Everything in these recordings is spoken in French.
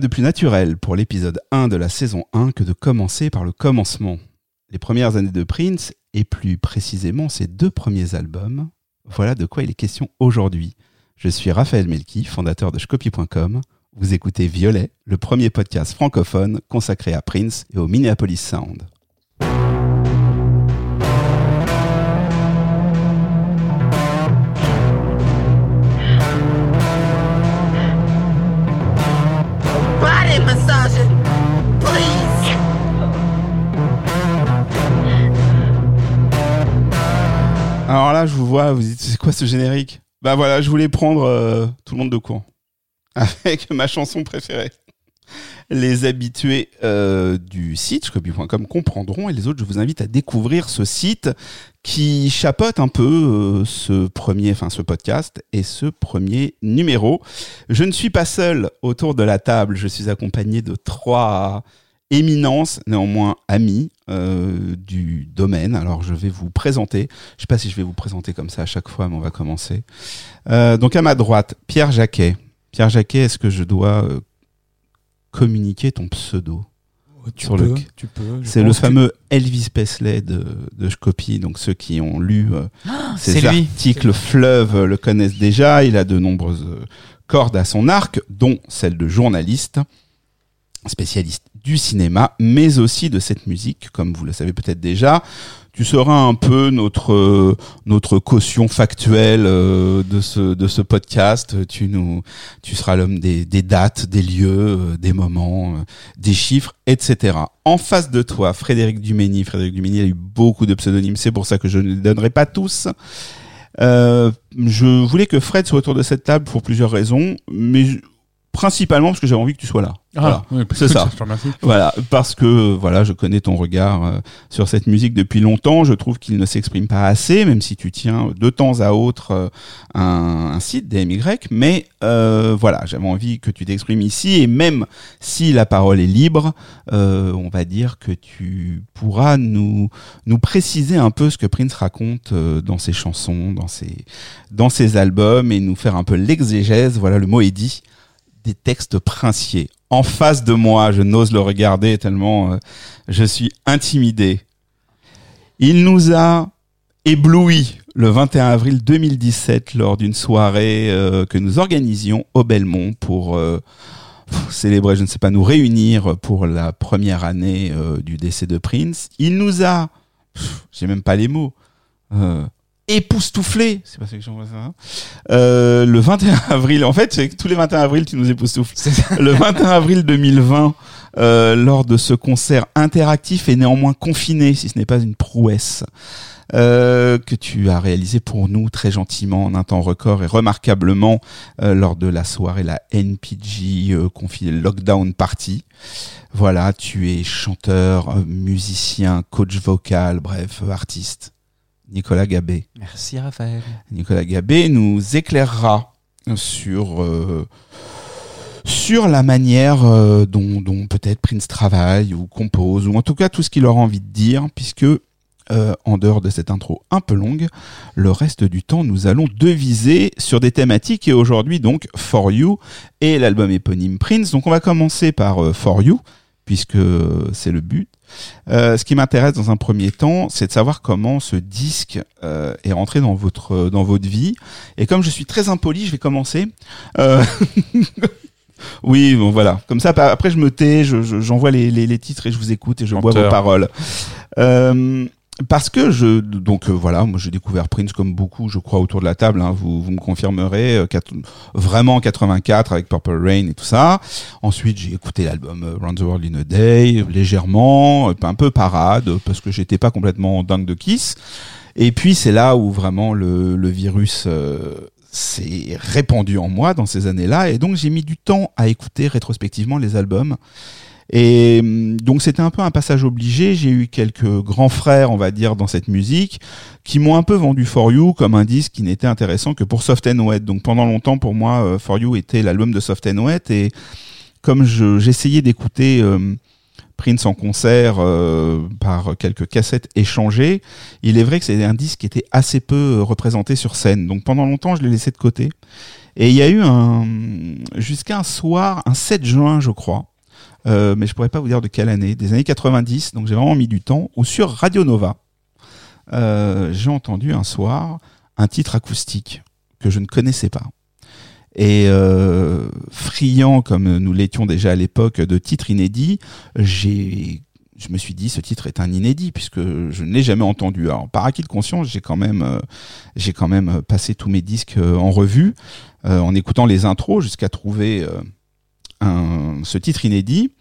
De plus naturel pour l'épisode 1 de la saison 1 que de commencer par le commencement? Les premières années de Prince, et plus précisément ses deux premiers albums, voilà de quoi il est question aujourd'hui. Je suis Raphaël Melki, fondateur de Shcopy.com. Vous écoutez Violet, le premier podcast francophone consacré à Prince et au Minneapolis Sound. Alors là, je vous vois, vous dites, c'est quoi ce générique? Bah voilà, je voulais prendre euh, tout le monde de court. Avec ma chanson préférée. Les habitués euh, du site shcopy.com comprendront et les autres, je vous invite à découvrir ce site qui chapeaute un peu euh, ce premier, enfin ce podcast et ce premier numéro. Je ne suis pas seul autour de la table, je suis accompagné de trois éminences, néanmoins amis euh, du domaine. Alors je vais vous présenter, je sais pas si je vais vous présenter comme ça à chaque fois, mais on va commencer. Euh, donc à ma droite, Pierre Jacquet. Pierre Jacquet, est-ce que je dois communiquer ton pseudo Tu Sur peux, le- tu peux. je C'est le que- fameux Elvis Presley de, de Shcopy. Donc ceux qui ont lu euh, ces c'est lui. articles fleuves euh, le connaissent déjà. Il a de nombreuses euh, cordes à son arc, dont celle de journaliste, spécialiste du cinéma, mais aussi de cette musique, comme vous le savez peut-être déjà. Tu seras un peu notre euh, notre caution factuelle euh, de ce de ce podcast. Tu nous tu seras l'homme des, des dates, des lieux, euh, des moments, des chiffres, etc. En face de toi, Frédéric Dumény. Frédéric Dumény a eu beaucoup de pseudonymes, c'est pour ça que je ne les donnerai pas tous. Euh, je voulais que Fred soit autour de cette table pour plusieurs raisons, mais principalement parce que j'avais envie que tu sois là. Voilà. Ah, oui, C'est ça. Je te remercie. Voilà, parce que voilà, je connais ton regard euh, sur cette musique depuis longtemps. Je trouve qu'il ne s'exprime pas assez, même si tu tiens de temps à autre euh, un, un site DMY. Mais euh, voilà, j'avais envie que tu t'exprimes ici, et même si la parole est libre, euh, on va dire que tu pourras nous nous préciser un peu ce que Prince raconte dans ses chansons, dans ses dans ses albums, et nous faire un peu l'exégèse. Voilà, le mot est dit des textes princiers. En face de moi, je n'ose le regarder tellement euh, je suis intimidé. Il nous a ébloui le 21 avril 2017 lors d'une soirée euh, que nous organisions au Belmont pour euh, célébrer, je ne sais pas, nous réunir pour la première année du décès de Prince. Il nous a, j'ai même pas les mots, époustouflé, c'est pas ça que j'envoie ça, hein euh, le 21 avril, en fait, c'est tous les 21 avril, tu nous époustoufles. Le 21 avril 2020, euh, lors de ce concert interactif et néanmoins confiné, si ce n'est pas une prouesse, euh, que tu as réalisé pour nous très gentiment en un temps record et remarquablement euh, lors de la soirée, la NPG euh, confinée Lockdown Party. Voilà, tu es chanteur, musicien, coach vocal, bref, artiste. Nicolas Gabé. Merci Raphaël. Nicolas Gabé nous éclairera sur euh, sur la manière euh, dont, dont peut-être Prince travaille ou compose ou en tout cas tout ce qu'il aura envie de dire puisque euh, en dehors de cette intro un peu longue, le reste du temps nous allons deviser sur des thématiques et aujourd'hui donc For You et l'album éponyme Prince. Donc on va commencer par euh, For You puisque c'est le but. Euh, ce qui m'intéresse dans un premier temps, c'est de savoir comment ce disque euh, est rentré dans votre dans votre vie. Et comme je suis très impoli, je vais commencer. Euh, oui, bon voilà. Comme ça, après je me tais, je- je- j'envoie les, les, les titres et je vous écoute et je bois Menteur. vos paroles. Euh, parce que je donc euh, voilà, moi j'ai découvert Prince comme beaucoup, je crois autour de la table. hein, vous vous me confirmerez, euh, quat- vraiment en 84 avec Purple Rain et tout ça. Ensuite j'ai écouté l'album euh, Round the World in a Day légèrement, euh, un peu parade parce que j'étais pas complètement dingue de Kiss. Et puis c'est là où vraiment le, le virus euh, s'est répandu en moi dans ces années-là, et donc j'ai mis du temps à écouter rétrospectivement les albums. Et hum, donc c'était un peu un passage obligé. J'ai eu quelques grands frères, on va dire, dans cette musique, qui m'ont un peu vendu For You comme un disque qui n'était intéressant que pour Soft and Wet. Donc pendant longtemps, pour moi, euh, For You était l'album de Soft and Wet. Et comme je- j'essayais d'écouter euh, Prince en concert euh, par quelques cassettes échangées, il est vrai que c'est un disque qui était assez peu euh, représenté sur scène. Donc pendant longtemps, je l'ai laissé de côté. Et il y a eu un jusqu'à un soir, un 7 juin, je crois, euh, mais je pourrais pas vous dire de quelle année, des années 90, donc j'ai vraiment mis du temps, où sur Radio Nova, euh, j'ai entendu un soir un titre acoustique que je ne connaissais pas. Et euh, friand comme nous l'étions déjà à l'époque de titres inédits, j'ai je me suis dit ce titre est un inédit puisque je ne l'ai jamais entendu. Alors par acquis de conscience, j'ai quand même euh, j'ai quand même passé tous mes disques euh, en revue euh, en écoutant les intros jusqu'à trouver ce titre inédit.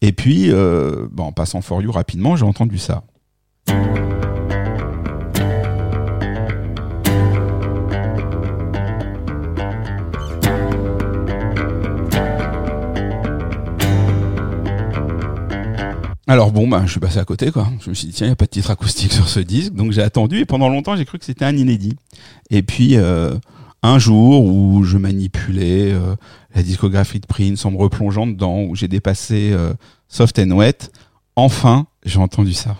Et puis, bon, en passant For You rapidement, j'ai entendu ça. Alors bon, bah, je suis passé à côté, quoi. Je me suis dit, tiens, il n'y a pas de titre acoustique sur ce disque. Donc j'ai attendu et pendant longtemps, j'ai cru que c'était un inédit. Et puis, euh, un jour où je manipulais euh, la discographie de Prince en me replongeant dedans, où j'ai dépassé euh, Soft and Wet, enfin, j'ai entendu ça.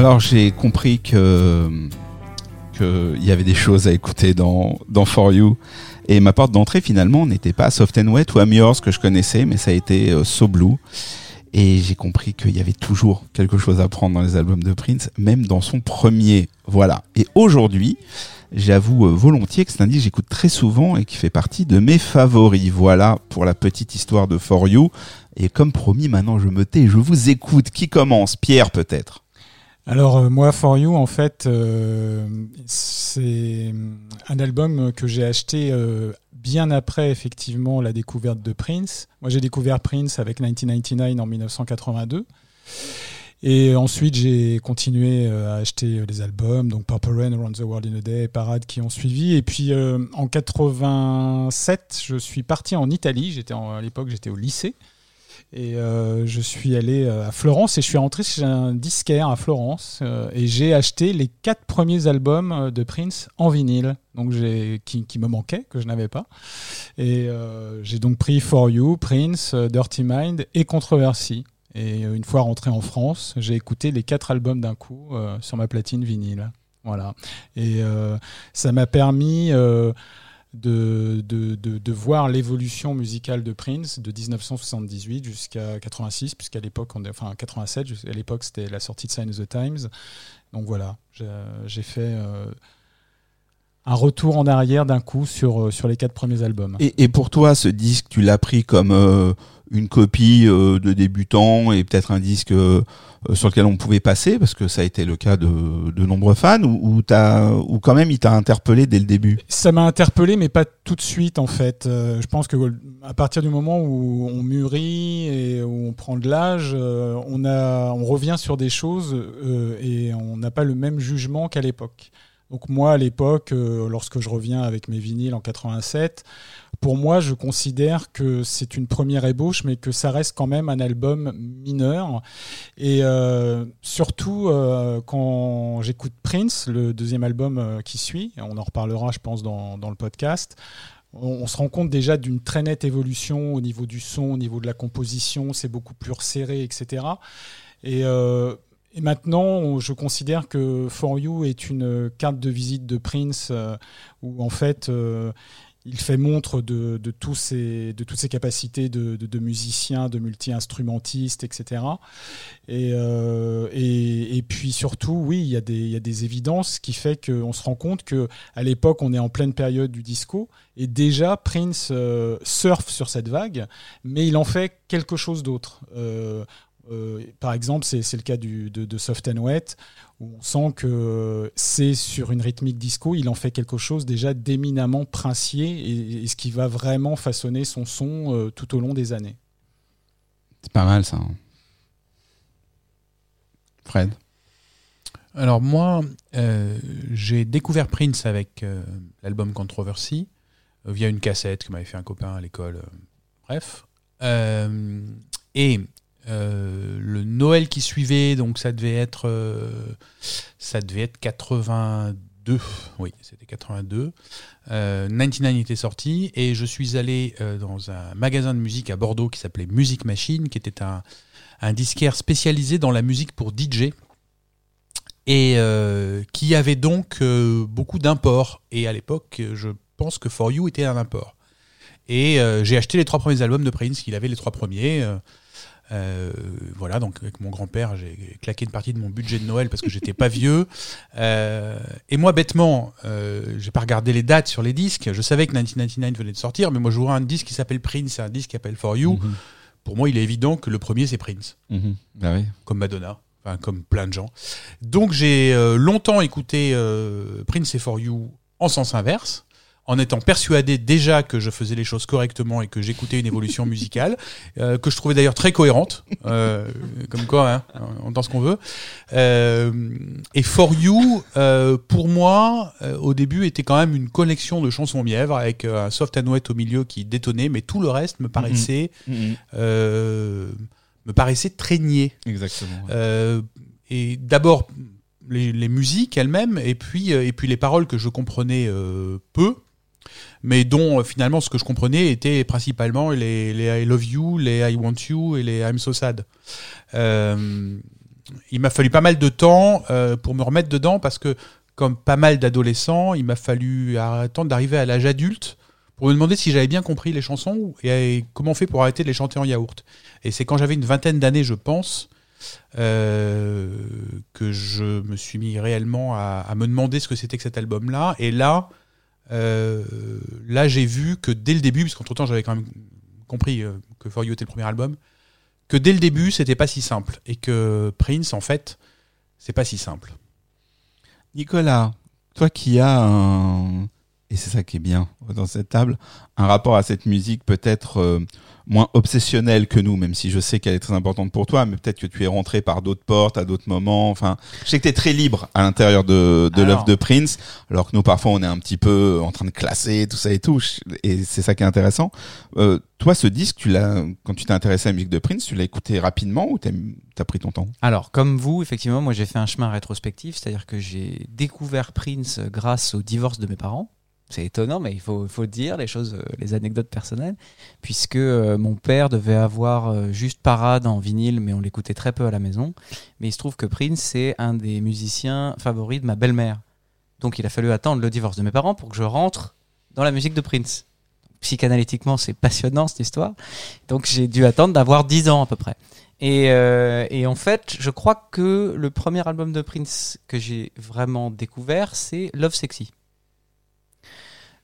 Alors j'ai compris que qu'il y avait des choses à écouter dans, dans For You. Et ma porte d'entrée finalement n'était pas Soft and Wet ou I'm Yours que je connaissais, mais ça a été euh, So Blue. Et j'ai compris qu'il y avait toujours quelque chose à prendre dans les albums de Prince, même dans son premier. Voilà. Et aujourd'hui, j'avoue euh, volontiers que c'est un disque que j'écoute très souvent et qui fait partie de mes favoris. Voilà pour la petite histoire de For You. Et comme promis, maintenant je me tais, je vous écoute. Qui commence? Pierre peut-être alors euh, moi, For You, en fait, euh, c'est un album que j'ai acheté euh, bien après, effectivement, la découverte de Prince. Moi, j'ai découvert Prince avec 1999 en 1982. Et ensuite, j'ai continué à acheter les albums, donc Purple Rain, Around the World in a Day, Parade qui ont suivi. Et puis en 87, je suis parti en Italie. J'étais à l'époque, j'étais au lycée. Et euh, je suis allé euh, à Florence et je suis rentré chez un disquaire à Florence euh, et j'ai acheté les quatre premiers albums de Prince en vinyle, donc qui, qui me manquaient, que je n'avais pas. Et j'ai donc pris For You, Prince, Dirty Mind et Controversy. Et une fois rentré en France, j'ai écouté les quatre albums d'un coup sur ma platine vinyle. Voilà. Et ça m'a permis de, de, de, voir l'évolution musicale de Prince de 1978 jusqu'à 86, puisqu'à l'époque, enfin 87, à l'époque c'était la sortie de Sign of the Times. Donc voilà, j'ai fait euh, un retour en arrière d'un coup sur, euh, sur les quatre premiers albums. Et, et pour toi, ce disque, tu l'as pris comme euh, une copie de débutant et peut-être un disque euh, sur lequel on pouvait passer, parce que ça a été le cas de, de nombreux fans, ou, ou, ou quand même il t'a interpellé dès le début? Ça m'a interpellé, mais pas tout de suite en fait. Euh, je pense que à partir du moment où on mûrit et où on prend de l'âge, euh, on, a, on revient sur des choses et on n'a pas le même jugement qu'à l'époque. Donc moi, à l'époque, lorsque je reviens avec mes vinyles en 87, pour moi, je considère que c'est une première ébauche, mais que ça reste quand même un album mineur. Et euh, surtout, euh, quand j'écoute Prince, le deuxième album euh, qui suit, on en reparlera, je pense, dans, le podcast, on, se rend compte déjà d'une très nette évolution au niveau du son, au niveau de la composition, c'est beaucoup plus resserré, etc. Et, et maintenant, je considère que For You est une carte de visite de Prince, où en fait il fait montre de, tous ses, de toutes ses capacités de, musicien, de multi-instrumentiste, etc. Et, euh, et, et, puis surtout, oui, il y, a des, il y a des évidences qui fait qu'on se rend compte que à l'époque, on est en pleine période du disco et déjà Prince euh, surfe sur cette vague, mais il en fait quelque chose d'autre. Euh, par exemple, c'est le cas du, de, de Soft and Wet, où on sent que c'est sur une rythmique disco, il en fait quelque chose déjà d'éminemment princier, et, et ce qui va vraiment façonner son son euh, tout au long des années. C'est pas mal ça. hein. Fred? Alors moi, euh, j'ai découvert Prince avec euh, l'album Controversy via une cassette que m'avait fait un copain à l'école. bref. Euh, et euh, le Noël qui suivait, donc ça devait être, euh, ça devait être 82. Oui, c'était 82. Euh, 99 était sorti et je suis allé euh, dans un magasin de musique à Bordeaux qui s'appelait Music Machine, qui était un, disquaire spécialisé dans la musique pour DJ et euh, qui avait donc euh, beaucoup d'imports. Et à l'époque, je pense que For You était un import. Et euh, j'ai acheté les trois premiers albums de Prince, qu'il avait les trois premiers. Euh, voilà, donc avec mon grand-père, j'ai claqué une partie de mon budget de Noël parce que j'étais pas vieux. Euh, et moi, bêtement, euh, j'ai pas regardé les dates sur les disques. Je savais que 1999 venait de sortir, mais moi, je un disque qui s'appelle Prince, et un disque qui s'appelle For You. Mhm. Pour moi, il est évident que le premier, c'est Prince Mhm. Bah oui. comme Madonna, enfin comme plein de gens. Donc j'ai longtemps écouté Prince et For You en sens inverse, en étant persuadé déjà que je faisais les choses correctement et que j'écoutais une évolution musicale, euh, que je trouvais d'ailleurs très cohérente, euh, comme quoi, hein, on entend ce qu'on veut. Euh, et For You, pour moi, au début, était quand même une collection de chansons mièvres avec un soft and wet au milieu qui détonnait, mais tout le reste me paraissait, Mhm. euh, me paraissait très niais. Exactement. ouais. Et d'abord les, les musiques elles-mêmes et puis et puis les paroles que je comprenais euh, peu mais dont euh, finalement ce que je comprenais était principalement les, les I love you, les I want you et les I'm so sad. Euh, il m'a fallu pas mal de temps euh, pour me remettre dedans parce que comme pas mal d'adolescents, il m'a fallu attendre d'arriver à l'âge adulte pour me demander si j'avais bien compris les chansons et, comment on fait pour arrêter de les chanter en yaourt. Et c'est quand j'avais une vingtaine d'années, je pense, que je me suis mis réellement à, à me demander ce que c'était que cet album-là. Et là, euh, là, j'ai vu que dès le début, parce qu'entre temps, j'avais quand même compris euh, que For You était le premier album, que dès le début, c'était pas si simple. Et que Prince, en fait, c'est pas si simple. Nicolas, toi qui as un, et c'est ça qui est bien dans cette table, un rapport à cette musique peut-être euh, moins obsessionnel que nous, même si je sais qu'elle est très importante pour toi, mais peut-être que tu es rentré par d'autres portes à d'autres moments. Enfin, je sais que tu es très libre à l'intérieur de, de l'œuvre de Prince, alors que nous parfois on est un petit peu en train de classer tout ça et tout, et c'est ça qui est intéressant. Euh, toi, ce disque, tu l'as, quand tu t'es intéressé à la musique de Prince, tu l'as écouté rapidement ou t'as as pris ton temps? Alors, comme vous, effectivement, moi j'ai fait un chemin rétrospectif, c'est-à-dire que j'ai découvert Prince grâce au divorce de mes parents. C'est étonnant, mais il faut, dire, les choses, euh, les anecdotes personnelles, puisque euh, mon père devait avoir euh, juste parade en vinyle, mais on l'écoutait très peu à la maison. Mais il se trouve que Prince, c'est un des musiciens favoris de ma belle-mère. Donc il a fallu attendre le divorce de mes parents pour que je rentre dans la musique de Prince. Psychanalytiquement, c'est passionnant cette histoire. Donc j'ai dû attendre d'avoir 10 ans à peu près. Et en fait, je crois que le premier album de Prince que j'ai vraiment découvert, c'est Love Sexy.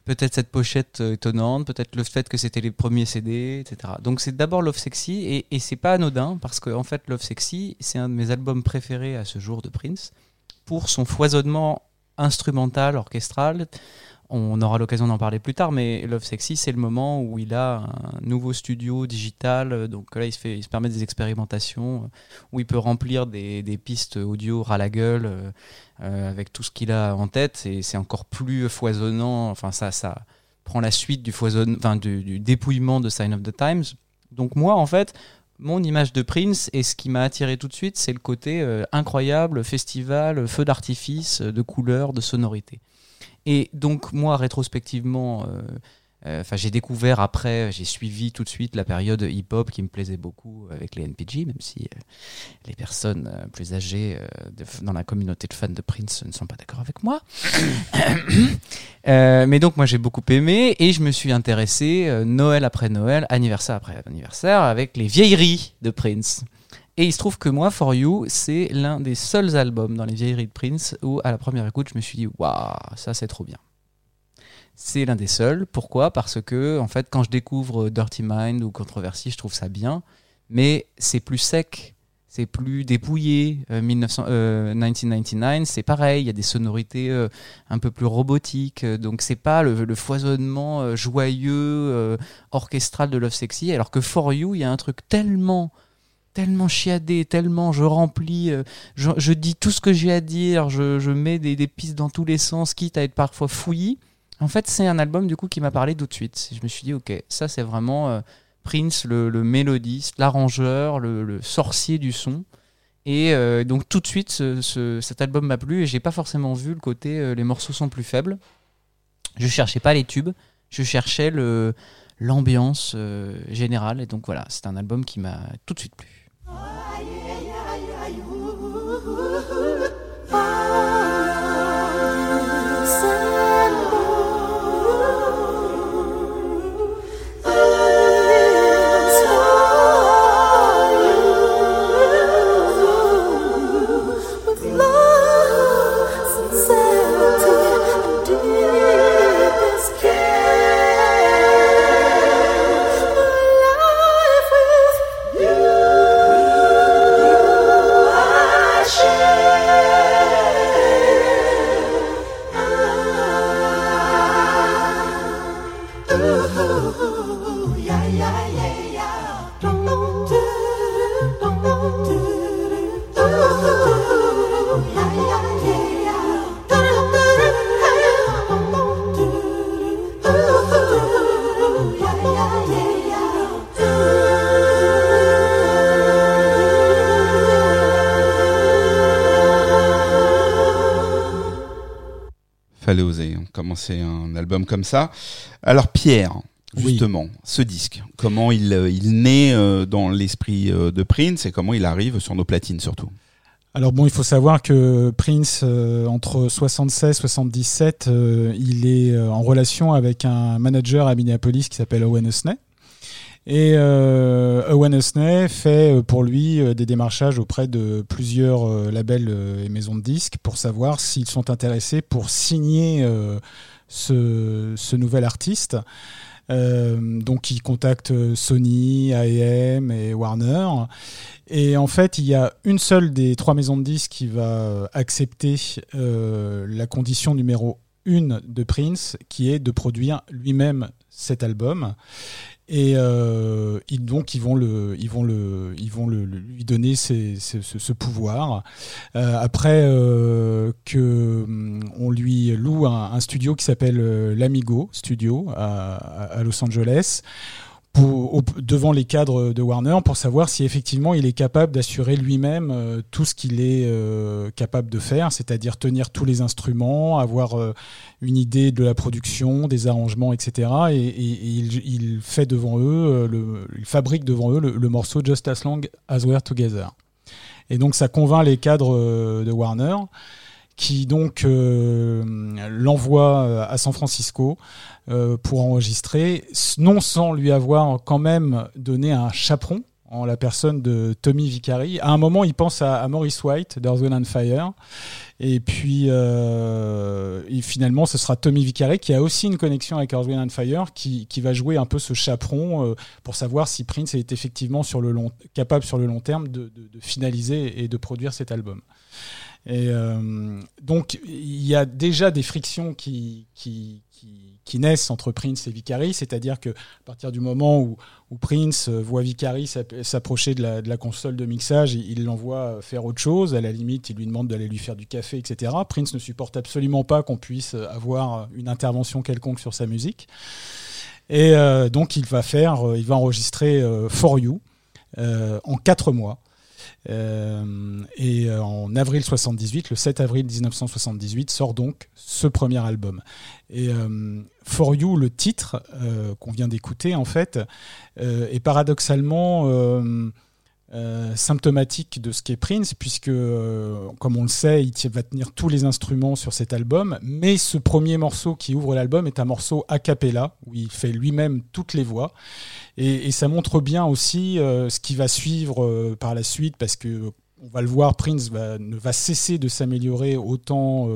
Peut-être cette pochette euh, étonnante, peut-être le fait que c'était les premiers CD, etc. Donc c'est d'abord Love Sexy, et, c'est pas anodin, parce que en fait Love Sexy, c'est un de mes albums préférés à ce jour de Prince, pour son foisonnement instrumental, orchestral. On aura l'occasion d'en parler plus tard, mais Love Sexy, c'est le moment où il a un nouveau studio digital. euh, Donc là, il se, permet des expérimentations euh, où il peut remplir des, pistes audio ras la gueule euh, avec tout ce qu'il a en tête. Et c'est encore plus foisonnant. Enfin, ça, ça prend la suite du, foisonne, enfin, du, du dépouillement de Sign of the Times. Donc moi, en fait, mon image de Prince et ce qui m'a attiré tout de suite, c'est le côté incroyable, festival, feu d'artifice, de couleurs, de sonorités. Et donc moi, rétrospectivement, euh, euh, j'ai découvert après, j'ai suivi tout de suite la période hip-hop qui me plaisait beaucoup avec les NPG, même si euh, les personnes euh, plus âgées dans la communauté de fans de Prince ne sont pas d'accord avec moi. Mais donc moi j'ai beaucoup aimé et je me suis intéressé Noël après Noël, anniversaire après anniversaire avec les vieilleries de Prince. Et il se trouve que moi, For You, c'est l'un des seuls albums dans les vieilleries de Prince où, à la première écoute, je me suis dit, waouh, ça c'est trop bien. C'est l'un des seuls. Pourquoi? Parce que, en fait, quand je découvre Dirty Mind ou Controversy, je trouve ça bien, mais c'est plus sec. c'est plus dépouillé. Euh, 1900, euh, 1999, c'est pareil, il y a des sonorités euh, un peu plus robotiques. euh, donc c'est pas le, le foisonnement euh, joyeux, euh, orchestral de Love Sexy. Alors que For You, il y a un truc tellement tellement chiadé, tellement je remplis, euh, je, dis tout ce que j'ai à dire, je, mets des, pistes dans tous les sens, quitte à être parfois fouillis. En fait, c'est un album du coup qui m'a parlé tout de suite. Je me suis dit, ok, ça c'est vraiment euh, Prince, le, mélodiste, l'arrangeur, le, sorcier du son. Et euh, donc tout de suite, ce- ce- cet album m'a plu et j'ai pas forcément vu le côté les morceaux sont plus faibles. Je cherchais pas les tubes, je cherchais l'ambiance générale et donc voilà, c'est un album qui m'a tout de suite plu. Fallait oser hein, commencer un album comme ça. Alors Pierre, Oui. justement, ce disque, comment il, euh, il naît euh, dans l'esprit euh, de Prince et comment il arrive sur nos platines surtout? Alors bon, il faut savoir que Prince, euh, entre 76 et 77, euh, il est en relation avec un manager à Minneapolis qui s'appelle Owen Husney. Et euh, Owen Husney fait euh, pour lui euh, des démarchages auprès de plusieurs euh, labels euh, et maisons de disques pour savoir s'ils sont intéressés pour signer euh, ce, ce nouvel artiste. Euh, donc il contacte euh, Sony, AEM et Warner. Et en fait, il y a une seule des trois maisons de disques qui va euh, accepter euh, la condition numéro une de Prince, qui est de produire lui-même cet album. Et euh, donc ils vont le, ils vont le, ils vont le, le- lui donner ces- ces- ce, pouvoir. Euh, après euh, que hum, on lui loue un, un studio qui s'appelle euh, l'Amigo Studio à- à Los Angeles. Devant les cadres de Warner pour savoir si effectivement il est capable d'assurer lui-même euh, tout ce qu'il est euh, capable de faire, c'est-à-dire tenir tous les instruments, avoir euh, une idée de la production, des arrangements, etc. Et, il, fait devant eux, il fabrique devant eux le, morceau Just as Long as We're Together. Et donc ça convainc les cadres de Warner qui donc euh, l'envoie euh, à San Francisco euh, pour enregistrer, non sans lui avoir quand même donné un chaperon en la personne de Tommy Vicari. À un moment, il pense à, Maurice White d'Earth, and Fire. Et puis, finalement, ce sera Tommy Vicari qui a aussi une connexion avec Earth, and Fire, qui, va jouer un peu ce chaperon pour savoir si Prince est effectivement capable sur le long terme de- de finaliser et de produire cet album. Et euh, donc, il y a déjà des frictions qui, qui, qui, naissent entre Prince et Vicari, c'est-à-dire que à partir du moment où, Prince euh, voit Vicari s'app- s'approcher de la, console de mixage, il l'envoie faire autre chose. À la limite, il lui demande d'aller lui faire du café, etc. Prince ne supporte absolument pas qu'on puisse avoir une intervention quelconque sur sa musique. Et euh, donc, il va faire, euh, il va enregistrer euh, For You euh, en quatre mois. Euh, et euh, en avril 78, le 7 avril 1978, sort donc ce premier album. Et euh, For You, le titre qu'on vient d'écouter, en fait, est paradoxalement euh, symptomatique de ce qu'est Prince, puisque, euh, comme on le sait, il va tenir tous les instruments sur cet album, mais ce premier morceau qui ouvre l'album est un morceau a cappella, où il fait lui-même toutes les voix. Et, ça montre bien aussi euh, ce qui va suivre par la suite, parce que on va le voir, Prince ne va cesser de s'améliorer autant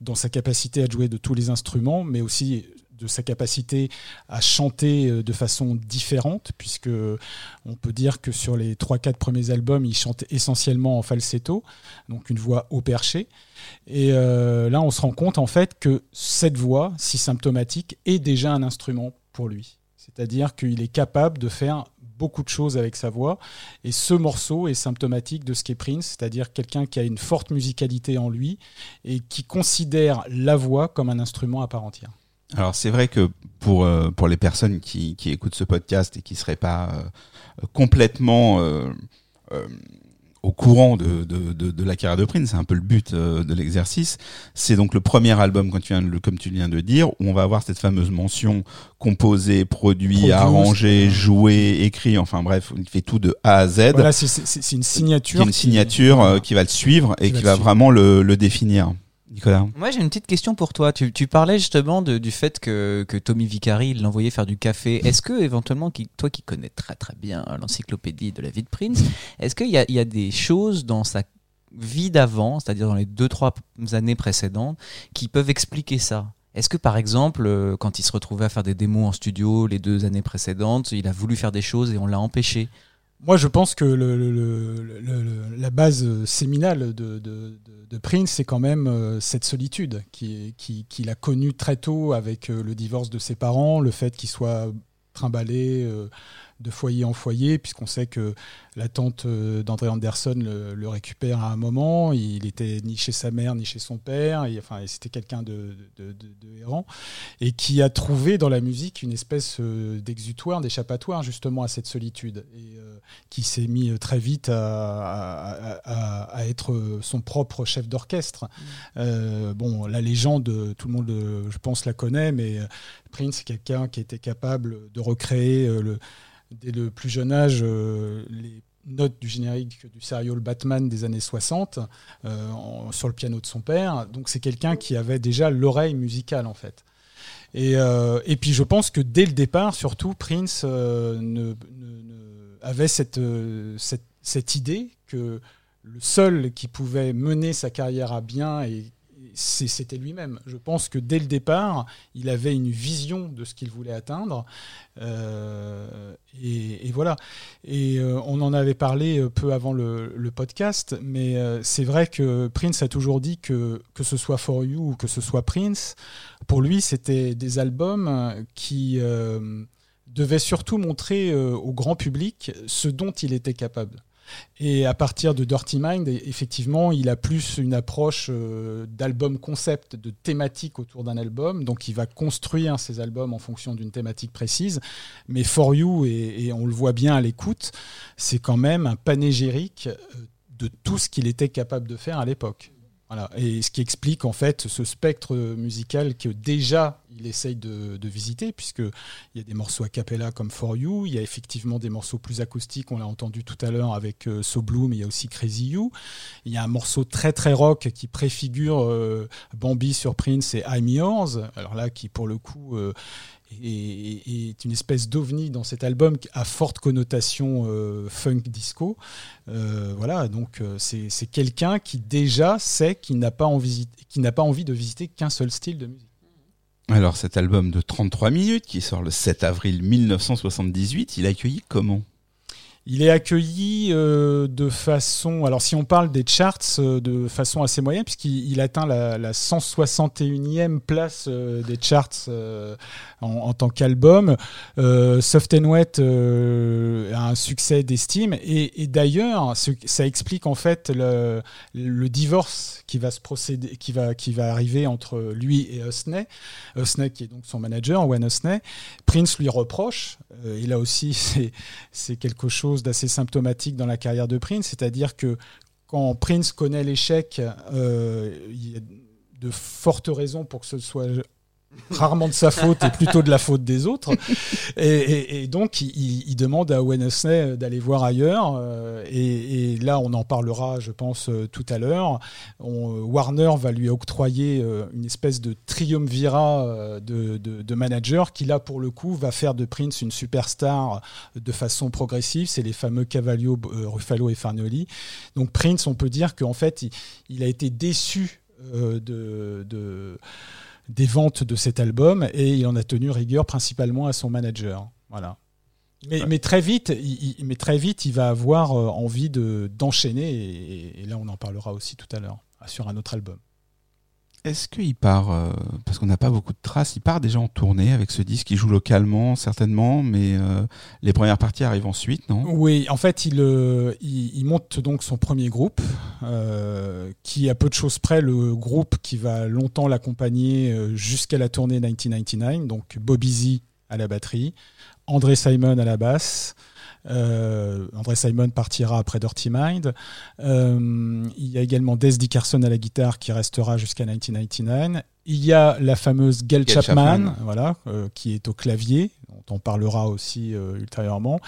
dans sa capacité à jouer de tous les instruments, mais aussi de sa capacité à chanter euh, de façon différente, puisque on peut dire que sur les 3-4 premiers albums, il chante essentiellement en falsetto, donc une voix au perché. Et euh, là, on se rend compte en fait que cette voix, si symptomatique, est déjà un instrument pour lui. C'est-à-dire qu'il est capable de faire beaucoup de choses avec sa voix. Et ce morceau est symptomatique de ce qu'est Prince, c'est-à-dire quelqu'un qui a une forte musicalité en lui et qui considère la voix comme un instrument à part entière. Alors c'est vrai que pour euh, pour les personnes qui, qui écoutent ce podcast et qui seraient pas euh, complètement euh, euh, au courant de, de, de, de la carrière de Prince, c'est un peu le but euh, de l'exercice. C'est donc le premier album, quand tu viens de le- comme tu viens de dire, où on va avoir cette fameuse mention composé, produit, Produce, arrangé, joué, écrit, enfin bref, il fait tout de A à Z. Voilà, c'est- une signature. une qui- signature euh, qui va le suivre et Qui va qui va vraiment le, le définir. Nicolas Moi, j'ai une petite question pour toi. Tu, tu parlais justement de- du fait que, que Tommy Vicari l'envoyait faire du café. Est-ce que, éventuellement, qui, toi qui connais très très bien l'encyclopédie de la vie de Prince, est-ce qu'il y a, il y a des choses dans sa vie d'avant, c'est-à-dire dans les deux, trois années précédentes, qui peuvent expliquer ça? Est-ce que par exemple, euh, quand il se retrouvait à faire des démos en studio les deux années précédentes, il a voulu faire des choses et on l'a empêché? Moi, je pense que la base euh, séminale de, de- Prince, c'est quand même euh, cette solitude qui- qui- qu'il a connue très tôt avec euh, le divorce de ses parents, le fait qu'il soit trimballé de foyer en foyer, puisqu'on sait que la tante d'André Anderson le, récupère à un moment. Il était ni chez sa mère ni chez son père. Enfin, c'était quelqu'un de, de, errant et qui a trouvé dans la musique une espèce d'exutoire, d'échappatoire justement à cette solitude qui s'est mis euh, très vite à, à- à- à être euh, son propre chef d'orchestre. Euh, bon, la légende, tout le monde, je pense, la connaît, mais Prince, c'est quelqu'un qui était capable de recréer le, dès le plus jeune âge les notes du générique du serial Batman des années 60 euh, en- sur le piano de son père. Donc c'est quelqu'un qui avait déjà l'oreille musicale en fait. Et, euh, et puis je pense que dès le départ, surtout, Prince euh, ne, ne- ne- avait cette, euh, cette, cette idée que le seul qui pouvait mener sa carrière à bien, et, c'était lui-même. Je pense que dès le départ, il avait une vision de ce qu'il voulait atteindre. Euh, et, voilà. Et euh, on en avait parlé peu avant le, podcast, mais c'est vrai que Prince a toujours dit que que ce soit For You ou que ce soit Prince, pour lui, c'était des albums qui devaient surtout montrer euh, au grand public ce dont il était capable. Et à partir de Dirty Mind, effectivement, il a plus une approche euh, d'album concept, de thématique autour d'un album. Donc, il va construire ses albums en fonction d'une thématique précise. Mais For You, et, et on le voit bien à l'écoute, c'est quand même un panégyrique euh, de tout ce qu'il était capable de faire à l'époque. Voilà. Et ce qui explique en fait ce spectre musical que déjà il essaye de, de visiter, puisqu'il y a des morceaux a cappella comme For You, il y a effectivement des morceaux plus acoustiques, on l'a entendu tout à l'heure avec euh, So mais il y a aussi Crazy You. Il y a un morceau très très rock qui préfigure euh, Bambi sur Prince et I'm Yours, alors là qui pour le coup euh, est, une espèce d'ovni dans cet album à forte connotation euh, funk disco. Euh, voilà, donc euh, c'est quelqu'un qui déjà sait qu'il n'a pas, pas envie de visiter qu'un seul style de musique. Alors cet album de 33 minutes qui sort le 7 avril 1978, il a accueilli comment? Il est accueilli euh, de façon, alors si on parle des charts, euh, de façon assez moyenne, puisqu'il il atteint la, la 161e place euh, des charts en, tant qu'album. Soft and Wet a un succès d'estime, et, d'ailleurs, ça explique en fait le, divorce qui va se procéder, qui va, qui va arriver entre lui et Husney. Husney qui est donc son manager, Wayne Husney. Prince lui reproche, et là aussi c'est quelque chose d'assez symptomatique dans la carrière de Prince, c'est-à-dire que quand Prince connaît l'échec, euh, il y a de fortes raisons pour que ce soit rarement de sa faute et plutôt de la faute des autres. Et, donc, il, demande à Owen d'aller voir ailleurs. euh, et, là, on en parlera, je pense, euh, tout à l'heure. On- Warner va lui octroyer euh, une espèce de triumvirat euh, de, manager qui, là, pour le coup, va faire de Prince une superstar de façon progressive. C'est les fameux Cavallo, euh, Ruffalo et Farnelli. Donc, Prince, on peut dire qu'en fait, il, a été déçu euh, de des ventes de cet album et il en a tenu rigueur principalement à son manager. Voilà. Mais, mais très vite, il, il- mais très vite, il va avoir euh, envie de d'enchaîner et, et là on en parlera aussi tout à l'heure sur un autre album. Est-ce qu'il part, euh, parce qu'on n'a pas beaucoup de traces, il part déjà en tournée avec ce disque, il joue localement certainement, mais euh, les premières parties arrivent ensuite, non? Oui, en fait, il, euh, il, monte donc son premier groupe, qui à peu de choses près le groupe qui va longtemps l'accompagner jusqu'à la tournée 1999. Donc Bobby Z à la batterie, André Simon à la basse. Euh, André Simon partira après Dirty Mind. Euh, il y a également Des Dickerson à la guitare qui restera jusqu'à 1999. Il y a la fameuse Gail Gail Chapman, Chapman. voilà, euh, qui est au clavier, dont on parlera aussi euh, ultérieurement.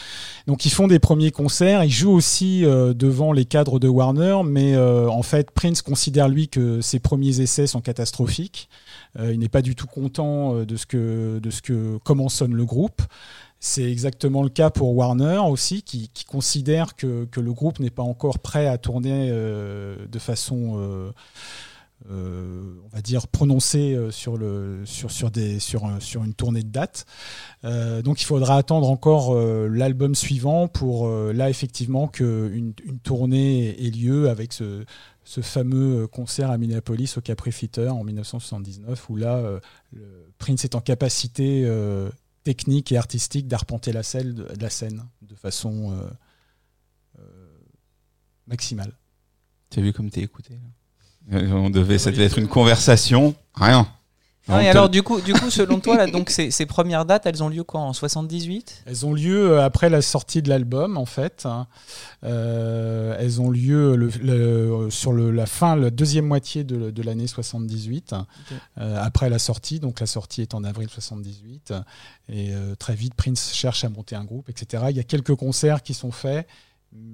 Donc ils font des premiers concerts, ils jouent aussi euh, devant les cadres de Warner, mais en fait Prince considère lui que ses premiers essais sont catastrophiques. Il n'est pas du tout content de ce que de ce que comment sonne le groupe. C'est exactement le cas pour Warner aussi, qui, considère que, le groupe n'est pas encore prêt à tourner euh, de façon, euh, euh, on va dire, prononcée sur, une tournée de date. Donc il faudra attendre encore l'album suivant pour là effectivement qu'une une tournée ait lieu avec ce, ce fameux concert à Minneapolis au Capri Theater en 1979 où là Prince est en capacité technique et artistique d'arpenter la scène, de façon euh, euh, maximale. Tu as vu comme t'es écouté là? On devait, ça devait être une conversation, rien. Ah, et alors, du coup, du coup, selon toi, là, donc ces, ces premières dates, elles ont lieu quand En 78 Elles ont lieu euh, après la sortie de l'album, en fait. hein. Euh, elles ont lieu le- le- sur le- la fin, la deuxième moitié de, de l'année 78, euh, après la sortie. Donc la sortie est en avril 78. Et euh, très vite, Prince cherche à monter un groupe, etc. Il y a quelques concerts qui sont faits,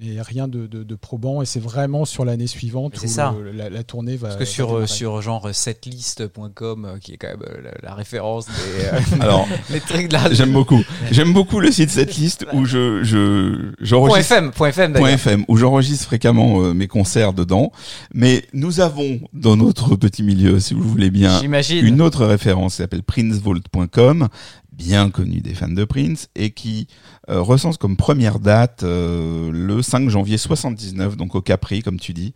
mais rien de, de- de probant. Et c'est vraiment sur l'année suivante où ça. le- la, la tournée va. Parce que sur, euh, sur genre setlist.com, euh, qui est quand même euh, la, la référence des euh, Alors, les trucs de la. j'aime beaucoup. J'aime beaucoup le site cette liste où je, je, Point j'enregistre. FM, point FM. FM où j'enregistre fréquemment euh, mes concerts dedans, mais nous avons dans notre petit milieu, si vous voulez bien, J'imagine. une autre référence qui s'appelle princevault.com, bien connu des fans de Prince, et qui euh, recense comme première date euh, le 5 janvier 79, donc au Capri, comme tu dis,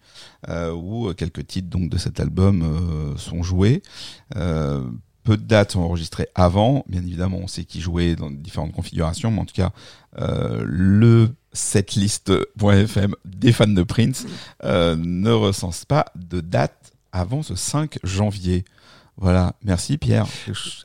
euh, où quelques titres de cet album sont joués. Peu de dates sont enregistrées avant, bien évidemment, on sait qui jouait dans différentes configurations, mais en tout cas, le setlist.fm des fans de Prince ne recense pas de date avant ce 5 janvier. Voilà, merci Pierre.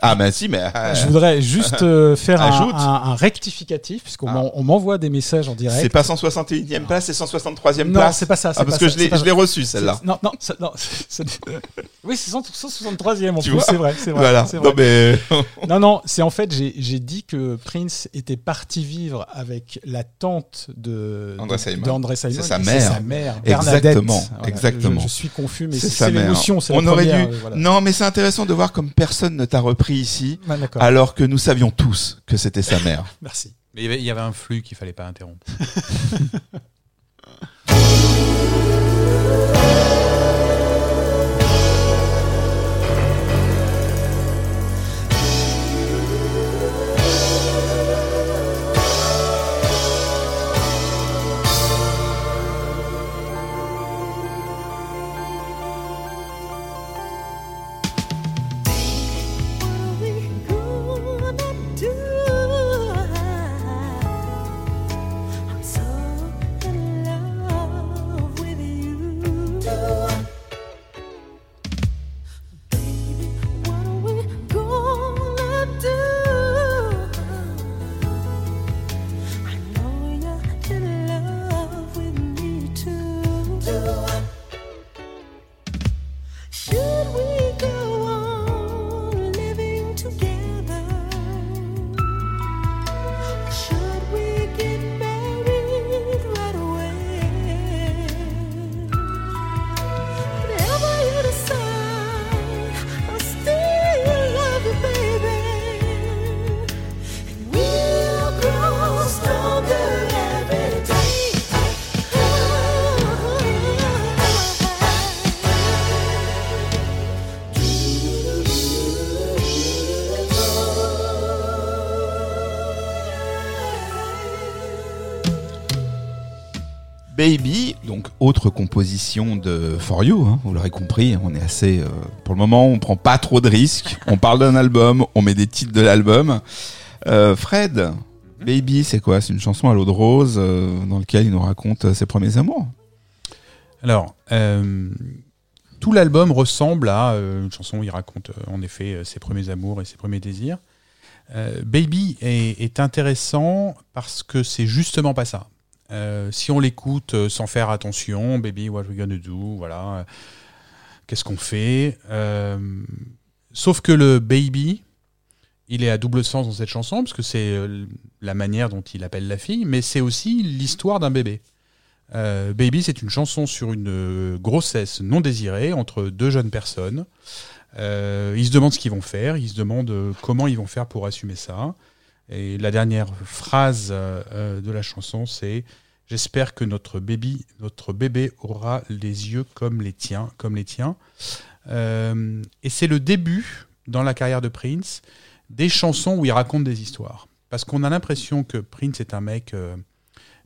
Ah bah si, mais euh, Je voudrais juste euh, faire un, un- un rectificatif, puisqu'on Ah. m'envoie des messages en direct. c'est pas 161e place, c'est 163e Non, place. c'est pas ça. Ah parce pas que ça, je l'ai reçu celle-là. Non, non, ça- non. c'est- oui, c'est 100 163e en Tu plus, c'est vrai, vrai. Voilà. c'est vrai. Non mais Non, non, c'est en fait, j'ai dit que Prince était parti vivre avec la tante de André Simon. C'est sa mère. sa mère, Bernadette. Exactement, Voilà, exactement. Je, je suis confus, mais c'est l'émotion. c'est la On aurait dû. euh. Non, mais c'est intéressant de voir comme personne ne t'a repris ici, Ah, alors que nous savions tous que c'était sa mère. merci. Mais il y avait- il y avait un flux qu'il fallait pas interrompre. autre composition de For You, hein, vous l'aurez compris, on est assez, euh, pour le moment, on prend pas trop de risques, on parle d'un album, on met des titres de l'album. Euh, Fred, Baby, c'est quoi? C'est une chanson à l'eau de rose euh, dans laquelle il nous raconte ses premiers amours. Alors, tout l'album ressemble à une chanson où il raconte en effet ses premiers amours et ses premiers désirs. Baby est intéressant parce que c'est justement pas ça. Euh, si on l'écoute euh, sans faire attention, Baby, what we gonna do, voilà, euh, qu'est-ce qu'on fait Sauf que le Baby, il est à double sens dans cette chanson parce que c'est la manière dont il appelle la fille, mais c'est aussi l'histoire d'un bébé. Baby, c'est une chanson sur une grossesse non désirée entre deux jeunes personnes. Ils se demandent ce qu'ils vont faire, ils se demandent comment ils vont faire pour assumer ça. Et la dernière phrase euh, euh, de la chanson, c'est J'espère que notre bébé, notre bébé aura les yeux comme les tiens, comme les tiens. Euh, et c'est le début dans la carrière de Prince des chansons où il raconte des histoires. Parce qu'on a l'impression que Prince est un mec euh,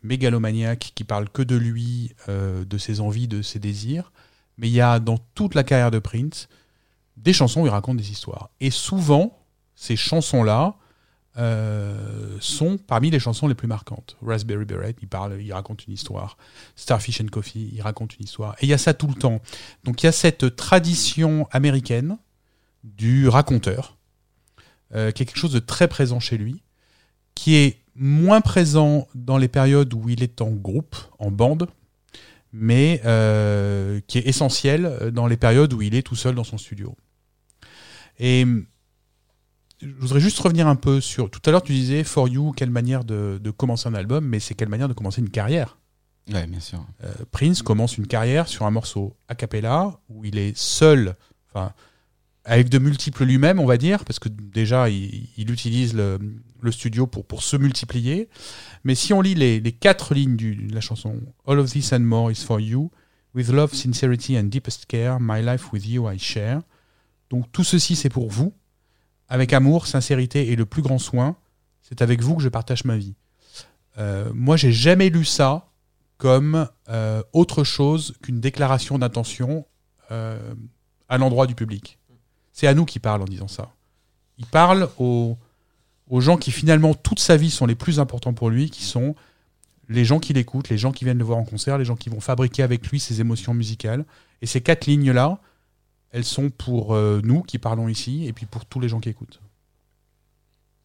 mégalomaniaque qui parle que de lui, de ses envies, de ses désirs. Mais il y a dans toute la carrière de Prince des chansons où il raconte des histoires. Et souvent, ces chansons-là euh, sont parmi les chansons les plus marquantes. Raspberry Beret, il parle, il raconte une histoire. Starfish and Coffee, il raconte une histoire. Et il y a ça tout le temps. Donc il y a cette tradition américaine du raconteur, euh, qui est quelque chose de très présent chez lui, qui est moins présent dans les périodes où il est en groupe, en bande, mais euh, qui est essentiel dans les périodes où il est tout seul dans son studio. Et je voudrais juste revenir un peu sur. Tout à l'heure, tu disais For You, quelle manière de, de commencer un album, mais c'est quelle manière de commencer une carrière. Ouais, bien sûr. Euh, Prince commence une carrière sur un morceau a cappella où il est seul, enfin, avec de multiples lui-même, on va dire, parce que déjà, il, il utilise le, le studio pour, pour se multiplier. Mais si on lit les, les quatre lignes du- de la chanson All of this and more is for you, with love, sincerity and deepest care, my life with you I share. Donc tout ceci, c'est pour vous. Avec amour, sincérité et le plus grand soin, c'est avec vous que je partage ma vie. Euh, moi, j'ai jamais lu ça comme euh, autre chose qu'une déclaration d'intention euh, à l'endroit du public. C'est à nous qu'il parle en disant ça. Il parle aux, aux gens qui finalement toute sa vie sont les plus importants pour lui, qui sont les gens qui l'écoutent, les gens qui viennent le voir en concert, les gens qui vont fabriquer avec lui ses émotions musicales. Et ces quatre lignes-là, elles sont pour euh, nous qui parlons ici et puis pour tous les gens qui écoutent.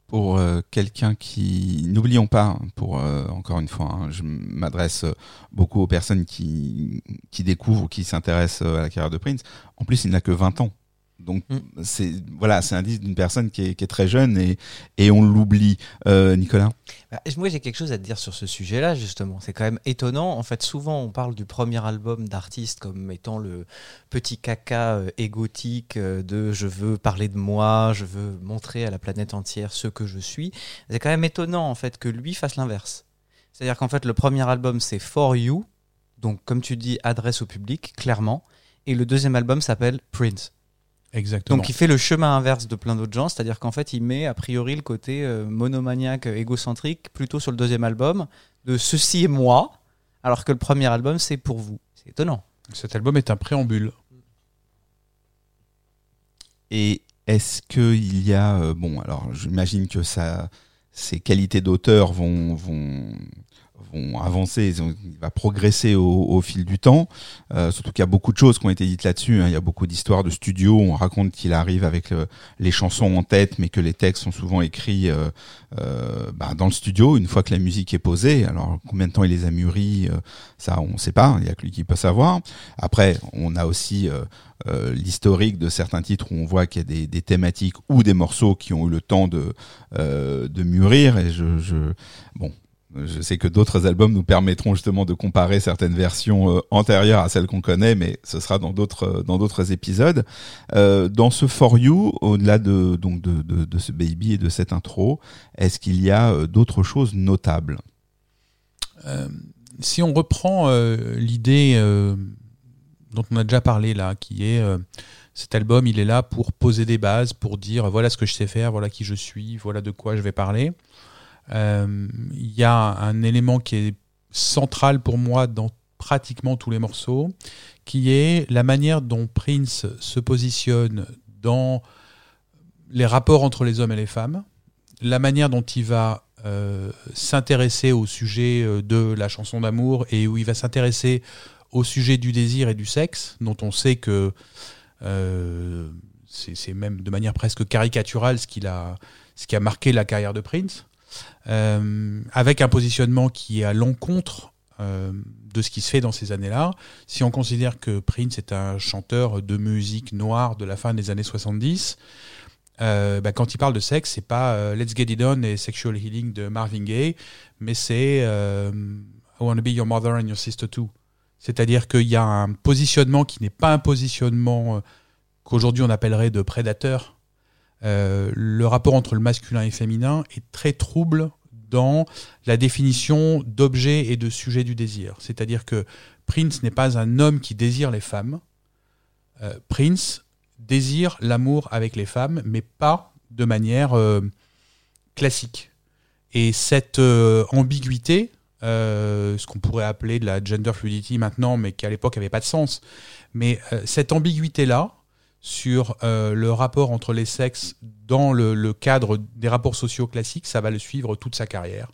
Pour euh, quelqu'un qui, n'oublions pas, pour euh, encore une fois, hein, je m'adresse beaucoup aux personnes qui qui découvrent, ou qui s'intéressent à la carrière de Prince. En plus, il n'a que 20 ans. Donc Mm. c'est voilà, c'est un disque d'une personne qui est, qui est très jeune et et on l'oublie. Euh, Nicolas. Bah, moi, j'ai quelque chose à te dire sur ce sujet-là, justement. C'est quand même étonnant. En fait, souvent, on parle du premier album d'artiste comme étant le petit caca euh, égotique euh, de je veux parler de moi, je veux montrer à la planète entière ce que je suis. C'est quand même étonnant, en fait, que lui fasse l'inverse. C'est-à-dire qu'en fait, le premier album, c'est For You. Donc, comme tu dis, adresse au public, clairement. Et le deuxième album s'appelle Prince. Exactement. Donc il fait le chemin inverse de plein d'autres gens, c'est-à-dire qu'en fait il met a priori le côté euh, monomaniaque, égocentrique plutôt sur le deuxième album de ceci est moi, alors que le premier album c'est pour vous. C'est étonnant. Cet album est un préambule. Et est-ce qu'il y a euh, bon alors j'imagine que ça ses qualités d'auteur vont vont vont avancer, il va progresser au, au fil du temps. Euh, surtout qu'il y a beaucoup de choses qui ont été dites là-dessus. hein. Il y a beaucoup d'histoires de studio. On raconte qu'il arrive avec le- les chansons en tête, mais que les textes sont souvent écrits euh, bah, dans le studio une fois que la musique est posée. Alors combien de temps il les a mûris, euh, ça on ne sait pas. Il y a que lui qui peut savoir. Après, on a aussi euh, euh, l'historique de certains titres où on voit qu'il y a des, des thématiques ou des morceaux qui ont eu le temps de euh, de mûrir. Et je, je bon. Je sais que d'autres albums nous permettront justement de comparer certaines versions euh, antérieures à celles qu'on connaît, mais ce sera dans d'autres euh, dans d'autres épisodes. Euh, dans ce For You, au-delà de donc de, de, ce baby et de cette intro, est-ce qu'il y a d'autres choses notables? Si on reprend l'idée dont on a déjà parlé là, qui est cet album, il est là pour poser des bases, pour dire voilà ce que je sais faire, voilà qui je suis, voilà de quoi je vais parler. Euh, Il y a un élément qui est central pour moi dans pratiquement tous les morceaux, qui est la manière dont Prince se positionne dans les rapports entre les hommes et les femmes, la manière dont il va euh, s'intéresser au sujet euh, de la chanson d'amour et où il va s'intéresser au sujet du désir et du sexe, dont on sait que euh, c'est même de manière presque caricaturale ce, qu'il a, ce qui a marqué la carrière de Prince, euh, avec un positionnement qui est à l'encontre euh, de ce qui se fait dans ces années-là. Si on considère que Prince est un chanteur de musique noire de la fin des années 70, euh, bah, quand il parle de sexe, c'est pas Let's Get It On et Sexual Healing de Marvin Gaye, mais c'est I Wanna Be Your Mother and Your Sister Too. C'est-à-dire qu'il y a un positionnement qui n'est pas un positionnement qu'aujourd'hui on appellerait de prédateur. Euh, le rapport entre le masculin et le féminin est très trouble dans la définition d'objet et de sujet du désir. C'est-à-dire que Prince n'est pas un homme qui désire les femmes. Euh, Prince désire l'amour avec les femmes, mais pas de manière euh, classique. Et cette ambiguïté, ce qu'on pourrait appeler de la gender fluidity maintenant, mais qui à l'époque n'avait pas de sens, mais cette ambiguïté-là sur euh, le rapport entre les sexes dans le, cadre des rapports sociaux classiques, ça va le suivre toute sa carrière.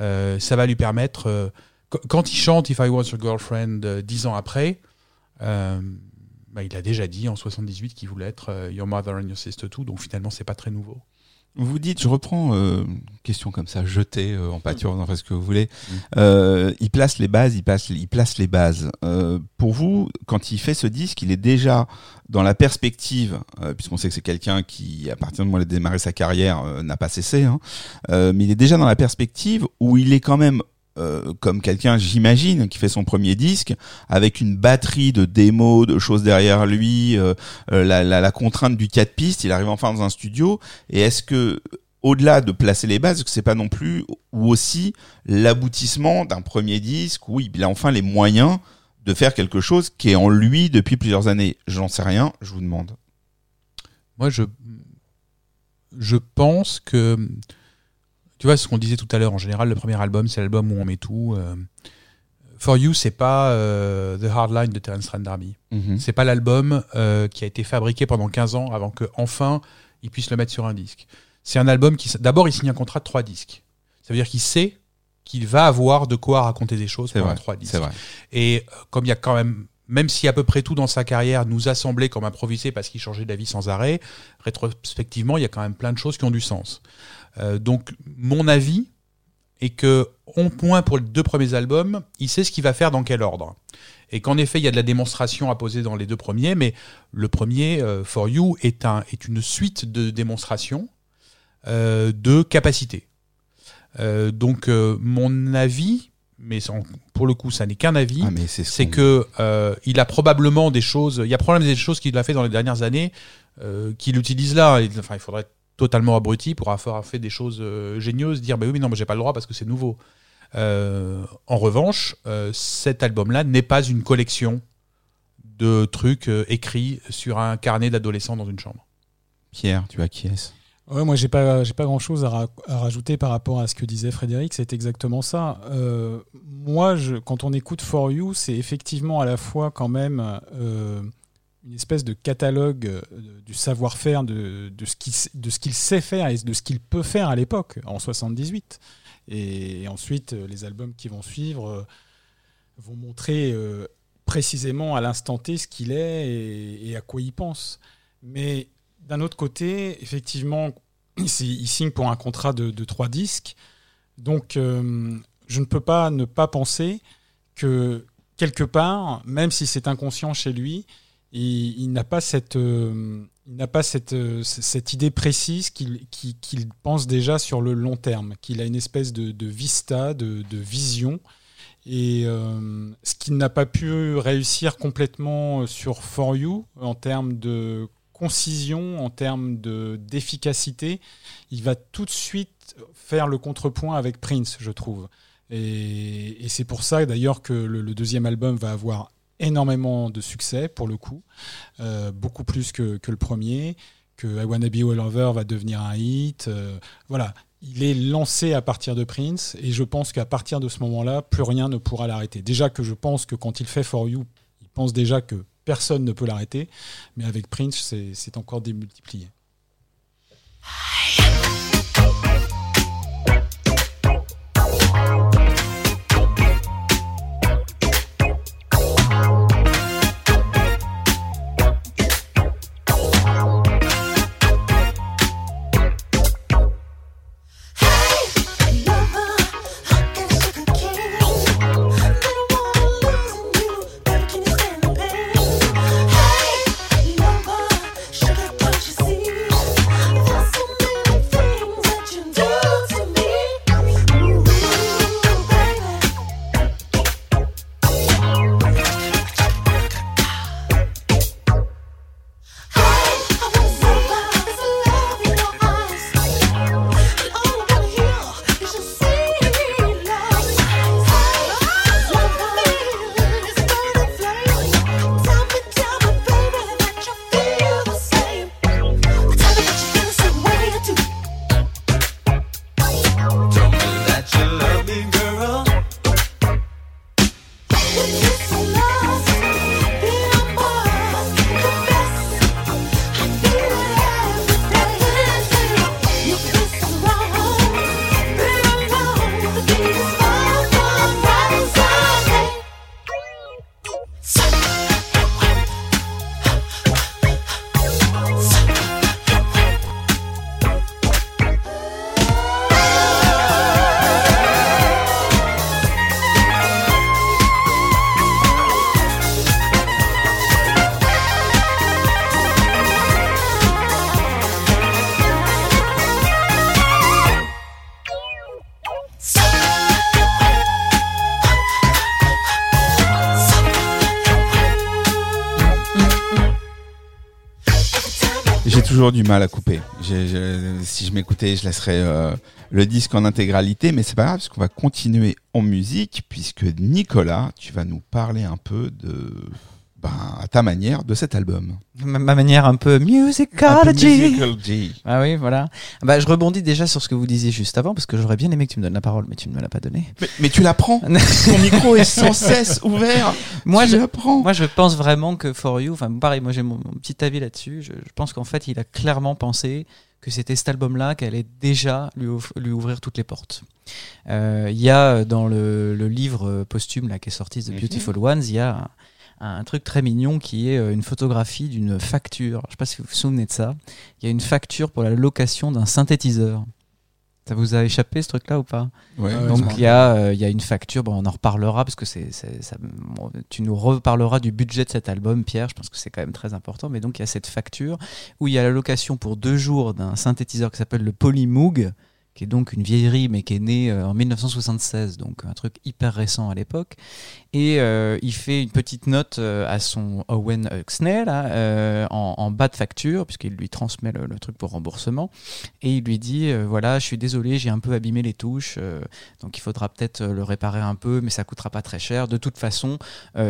Euh, ça va lui permettre, euh, qu- quand il chante If I Was Your Girlfriend dix ans après, bah, il a déjà dit en 78 qu'il voulait être Your Mother and Your Sister Too, donc finalement c'est pas très nouveau. Vous dites, je reprends euh, une question comme ça, jetée euh, en pâture, en fait ce que vous voulez. Euh, il place les bases, il place, il place les bases. Euh, pour vous, quand il fait ce disque, il est déjà dans la perspective, euh, puisqu'on sait que c'est quelqu'un qui, à partir du moment où il a démarré sa carrière, euh, n'a pas cessé, hein, euh, mais il est déjà dans la perspective où il est quand même euh, comme quelqu'un, j'imagine, qui fait son premier disque, avec une batterie de démos, de choses derrière lui, euh, euh, la, la, la contrainte du 4 pistes, il arrive enfin dans un studio, et est-ce que, au-delà de placer les bases, que c'est pas non plus, ou aussi, l'aboutissement d'un premier disque, où il a enfin les moyens de faire quelque chose qui est en lui depuis plusieurs années? J'en sais rien, je vous demande. Moi, je, je pense que. Tu vois, ce qu'on disait tout à l'heure, en général, le premier album, c'est l'album où on met tout. euh, For You, c'est pas euh, The Hard Line de Terence Trent D'Arby. C'est pas l'album euh, qui a été fabriqué pendant 15 ans avant que enfin il puisse le mettre sur un disque. C'est un album qui. D'abord, il signe un contrat de trois disques. Ça veut dire qu'il sait qu'il va avoir de quoi raconter des choses pendant vrai, trois disques. vrai. Et comme il y a quand même, même si à peu près tout dans sa carrière nous a semblé comme improvisé parce qu'il changeait d'avis sans arrêt, rétrospectivement, il y a quand même plein de choses qui ont du sens. Euh, donc, mon avis est que, au moins pour les deux premiers albums, il sait ce qu'il va faire dans quel ordre. Et qu'en effet, il y a de la démonstration à poser dans les deux premiers, mais le premier, euh, For You, est, un, est une suite de démonstrations euh, de capacité. Euh, donc, euh, mon avis, mais sans- pour le coup, ça n'est qu'un avis, Ah, c'est ce que euh, il a probablement des choses, il y a probablement des choses qu'il a fait dans les dernières années euh, qu'il utilise là. Enfin, il faudrait totalement abruti pour avoir fait des choses euh, génieuses, dire bah oui mais non mais j'ai pas le droit parce que c'est nouveau. Euh, en revanche, euh, cet album-là n'est pas une collection de trucs euh, écrits sur un carnet d'adolescent dans une chambre. Pierre, tu acquiesces. Ouais, moi, j'ai pas, j'ai pas grand chose à, ra- à rajouter par rapport à ce que disait Frédéric. C'est exactement ça. Euh, moi, je, quand on écoute For You, c'est effectivement à la fois quand même euh, une espèce de catalogue euh, du savoir-faire de, de ce qu'il sait faire et de ce qu'il peut faire à l'époque, en 78. Et, ensuite, euh, les albums qui vont suivre euh, vont montrer précisément à l'instant T ce qu'il est et, à quoi il pense. Mais d'un autre côté, effectivement, il, signe pour un contrat de, trois disques. Donc, je ne peux pas ne pas penser que, quelque part, même si c'est inconscient chez lui, il, il n'a pas cette, euh, il n'a pas cette, euh, cette idée précise qu'il pense déjà sur le long terme, qu'il a une espèce de, de vista, de, vision. Et euh, ce qu'il n'a pas pu réussir complètement sur For You en termes de concision, en termes de- d'efficacité, il va tout de suite faire le contrepoint avec Prince, je trouve. Et, et c'est pour ça d'ailleurs que le deuxième album va avoir énormément de succès pour le coup, euh, beaucoup plus que, que le premier, que I Wanna Be All Over va devenir un hit. euh, voilà, il est lancé à partir de Prince et je pense qu'à partir de ce moment-là, plus rien ne pourra l'arrêter. Déjà que je pense que quand il fait For You, il pense déjà que personne ne peut l'arrêter, mais avec Prince, c'est encore démultiplié. Du mal à couper. Si je m'écoutais, je laisserais euh, le disque en intégralité, mais c'est pas grave parce qu'on va continuer en musique puisque Nicolas, tu vas nous parler un peu de, ben, à ta manière, de cet album. Ma, ma manière un peu musicology. musicology. Ah oui, voilà. Bah, je rebondis déjà sur ce que vous disiez juste avant, parce que j'aurais bien aimé que tu me donnes la parole, mais tu ne me l'as pas donné. Mais, mais tu l'apprends. Ton micro est sans cesse ouvert. Moi, tu je, l'apprends. moi, je pense vraiment que For You, enfin, pareil, moi, j'ai mon, mon petit avis là-dessus. Je, je pense qu'en fait, il a clairement pensé que c'était cet album-là qui allait déjà lui, ouvrir toutes les portes. Euh, Il y a dans le, le livre euh, posthume là, qui est sorti, The Mhm. Beautiful Ones, il y a un, truc très mignon qui est euh, une photographie d'une facture. Je ne sais pas si vous vous souvenez de ça. Il y a une facture pour la location d'un synthétiseur. Ça vous a échappé ce truc-là ou pas? Ouais, donc il y a euh, il y a une facture, bon, on en reparlera parce que c'est c'est- ça- bon, tu nous reparleras du budget de cet album, Pierre. Je pense que c'est quand même très important. Mais donc il y a cette facture où il y a la location pour deux jours d'un synthétiseur qui s'appelle le Polymoog, qui est donc une vieillerie mais qui est née euh, en 1976, donc un truc hyper récent à l'époque. Et euh, il fait une petite note euh, à son Owen Huxley là, en, bas de facture, puisqu'il lui transmet le, truc pour remboursement. Et il lui dit voilà, je suis désolé, j'ai un peu abîmé les touches, donc il faudra peut-être le réparer un peu, mais ça coûtera pas très cher. De toute façon,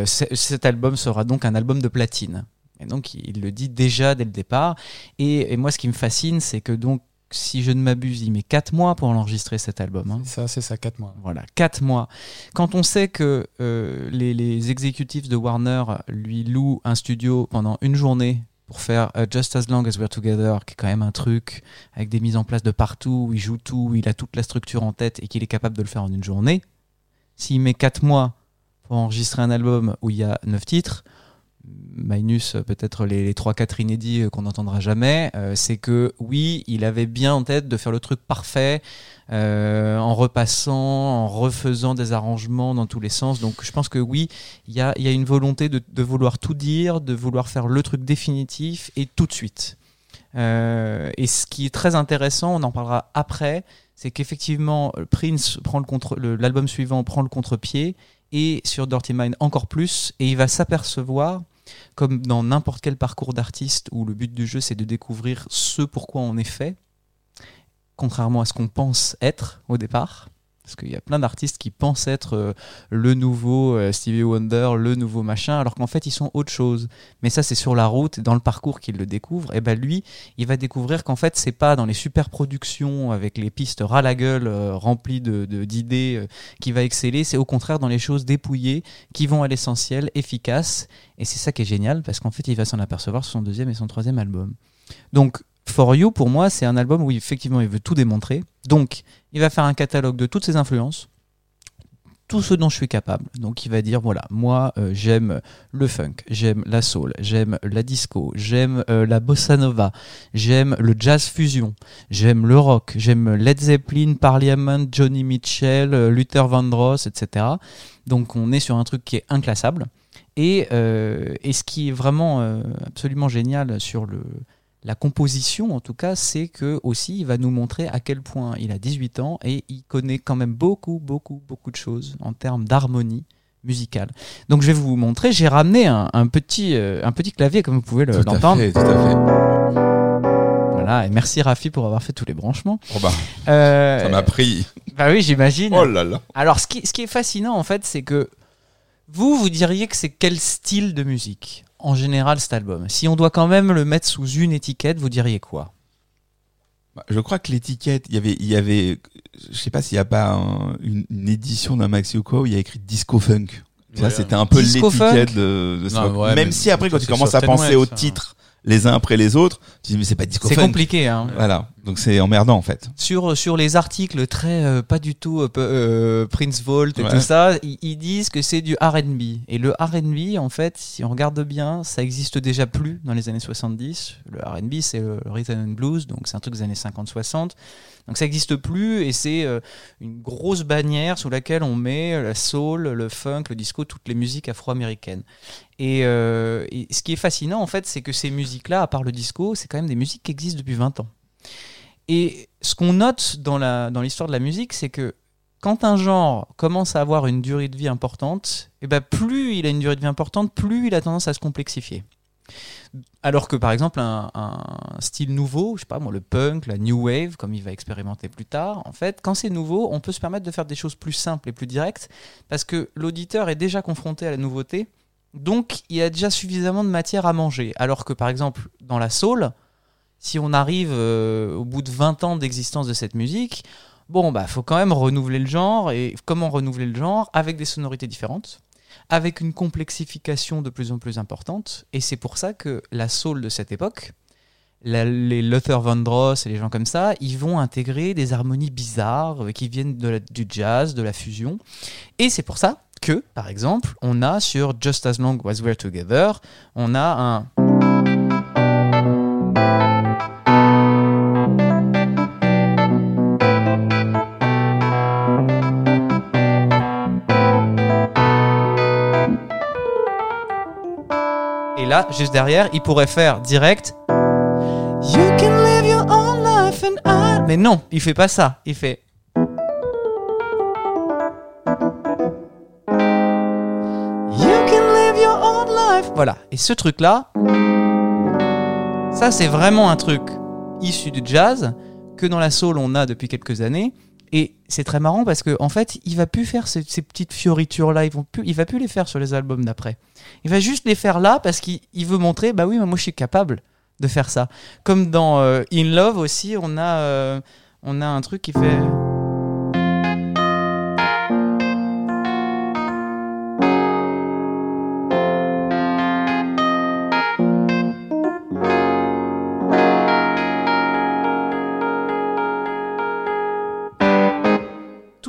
cet album sera donc un album de platine. Et donc il le dit déjà dès le départ. Et moi, ce qui me fascine, c'est que donc si je ne m'abuse, il met 4 mois pour enregistrer cet album. hein. Ça, c'est ça, 4 mois. Voilà, 4 mois. Quand on sait que euh, les, les exécutifs de Warner lui louent un studio pendant une journée pour faire euh, Just As Long As We're Together, qui est quand même un truc avec des mises en place de partout, où il joue tout, où il a toute la structure en tête et qu'il est capable de le faire en une journée, s'il met 4 mois pour enregistrer un album où il y a 9 titres, minus euh, peut-être les, les 3-4 inédits euh, qu'on n'entendra jamais, euh, c'est que oui, il avait bien en tête de faire le truc parfait, en repassant, en refaisant des arrangements dans tous les sens. Donc je pense que oui, il y a, une volonté de, vouloir tout dire, de vouloir faire le truc définitif et tout de suite. Et ce qui est très intéressant, on en parlera après, c'est qu'effectivement Prince prend le contre, l'album suivant prend le contre-pied et sur Dirty Mind encore plus, et il va s'apercevoir comme dans n'importe quel parcours d'artiste où le but du jeu c'est de découvrir ce pourquoi on est fait, contrairement à ce qu'on pense être au départ, Parce qu'il y a plein d'artistes qui pensent être euh, le nouveau euh, Stevie Wonder, le nouveau machin, alors qu'en fait ils sont autre chose. Mais ça c'est sur la route, dans le parcours qu'il le découvre. Et ben lui, il va découvrir qu'en fait c'est pas dans les super productions avec les pistes ras la gueule euh, remplies de de- d'idées euh, qui va exceller. C'est au contraire dans les choses dépouillées qui vont à l'essentiel, efficaces. Et c'est ça qui est génial parce qu'en fait il va s'en apercevoir sur son deuxième et son troisième album. Donc For You, pour moi, c'est un album où effectivement il veut tout démontrer. Donc, il va faire un catalogue de toutes ses influences, tout ce dont je suis capable. Donc, il va dire voilà, moi, euh, j'aime le funk, j'aime la soul, j'aime la disco, j'aime euh, la bossa nova, j'aime le jazz fusion, j'aime le rock, j'aime Led Zeppelin, Parliament, Johnny Mitchell, euh, Luther Vandross, etc. Donc, on est sur un truc qui est inclassable. Et, et ce qui est vraiment absolument génial sur le, la composition, en tout cas, c'est que aussi il va nous montrer à quel point il a 18 ans et il connaît quand même beaucoup, beaucoup, beaucoup de choses en termes d'harmonie musicale. Donc je vais vous montrer, j'ai ramené un, un petit, euh, un petit clavier comme vous pouvez le- Tout l'entendre. tout à fait. Voilà, et merci Rafi pour avoir fait tous les branchements. Oh bah, Euh, ça m'a pris. bah oui, j'imagine. Oh là là. Alors, ce qui, ce qui est fascinant, en fait, c'est que vous, vous diriez que c'est quel style de musique? En général, cet album. Si on doit quand même le mettre sous une étiquette, vous diriez quoi? Bah, Je crois que l'étiquette, il y avait, il y avait, je sais pas s'il y a pas un- une, une édition d'un maxi ou quoi où il y a écrit disco funk. Ça, Ouais. c'était un peu l'étiquette de, de ce Non, rock. ouais, Même si après, quand tu commences à penser ça. titres les uns après les autres, tu dis mais c'est pas disco C'est compliqué, hein Voilà. Donc c'est emmerdant en fait. sur, sur les articles très euh, pas du tout euh, euh, Prince Vault et Ouais. tout ça, ils, ils disent que c'est du R&B. Et le R&B, en fait, si on regarde bien, ça existe déjà plus dans les années 70. Le R&B, c'est le rhythm and blues, donc c'est un truc des années 50-60. Donc ça n'existe plus et c'est euh, une grosse bannière sous laquelle on met la soul, le funk, le disco, toutes les musiques afro-américaines. Et, euh, et ce qui est fascinant, en fait, c'est que ces musiques-là, à part le disco, c'est quand même des musiques qui existent depuis 20 ans. Et ce qu'on note dans l'histoire de la musique, c'est que quand un genre commence à avoir une durée de vie importante, et ben plus il a une durée de vie importante, plus il a tendance à se complexifier. Alors que par exemple un, style nouveau, je sais pas moi le punk, la new wave, comme il va expérimenter plus tard, en fait, quand c'est nouveau, on peut se permettre de faire des choses plus simples et plus directes parce que l'auditeur est déjà confronté à la nouveauté, donc il a déjà suffisamment de matière à manger. Alors que par exemple dans la soul, si on arrive euh, au bout de 20 ans d'existence de cette musique, bon, bah, faut quand même renouveler le genre. Et comment renouveler le genre Avec des sonorités différentes, avec une complexification de plus en plus importante. Et c'est pour ça que la soul de cette époque, les Luther Vandross et les gens comme ça, ils vont intégrer des harmonies bizarres euh, qui viennent du jazz, de la fusion. Et c'est pour ça que, par exemple, on a sur Just As Long As We're Together, on a un... juste derrière, il pourrait faire direct. You can live your own. Mais non, il fait pas ça. Il fait. Voilà. Et ce truc-là, ça c'est vraiment un truc issu du jazz que dans la soul on a depuis quelques années. Et c'est très marrant parce que en fait, il va plus faire ces, petites fioritures là. Ils vont plus, il va plus les faire sur les albums d'après. Il va juste les faire là parce qu'il il veut montrer, bah oui, moi je suis capable de faire ça. Comme dans euh, In Love aussi, on a, euh, on a un truc qui fait.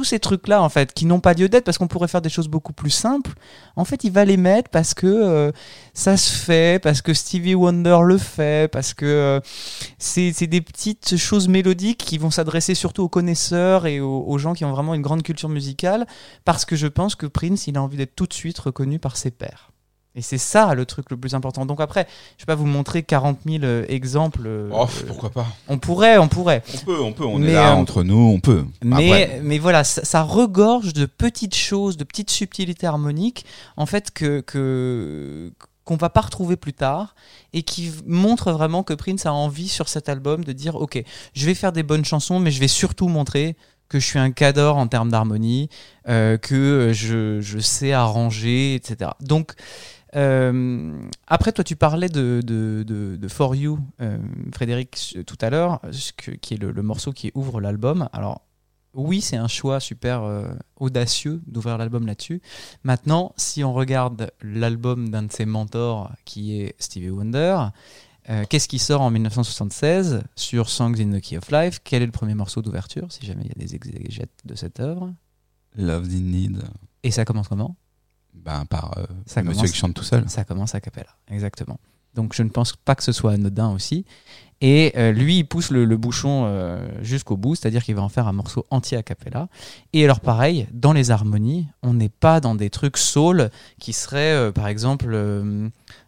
Ces trucs-là, en fait, qui n'ont pas lieu d'être parce qu'on pourrait faire des choses beaucoup plus simples, en fait, il va les mettre parce que euh, ça se fait, parce que Stevie Wonder le fait, parce que euh, c'est des petites choses mélodiques qui vont s'adresser surtout aux connaisseurs et aux, aux gens qui ont vraiment une grande culture musicale, parce que je pense que Prince, il a envie d'être tout de suite reconnu par ses pairs. Et c'est ça le truc le plus important. Donc après, je vais pas vous montrer 40 000 euh, exemples. euh, Oh, pourquoi pas on pourrait, on pourrait. On peut, on peut. On Mais, est là euh, entre nous, on peut. Mais, Après, mais voilà, ça, ça regorge de petites choses, de petites subtilités harmoniques, en fait, que que qu'on va pas retrouver plus tard et qui montrent vraiment que Prince a envie sur cet album de dire ok je vais faire des bonnes chansons mais je vais surtout montrer que je suis un cador en termes d'harmonie, euh, que je, je sais arranger, etc. Donc, euh, après, toi, tu parlais de, de, de, de For You, euh, Frédéric, tout à l'heure, qui est le, le morceau qui ouvre l'album. Alors, oui, c'est un choix super euh, audacieux d'ouvrir l'album là-dessus. Maintenant, si on regarde l'album d'un de ses mentors, qui est Stevie Wonder, qu'est-ce qui sort en 1976 sur Songs in the Key of Life? Quel est le premier morceau d'ouverture, si jamais il y a des exégètes de cette œuvre? Love in Need, Et ça commence comment? Ben, par euh, Ça le monsieur commence- qui chante tout seul. Ça commence à cappella, exactement. Donc je ne pense pas que ce soit anodin aussi. Et euh, lui, il pousse le, le bouchon euh, jusqu'au bout, c'est-à-dire qu'il va en faire un morceau entier a cappella. Et alors pareil, dans les harmonies, on n'est pas dans des trucs soul qui seraient, euh, par exemple, euh,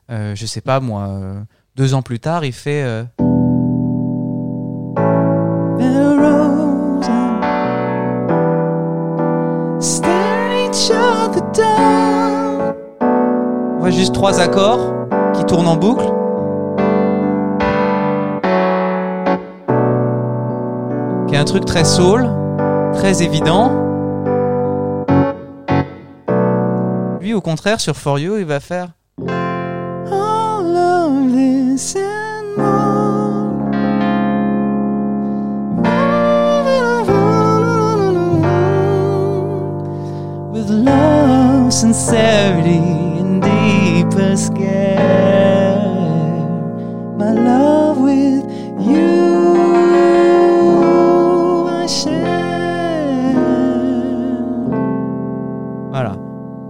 euh, je sais pas moi, euh, deux ans plus tard, il fait... euh, On juste trois accords qui tournent en boucle. Qui est un truc très soul, très évident. Lui, au contraire, sur For You, il va faire. Voilà.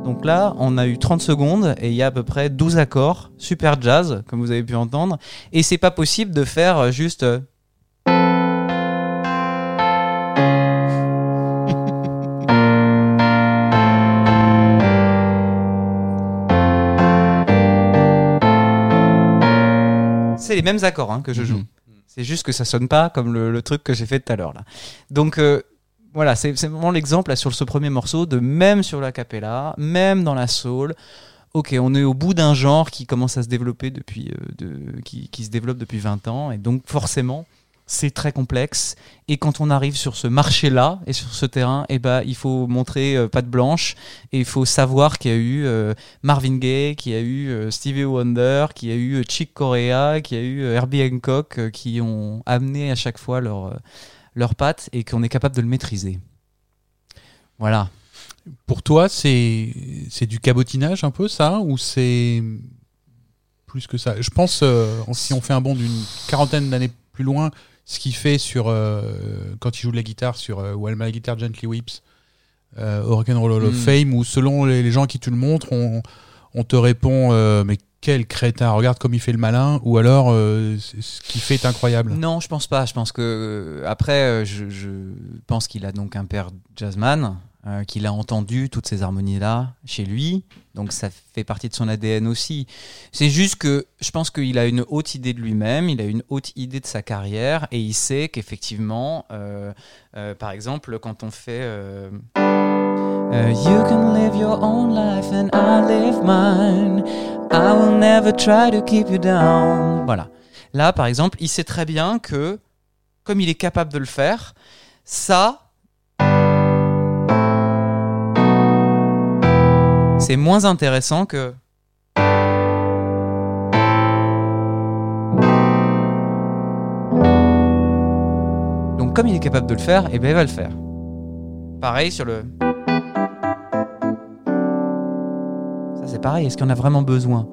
Donc là, on a eu 30 secondes et il y a à peu près 12 accords, super jazz, comme vous avez pu entendre. Et c'est pas possible de faire euh, juste. Les mêmes accords hein, que je joue. Mhm. C'est juste que ça sonne pas comme le, le truc que j'ai fait tout à l'heure là. Donc euh, voilà, c'est vraiment l'exemple sur ce premier morceau de même sur la cappella, même dans la soul. Ok, on est au bout d'un genre qui commence à se développer depuis, euh, de, qui, qui se développe depuis 20 ans, et donc forcément, c'est très complexe. Et quand on arrive sur ce marché-là et sur ce terrain, eh ben, il faut montrer euh, patte blanche et il faut savoir qu'il y a eu euh, Marvin Gaye, qu'il y a eu euh, Stevie Wonder, qu'il y a eu euh, Chick Corea, qu'il y a eu Herbie Hancock, qui ont amené à chaque fois leur, leur et qu'on est capable de le maîtriser. Voilà. Pour toi, c'est du cabotinage un peu ça ou c'est plus que ça? Je pense si on fait un bond d'une quarantaine d'années plus loin, ce qu'il fait sur euh, quand il joue de la guitare sur euh, While My Guitar Gently Weeps, euh, au Rock'n'Roll Hall of Mm. Fame, où selon les, les gens qui tu le montres, on, on te répond mais quel crétin, regarde comme il fait le malin, ou alors euh, ce qu'il fait est incroyable. Non, je pense pas. Je pense que euh, après, euh, je, je pense qu'il a donc un père jazzman, euh, qu'il a entendu toutes ces harmonies là chez lui, donc ça fait partie de son ADN aussi. C'est juste que je pense qu'il a une haute idée de lui-même, il a une haute idée de sa carrière, et il sait qu'effectivement, euh, euh, par exemple, quand on fait You can live your own life and live mine. I will never try to keep you down. Voilà. Là, par exemple, il sait très bien que, comme il est capable de le faire, ça, c'est moins intéressant que. Donc, comme il est capable de le faire, eh ben, il va le faire. Pareil sur le. Ça, c'est pareil. Est-ce en a vraiment besoin?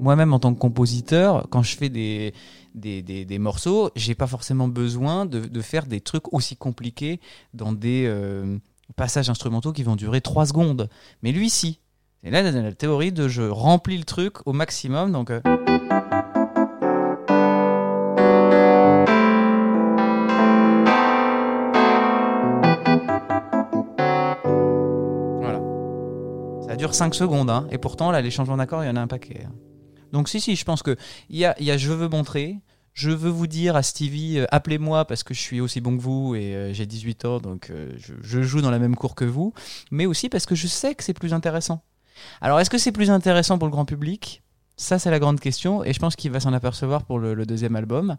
Moi-même, en tant que compositeur, quand je fais des, des, des- des morceaux, j'ai pas forcément besoin de, de faire des trucs aussi compliqués dans des euh, passages instrumentaux qui vont durer 3 secondes. Mais lui, si. Et là, dans la théorie de je remplis le truc au maximum. Donc. euh, Voilà. Ça dure 5 secondes, hein. et pourtant, là, les changements d'accord, il y en a un paquet. hein. Donc, si, si, je pense que il y a, il y a je veux montrer, je veux vous dire à Stevie, euh, appelez-moi parce que je suis aussi bon que vous et euh, j'ai 18 ans, donc je joue dans la même cour que vous, mais aussi parce que je sais que c'est plus intéressant. Alors, est-ce que c'est plus intéressant pour le grand public? Ça, c'est la grande question, et je pense qu'il va s'en apercevoir pour le, deuxième album.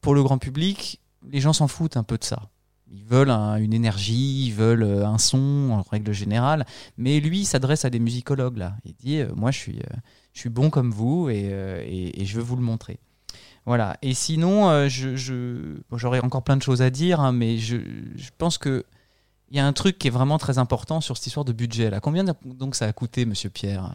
Pour le grand public, les gens s'en foutent un peu de ça. Ils veulent un- une énergie, ils veulent euh, un son en règle générale. Mais lui, il s'adresse à des musicologues là. Il dit euh, Moi, je suis, euh, je suis bon comme vous et, et- je veux vous le montrer. Voilà. Et sinon, j'aurais encore plein de choses à dire, hein, mais je, je pense que il y a un truc qui est vraiment très important sur cette histoire de budget là. Combien donc ça a coûté, Monsieur Pierre?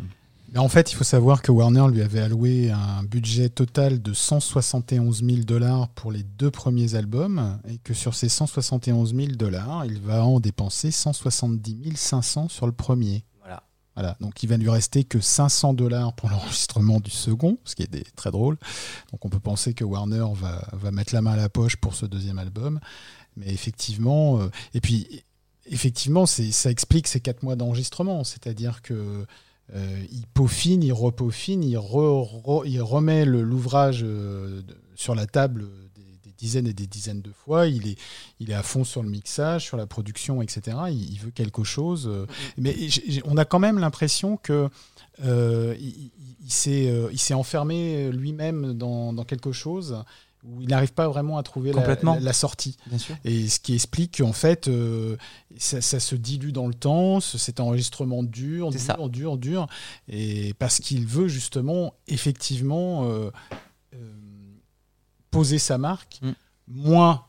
Mais en fait, il faut savoir que Warner lui avait alloué un budget total de 171 000 dollars pour les deux premiers albums et que sur ces 171 000 dollars, il va en dépenser 170 500 sur le premier. Voilà. Voilà, donc il va lui rester que 500 dollars pour l'enregistrement du second, ce qui est très drôle. Donc on peut penser que Warner va, va mettre la main à la poche pour ce deuxième album. Mais effectivement, euh, et puis effectivement, ça explique ces quatre mois d'enregistrement. C'est-à-dire que euh, il peaufine, il repeaufine, il, re- re- il remet l'ouvrage euh, sur la table des, des dizaines et des dizaines de fois. Il est, il est à fond sur le mixage, sur la production, etc. Il, il veut quelque chose. euh, mais j'ai- j'ai- on a quand même l'impression que il, s'est il s'est enfermé lui-même dans, dans quelque chose où il n'arrive pas vraiment à trouver la- Complètement. la- la sortie. Bien sûr. Et ce qui explique qu'en fait, euh, ça, ça se dilue dans le temps, ce- cet enregistrement dure, C'est ça. dur, dur, dur, et parce qu'il veut justement, effectivement, euh, euh, poser sa marque, Mm. moins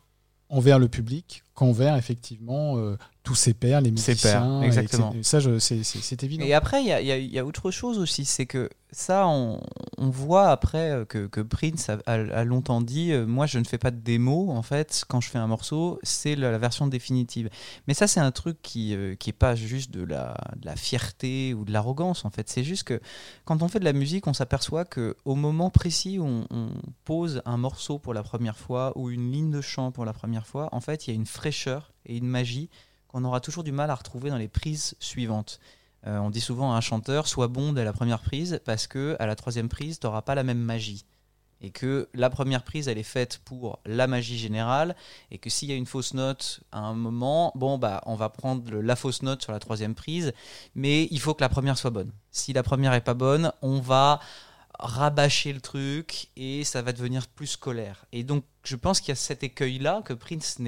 envers le public qu'envers, effectivement, tous ses pairs, les musiciens. pairs, exactement. Ça, c'est- évident. Et après, il y a, y a- y a autre chose aussi, c'est que ça, on, on voit après euh, que, que Prince a, longtemps dit, euh, moi je ne fais pas de démo, en fait, quand je fais un morceau, c'est la, la version définitive. Mais ça, c'est un truc qui euh, qui est pas juste de la, de la fierté ou de l'arrogance, en fait. C'est juste que quand on fait de la musique, on s'aperçoit que au moment précis où on, on pose un morceau pour la première fois ou une ligne de chant pour la première fois, en fait, il y a une fraîcheur et une magie qu'on aura toujours du mal à retrouver dans les prises suivantes. Euh, on dit souvent à un chanteur sois bon dès la première prise parce que à la troisième prise tu n'auras pas la même magie. Et que la première prise elle est faite pour la magie générale et que s'il y a une fausse note à un moment bon bah on va prendre la fausse note sur la troisième prise. Mais il faut que la première soit bonne. Si la première est pas bonne on va rabâcher le truc et ça va devenir plus scolaire. Et donc je pense qu'il y a cet écueil là que Prince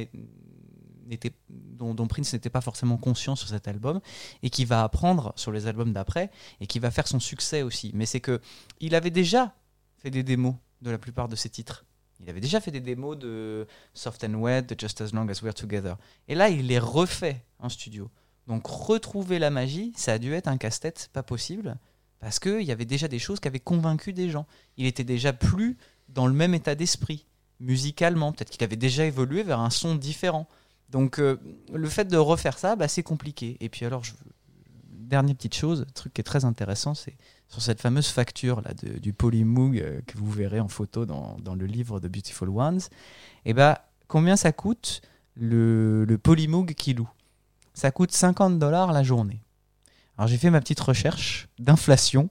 dont Prince n'était pas forcément conscient sur cet album et qui va apprendre sur les albums d'après et qui va faire son succès aussi. Mais c'est que il avait déjà fait des démos de la plupart de ses titres. Il avait déjà fait des démos de Soft and Wet, de Just As Long As We're Together. Et là, il les refait en studio. Donc retrouver la magie, ça a dû être un casse-tête pas possible parce qu'il y avait déjà des choses qui avaient convaincu des gens. Il était déjà plus dans le même état d'esprit musicalement. Peut-être qu'il avait déjà évolué vers un son différent. Donc euh, le fait de refaire ça, bah, c'est compliqué. Et puis alors, je... dernière petite chose, truc qui est très intéressant, c'est sur cette fameuse facture là, de- du Polymoog euh, que vous verrez en photo dans, dans le livre de Beautiful Ones. Et bah, combien ça coûte le, le Polymoog qui loue? Ça coûte 50 dollars la journée. Alors j'ai fait ma petite recherche d'inflation.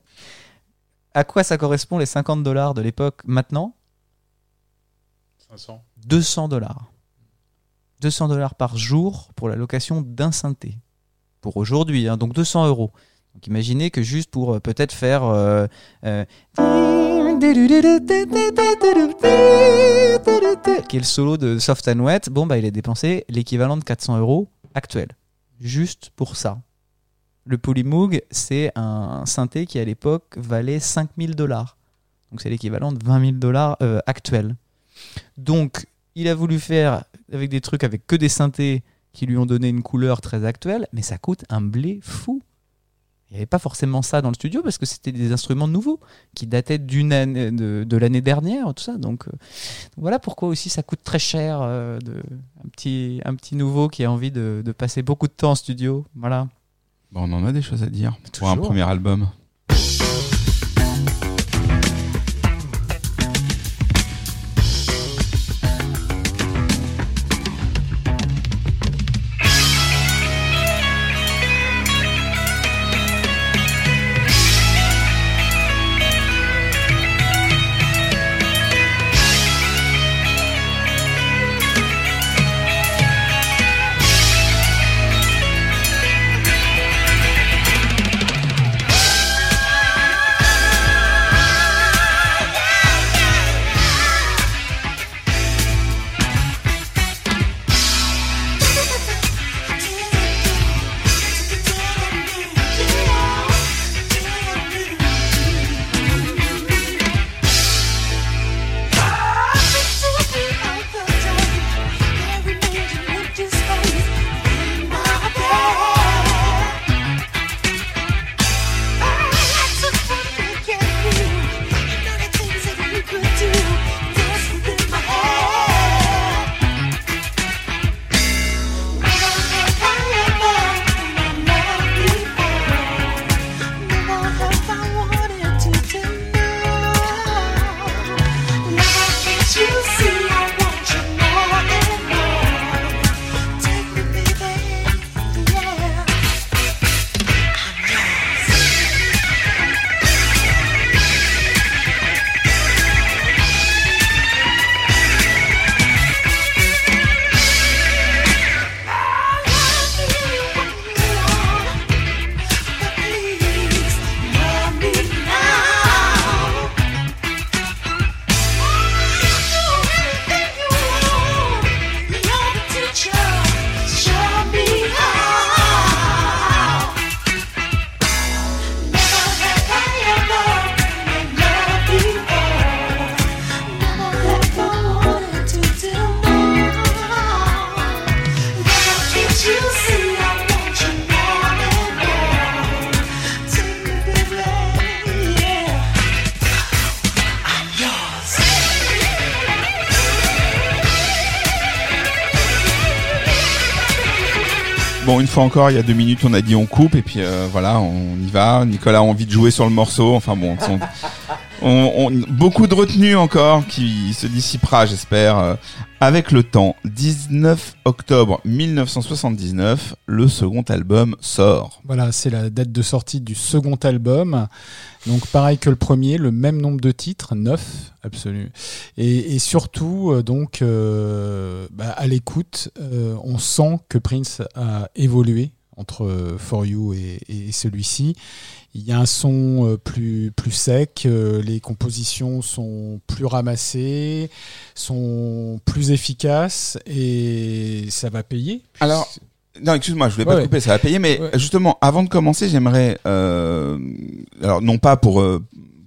À quoi ça correspond les 50 dollars de l'époque maintenant? 500. 200 dollars. 200 dollars par jour pour la location d'un synthé. Pour aujourd'hui, hein, donc 200 euros. Donc imaginez que juste pour euh, peut-être faire... euh, euh, qui est le solo de Soft and Wet, bon bah il a dépensé l'équivalent de 400 euros actuel. Juste pour ça. Le Polymoog, c'est un synthé qui à l'époque valait 5000 dollars. Donc c'est l'équivalent de 20 000 dollars euh, actuels. Donc il a voulu faire avec des trucs avec que des synthés qui lui ont donné une couleur très actuelle, mais ça coûte un blé fou. Il n'y avait pas forcément ça dans le studio parce que c'était des instruments nouveaux qui dataient d'une année, de, de l'année dernière, tout ça. Donc euh, voilà pourquoi aussi ça coûte très cher euh, de, un, petit, un petit nouveau qui a envie de, de passer beaucoup de temps en studio. Voilà. Bon, on en a des choses à dire pour un premier album. Encore, il y a deux minutes, on a dit on coupe et puis euh, voilà, on y va. Nicolas a envie de jouer sur le morceau. Enfin bon, on, on- on- beaucoup de retenue encore qui se dissipera, j'espère, euh, avec le temps. 19 octobre 1979, le second album sort. Voilà, c'est la date de sortie du second album. Donc pareil que le premier, le même nombre de titres, 9, absolu. Et, surtout, euh, donc, euh, bah, à l'écoute, euh, on sent que Prince a évolué entre For You et celui-ci. Il y a un son euh, plus, plus sec, euh, les compositions sont plus ramassées, sont plus efficaces et ça va payer. Alors, non, excuse-moi, je voulais pas Ouais, te couper, ça va payer, mais Ouais. justement, avant de commencer, j'aimerais, euh, alors non pas pour euh,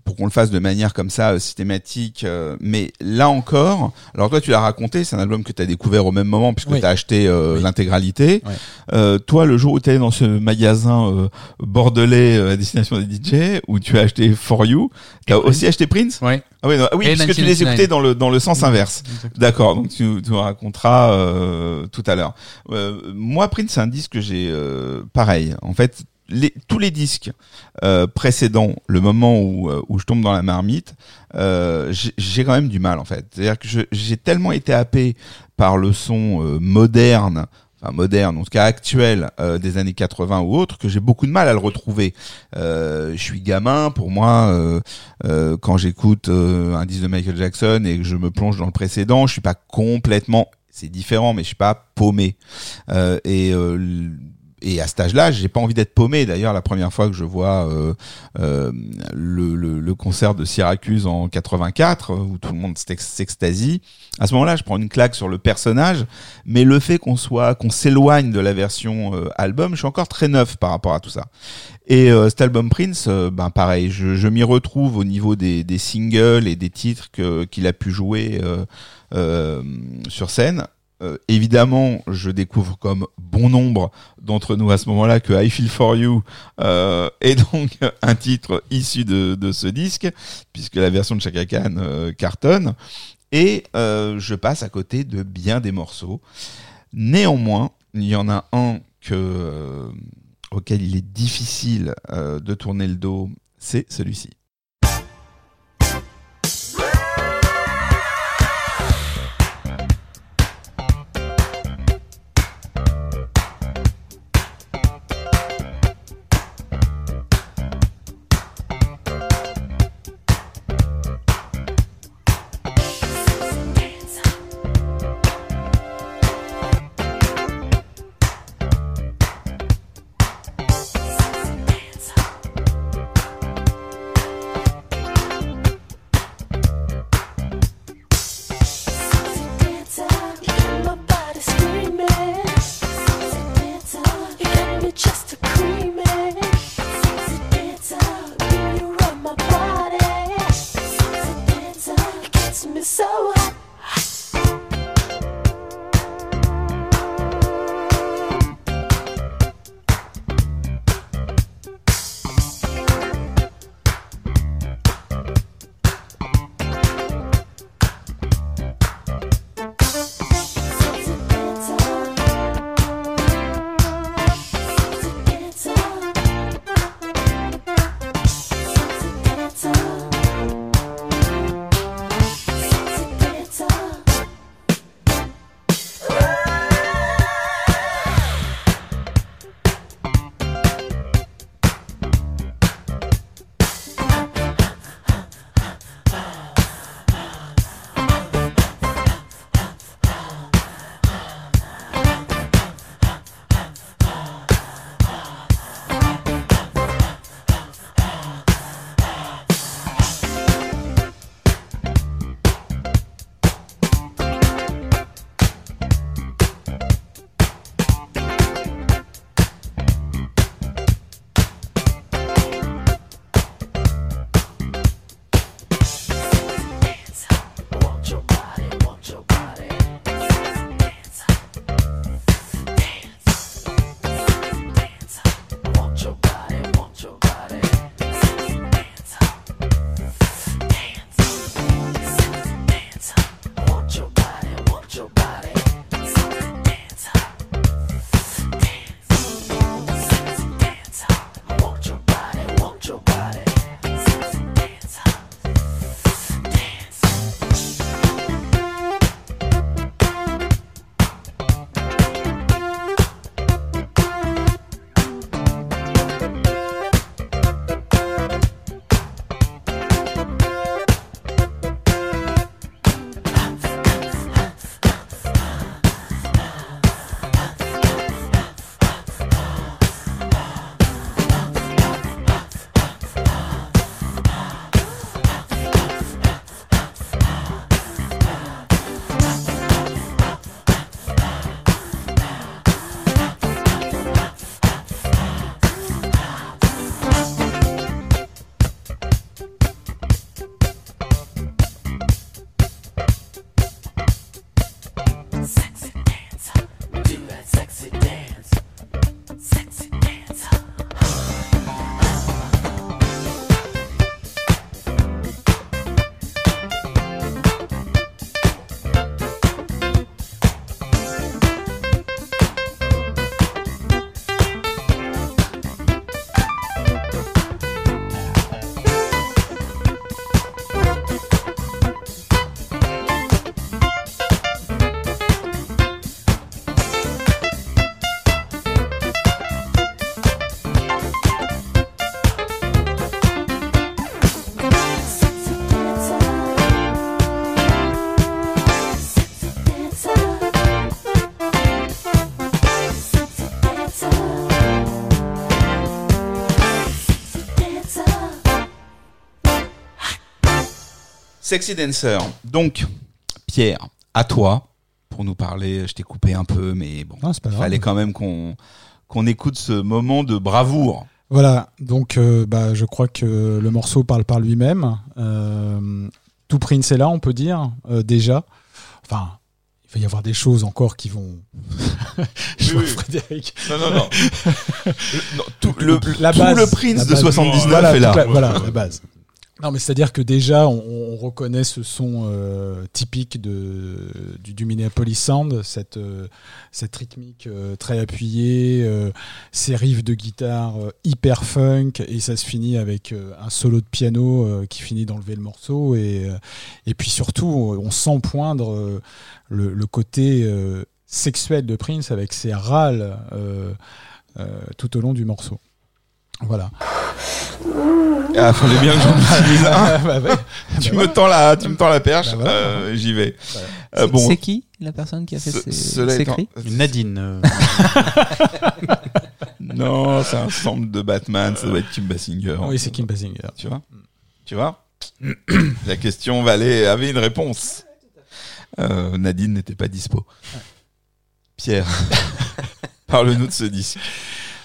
pour qu'on le fasse de manière comme ça euh, systématique, euh, mais là encore, alors toi tu l'as raconté, c'est un album que tu as découvert au même moment puisque Oui. tu as acheté euh, Oui. l'intégralité. Euh, toi, le jour où tu allé dans ce magasin euh, bordelais euh, à destination des DJ, où tu as acheté For You, tu as aussi acheté Prince? Ouais. Ah oui, non, ah oui puisque tu les 1999. écoutais dans le dans le sens inverse. Exactement. D'accord, donc tu, tu raconteras euh, tout à l'heure. Euh, moi, Prince, c'est un disque que j'ai euh, pareil. En fait, les, tous les disques euh, précédents, le moment où, euh, où je tombe dans la marmite, euh, j'ai- quand même du mal en fait. C'est-à-dire que j'ai tellement été happé par le son euh, moderne, enfin moderne, en tout cas actuel euh, des années 80 ou autres, que j'ai beaucoup de mal à le retrouver. Euh, je suis gamin, pour moi, euh, euh, quand j'écoute euh, un disque de Michael Jackson et que je me plonge dans le précédent, je suis pas complètement, c'est différent, mais je suis pas paumé. Et et à cet âge-là, j'ai pas envie d'être paumé. D'ailleurs, la première fois que je vois euh, euh, le, le, le concert de Syracuse en 84, euh, où tout le monde s'ex- s'extasie, à ce moment-là, je prends une claque sur le personnage. Mais le fait qu'on soit, qu'on s'éloigne de la version euh, album, je suis encore très neuf par rapport à tout ça. Et euh, cet album Prince, euh, ben pareil, je, je m'y retrouve au niveau des, des singles et des titres qu'il a pu jouer sur scène. Euh, évidemment, je découvre comme bon nombre d'entre nous à ce moment-là que I Feel For You euh, est donc un titre issu de, ce disque, puisque la version de Chaka Khan euh, cartonne. Et je passe à côté de bien des morceaux. Néanmoins, il y en a un que, auquel il est difficile de tourner le dos, c'est celui-ci. Sexy Dancer. Donc, Pierre, à toi pour nous parler. Je t'ai coupé un peu, mais bon, Non, pas il fallait quand même qu'on qu'on écoute ce moment de bravoure. Voilà, donc euh, bah, je crois que le morceau parle par lui-même. Euh, tout Prince est là, on peut dire, euh, déjà. Enfin, il va y avoir des choses encore qui vont... je Oui. Frédéric. Non, non, non. Le- non, tout le, La tout base, le Prince la de base. 79 voilà, est là. la- voilà, la base. Non, mais c'est-à-dire que déjà, on, on reconnaît ce son euh, typique de, du, du Minneapolis Sound, cette, euh, cette rythmique euh, très appuyée, euh, ces riffs de guitare euh, hyper funk, et ça se finit avec euh, un solo de piano qui finit d'enlever le morceau. Et, et puis surtout, on sent poindre le, le côté sexuel de Prince avec ses râles tout au long du morceau. Voilà. Ah, fallait bien que j'en dise tu me tends la, tu me tends la perche. Bah euh, J'y vais. Voilà. Euh, C'est- bon, C'est qui la personne qui a fait ce- ces, ces cris? Nadine. euh, Non, c'est un sample de Batman. Ça doit être Kim Basinger. Oui, c'est Kim Basinger. Tu vois? Tu vois? La question valait, avait une réponse. Euh, Nadine n'était pas dispo. Pierre, parle-nous de ce disque.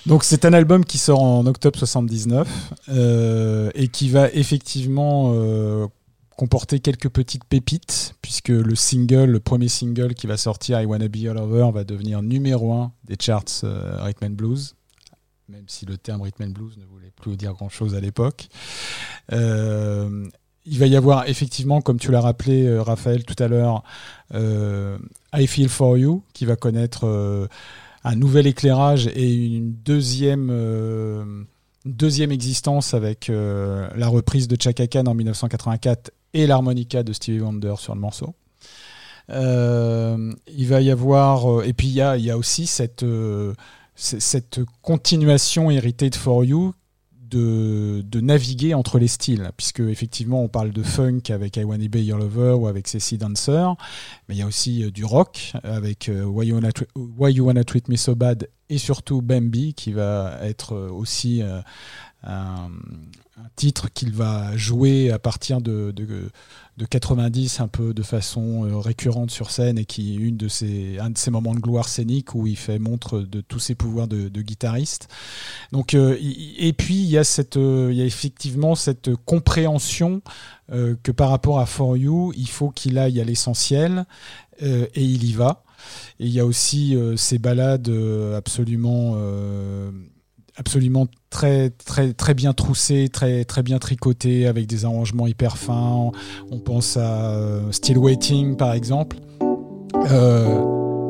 Donc c'est un album qui sort en octobre 79 euh, et qui va effectivement euh, comporter quelques petites pépites puisque le single, le premier single qui va sortir, I Wanna Be All Over, va devenir numéro un des charts euh, Rhythm and Blues, même si le terme Rhythm and Blues ne voulait plus dire grand-chose à l'époque. Euh, il va y avoir effectivement, comme tu l'as rappelé, euh, Raphaël, tout à l'heure, I Feel For You, qui va connaître un nouvel éclairage et une deuxième, euh, deuxième existence avec euh, la reprise de Chaka Khan en 1984 et l'harmonica de Stevie Wonder sur le morceau. Euh, il va y avoir et puis il y a, y a aussi cette cette continuation héritée de For You de, naviguer entre les styles, puisque effectivement on parle de funk avec I Wanna Be Your Lover ou avec Ceci Dancer, mais il y a aussi euh, du rock avec euh, Why, you Wanna Why You Wanna Treat Me So Bad et surtout Bambi qui va être euh, aussi un, un titre qu'il va jouer à partir de, de, de 90 un peu de façon euh, récurrente sur scène et qui est une de ses, un de ses moments de gloire scénique où il fait montre de tous ses pouvoirs de, de guitariste. Donc, euh, et puis il y a cette, euh, il y a effectivement cette compréhension euh, que par rapport à For You, il faut qu'il aille à l'essentiel euh, et il y va. Et il y a aussi ces balades absolument, absolument très, très, très bien troussées, très, très bien tricotées, avec des arrangements hyper fins. On pense à euh, Still Waiting, par exemple. Euh,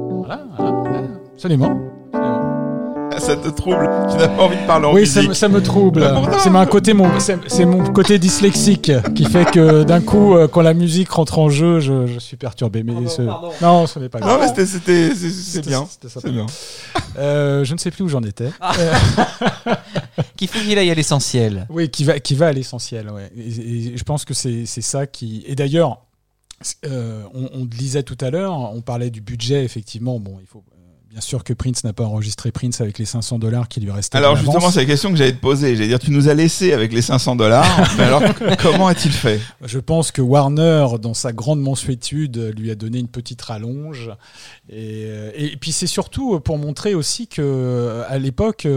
voilà, absolument. Ça te trouble Tu n'as pas envie de parler en Oui, me- ça me trouble. C'est mon côté, mon, c'est c'est mon côté dyslexique qui fait que d'un coup, euh, quand la musique rentre en jeu, je, je suis perturbé. Mais ce- non, ce n'est pas Non, grave. mais c'était- c'était c'est- bien. c'était. Euh, je ne sais plus où j'en étais. Qu'il faut qu'il aille à l'essentiel. Oui, qui va, qui va à l'essentiel. Ouais. Et, et je pense que c'est c'est ça qui. Et d'ailleurs, euh, on, on le disait tout à l'heure, on parlait du budget, effectivement. Bon, il faut. Euh, Bien sûr que Prince n'a pas enregistré Prince avec les 500 dollars qui lui restaient. Alors justement, c'est la question que j'allais te poser. J'allais dire, tu nous as laissé avec les 500 dollars. mais alors, comment a-t-il fait? Je pense que Warner, dans sa grande mansuétude, lui a donné une petite rallonge. Et, euh, et puis c'est surtout pour montrer aussi que euh, à l'époque,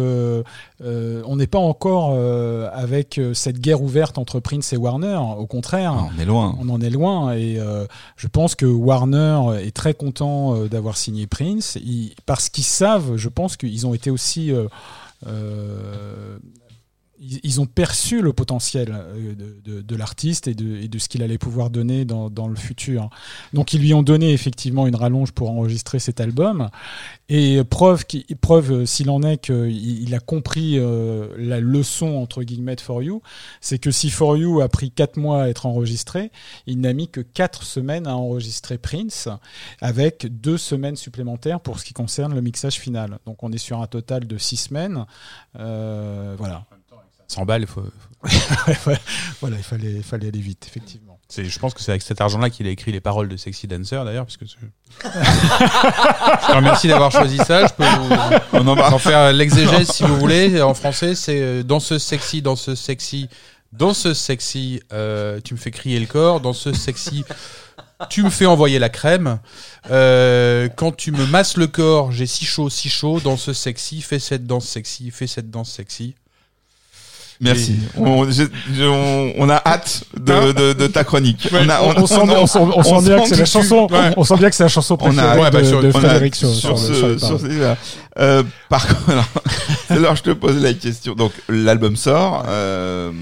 euh, on n'est pas encore euh, avec euh, cette guerre ouverte entre Prince et Warner. Au contraire, Ah, on est loin. on en est loin et euh, je pense que Warner est très content d'avoir signé Prince Ils- parce qu'ils savent, je pense qu'ils ont été aussi ils, ont perçu le potentiel euh, de, l'artiste et de, ce qu'il allait pouvoir donner dans, le futur. Donc ils lui ont donné effectivement une rallonge pour enregistrer cet album. Et preuve, euh, s'il en est qu'il il a compris euh, la leçon entre guillemets de For You, c'est que si For You a pris 4 mois à être enregistré, il n'a mis que 4 semaines à enregistrer Prince, avec 2 semaines supplémentaires pour ce qui concerne le mixage final. Donc on est sur un total de 6 semaines. Voilà. 100 balles, il faut- faut- voilà, il fallait, il fallait aller vite, effectivement. c'est- je pense que c'est avec cet argent-là qu'il a écrit les paroles de Sexy Dancer d'ailleurs. Parce que je... je te remercie d'avoir choisi ça. Je peux vous, On en vous en faire l'exégèse si vous voulez. En français, c'est euh, dans ce sexy, dans ce sexy, dans ce sexy, euh, tu me fais crier le corps. Dans ce sexy, tu me fais envoyer la crème. Euh, quand tu me masses le corps, j'ai si chaud, si chaud. Dans ce sexy, fais cette danse sexy, fais cette danse sexy. Merci. On, j'ai- j'ai- on- on a hâte de, de, de ta chronique. on, a- on sent, on sent- on sent on bien que c'est la chanson. ouais. On sent bien que c'est la chanson On a- préférée ouais, bah, de, sur- de Frédéric sur, sur, sur, ce, sur les sur paroles. celui-là. Euh, par contre, alors, alors je te pose la question. Donc l'album sort. euh,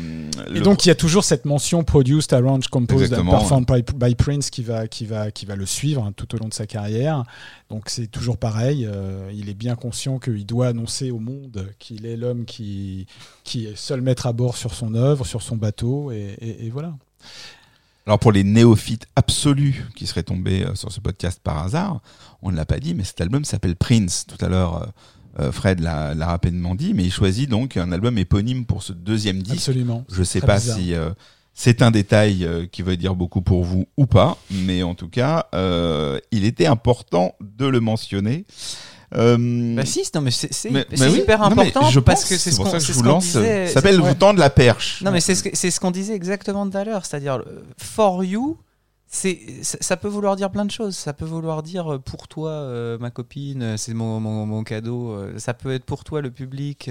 Et le- donc il y a toujours cette mention produced, arranged, composed Exactement, performed by, by Prince qui va, qui va, qui va le suivre hein, tout au long de sa carrière. Donc c'est toujours pareil. euh, il est bien conscient qu'il doit annoncer au monde qu'il est l'homme qui, qui est seul maître à bord sur son œuvre, sur son bateau, et, et- et voilà. Alors pour les néophytes absolus qui seraient tombés euh, sur ce podcast par hasard, on ne l'a pas dit, mais cet album s'appelle Prince. Tout à l'heure, euh, Fred l'a rapidement dit, mais il choisit donc un album éponyme pour ce deuxième disque. Absolument. Je sais Très pas bizarre. si euh, c'est un détail euh, qui veut dire beaucoup pour vous ou pas, mais en tout cas, euh, il était important de le mentionner. Euh, Bah si, non mais c'est oui, hyper non, important je parce pense, que c'est ce pour qu'on ça que c'est je ce lance. disait. Ça s'appelle vous tendre la perche. Non mais c'est ce qu'on disait exactement tout à l'heure, c'est-à-dire for you, c'est ça peut vouloir dire plein de choses. Ça peut vouloir dire euh, pour toi euh, ma copine, euh, c'est mon, cadeau. Ça peut être pour toi le public,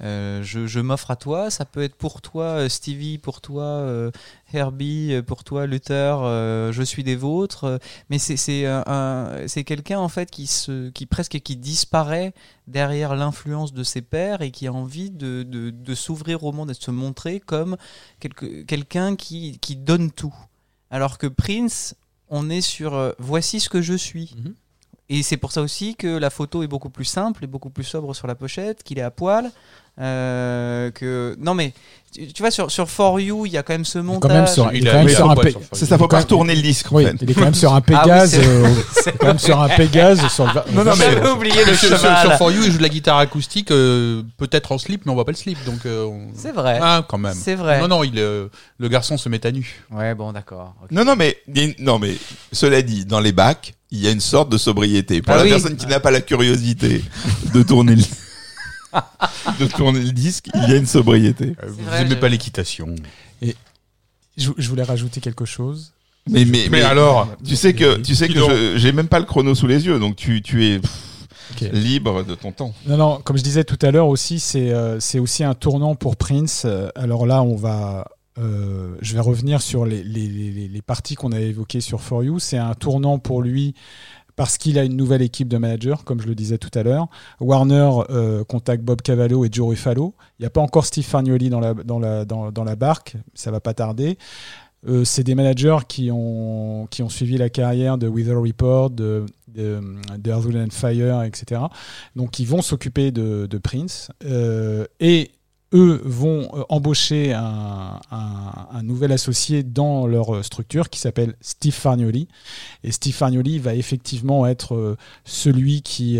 je, m'offre à toi. Ça peut être pour toi Stevie, pour toi Herbie, pour toi Luther, je suis des vôtres. Mais c'est c'est un, un- c'est quelqu'un en fait qui se qui presque qui disparaît derrière l'influence de ses pairs et qui a envie de, s'ouvrir au monde et de se montrer comme quelqu'un qui donne tout. Alors que Prince, on est sur euh, voici ce que je suis. Mhm. Et c'est pour ça aussi que la photo est beaucoup plus simple et beaucoup plus sobre sur la pochette, qu'il est à poil. Euh, que non mais tu, tu vois sur sur For You il y a quand même ce montage. quand même sur, il est Il quand même sur un Fire. C'est ça, faut pas retourner le disque. en Oui, fait. il est quand même sur un Ah oui, Pégase. c'est- euh, c'est- quand même sur un Pégase sur le. Non, non, mais- J'avais oublié le sur, sur- For You, il joue de la guitare acoustique, euh, peut-être en slip, mais on voit pas le slip. Donc, euh, on- C'est vrai. Ah, quand même. C'est vrai. Non, non, il, euh, le garçon se met à nu. Ouais bon d'accord. Non, non, mais, non, mais cela dit, dans les bacs, il y a une sorte de sobriété. Pour Ah la oui. personne qui n'a pas la curiosité de tourner le, de tourner le disque, il y a une sobriété. Euh, Vous vrai, aimez je- pas l'équitation. Je, je voulais rajouter quelque chose. Mais, mais, Mais alors tu sais que, tu sais que j'ai même pas le chrono sous les yeux, donc tu, tu es pff, libre de ton temps. Non, non, comme je disais tout à l'heure aussi, c'est euh, c'est aussi un tournant pour Prince. Euh, Alors là, on va. euh, je vais revenir sur les, les, les, les parties qu'on a évoquées sur For You. C'est un tournant pour lui parce qu'il a une nouvelle équipe de managers, comme je le disais tout à l'heure. Warner euh, contacte Bob Cavallo et Joe Ruffalo. Il n'y a pas encore Steve Fargnoli dans la, dans la, dans, la barque, ça va pas tarder. Euh, c'est des managers qui ont, qui ont suivi la carrière de Weather Report, de, de, and Fire, etc. Donc ils vont s'occuper de, de Prince euh, et eux vont euh, embaucher un, nouvel associé dans leur euh, structure qui s'appelle Steve Fargnoli. Et Steve Fargnoli va effectivement être euh, celui qui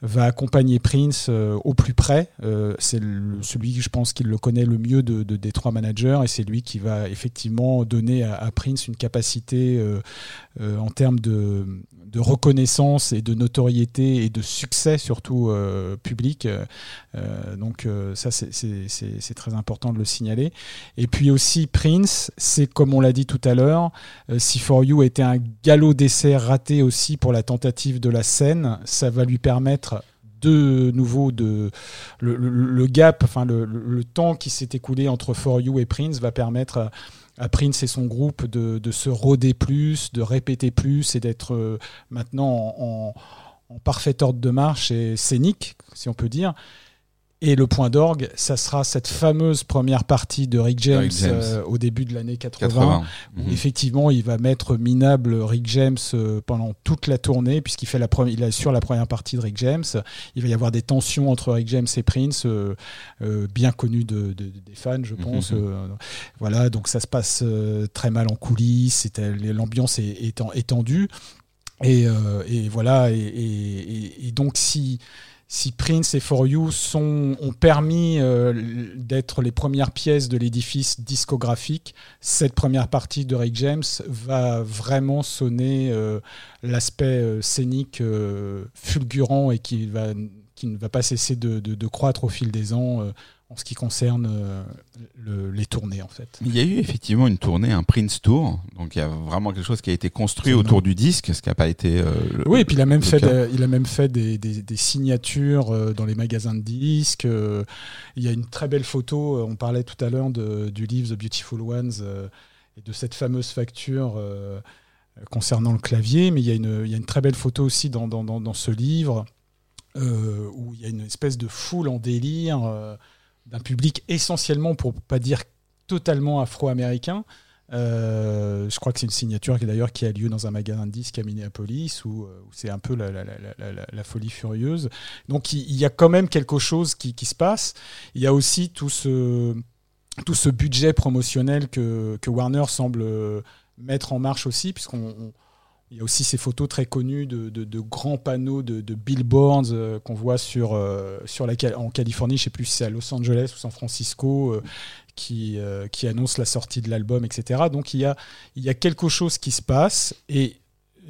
va accompagner Prince au plus près. C'est celui je pense qu'il le connaît le mieux de, de- des trois managers et c'est lui qui va effectivement donner à, Prince une capacité en termes de, de reconnaissance et de notoriété et de succès surtout euh, public. Euh, euh, donc euh, ça c'est- très important de le signaler. Et puis aussi Prince, c'est comme on l'a dit tout à l'heure, euh, si For You était un galop d'essai raté aussi pour la tentative de la scène, ça va lui permettre de nouveau de le, le- le gap, enfin le, le- temps qui s'est écoulé entre For You et Prince va permettre à Prince et son groupe de, se roder plus, de répéter plus et d'être euh, maintenant en, en- en parfait ordre de marche et scénique, si on peut dire. Et le point d'orgue, ça sera cette fameuse première partie de Rick James, Rick James. euh, au début de l'année 80, 80. où Mhm. effectivement il va mettre minable Rick James euh, pendant toute la tournée puisqu'il fait la première il assure la première partie de Rick James il va y avoir des tensions entre Rick James et Prince euh, euh, bien connues de, de- des fans je pense Mhm. euh, voilà donc ça se passe très mal en coulisses l'ambiance est, est est tendue et, et voilà et donc si si Prince et For You sont, ont permis euh, d'être les premières pièces de l'édifice discographique, cette première partie de Rick James va vraiment sonner euh, l'aspect euh, scénique fulgurant et qui, va, qui ne va pas cesser de, de- de croître au fil des ans en ce qui concerne euh, le- les tournées en fait. Il y a eu effectivement une tournée, un Prince Tour, donc il y a vraiment quelque chose qui a été construit autour du disque, ce qui n'a pas été. euh, le- Oui, et puis il a même fait, il a même fait des, des- des signatures euh, dans les magasins de disques. Il y a une très belle photo. On parlait tout à l'heure du livre The Beautiful Ones et de cette fameuse facture concernant le clavier. Mais il y a une, il y a une très belle photo aussi dans, dans- dans- dans ce livre euh, où il y a une espèce de foule en délire d'un public essentiellement, pour pas dire totalement afro-américain. Euh, je crois que c'est une signature qui d'ailleurs qui a lieu dans un magasin de disques à Minneapolis où, euh, c'est un peu la, folie furieuse. Donc il, y a quand même quelque chose qui, qui se passe. Il y a aussi tout ce, tout ce budget promotionnel que, que Warner semble euh, mettre en marche aussi, puisqu'on on- il y a aussi ces photos très connues de, grands panneaux de, billboards euh, qu'on voit sur, euh, en Californie, je sais plus si c'est à Los Angeles ou San Francisco, euh, qui, qui annonce la sortie de l'album, etc. Donc il y a, quelque chose qui se passe et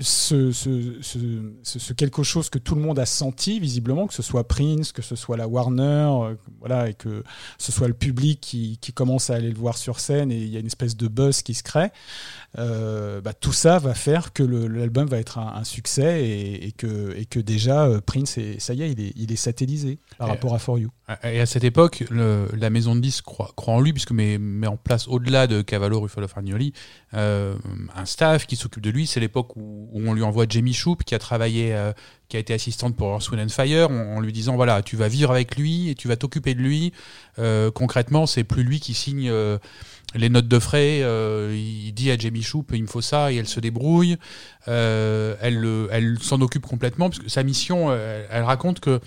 ce, quelque chose que tout le monde a senti visiblement, que ce soit Prince, que ce soit la Warner, voilà, et que ce soit le public qui commence à aller le voir sur scène et il y a une espèce de buzz qui se crée, euh, bah, tout ça va faire que l'album va être un, un succès et, et que, et que déjà euh, Prince, est, ça y est, il est, il est satellisé par Et- rapport à For You. Et à cette époque, le- la maison de disques croit, croit en lui, puisque met, met en place, au-delà de Cavallo, Ruffalo, Farnioli, euh, un staff qui s'occupe de lui. C'est l'époque où, où on lui envoie Jamie Shoop, qui a travaillé, euh, qui a été assistante pour Earth, Wind and Fire, en, en lui disant voilà, tu vas vivre avec lui et tu vas t'occuper de lui. Euh, concrètement, c'est plus lui qui signe. Euh, les notes de frais, euh, il dit à Jamie Shoop, il me faut ça, et elle se débrouille. Euh, elle le- elle s'en occupe complètement, parce que sa mission, euh, elle raconte que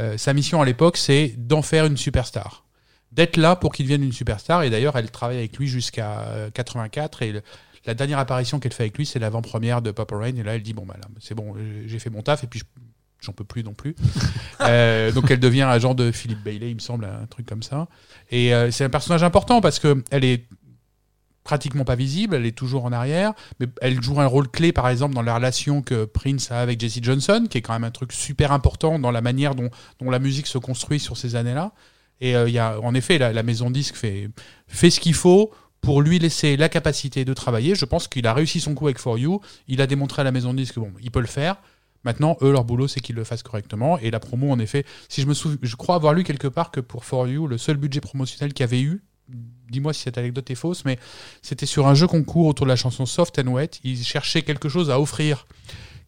euh, sa mission à l'époque, c'est d'en faire une superstar. D'être là pour qu'il devienne une superstar. Et d'ailleurs, elle travaille avec lui jusqu'à euh, 84. Et la dernière apparition qu'elle fait avec lui, c'est l'avant-première de Papa Rain. Et là, elle dit Bon, bah c'est bon, j'ai- fait mon taf. Et puis, j'en peux plus non plus. Euh, donc, elle devient agent de Philippe Bailey, il me semble, un truc comme ça. Et euh, c'est un personnage important parce que elle est pratiquement pas visible, elle est toujours en arrière, mais elle joue un rôle clé par exemple dans la relation que Prince a avec Jesse Johnson, qui est quand même un truc super important dans la manière dont, la musique se construit sur ces années-là. Et euh, il y a, en effet, la, la maison disque fait, fait ce qu'il faut pour lui laisser la capacité de travailler. Je pense qu'il a réussi son coup avec For You. Il a démontré à la maison disque bon, il peut le faire. Maintenant, eux, leur boulot, c'est qu'ils le fassent correctement. Et la promo, en effet, si je me souviens, je crois avoir lu quelque part que pour For You, le seul budget promotionnel qu'il y avait eu, dis-moi si cette anecdote est fausse, mais c'était sur un jeu concours autour de la chanson Soft and Wet. Ils cherchaient quelque chose à offrir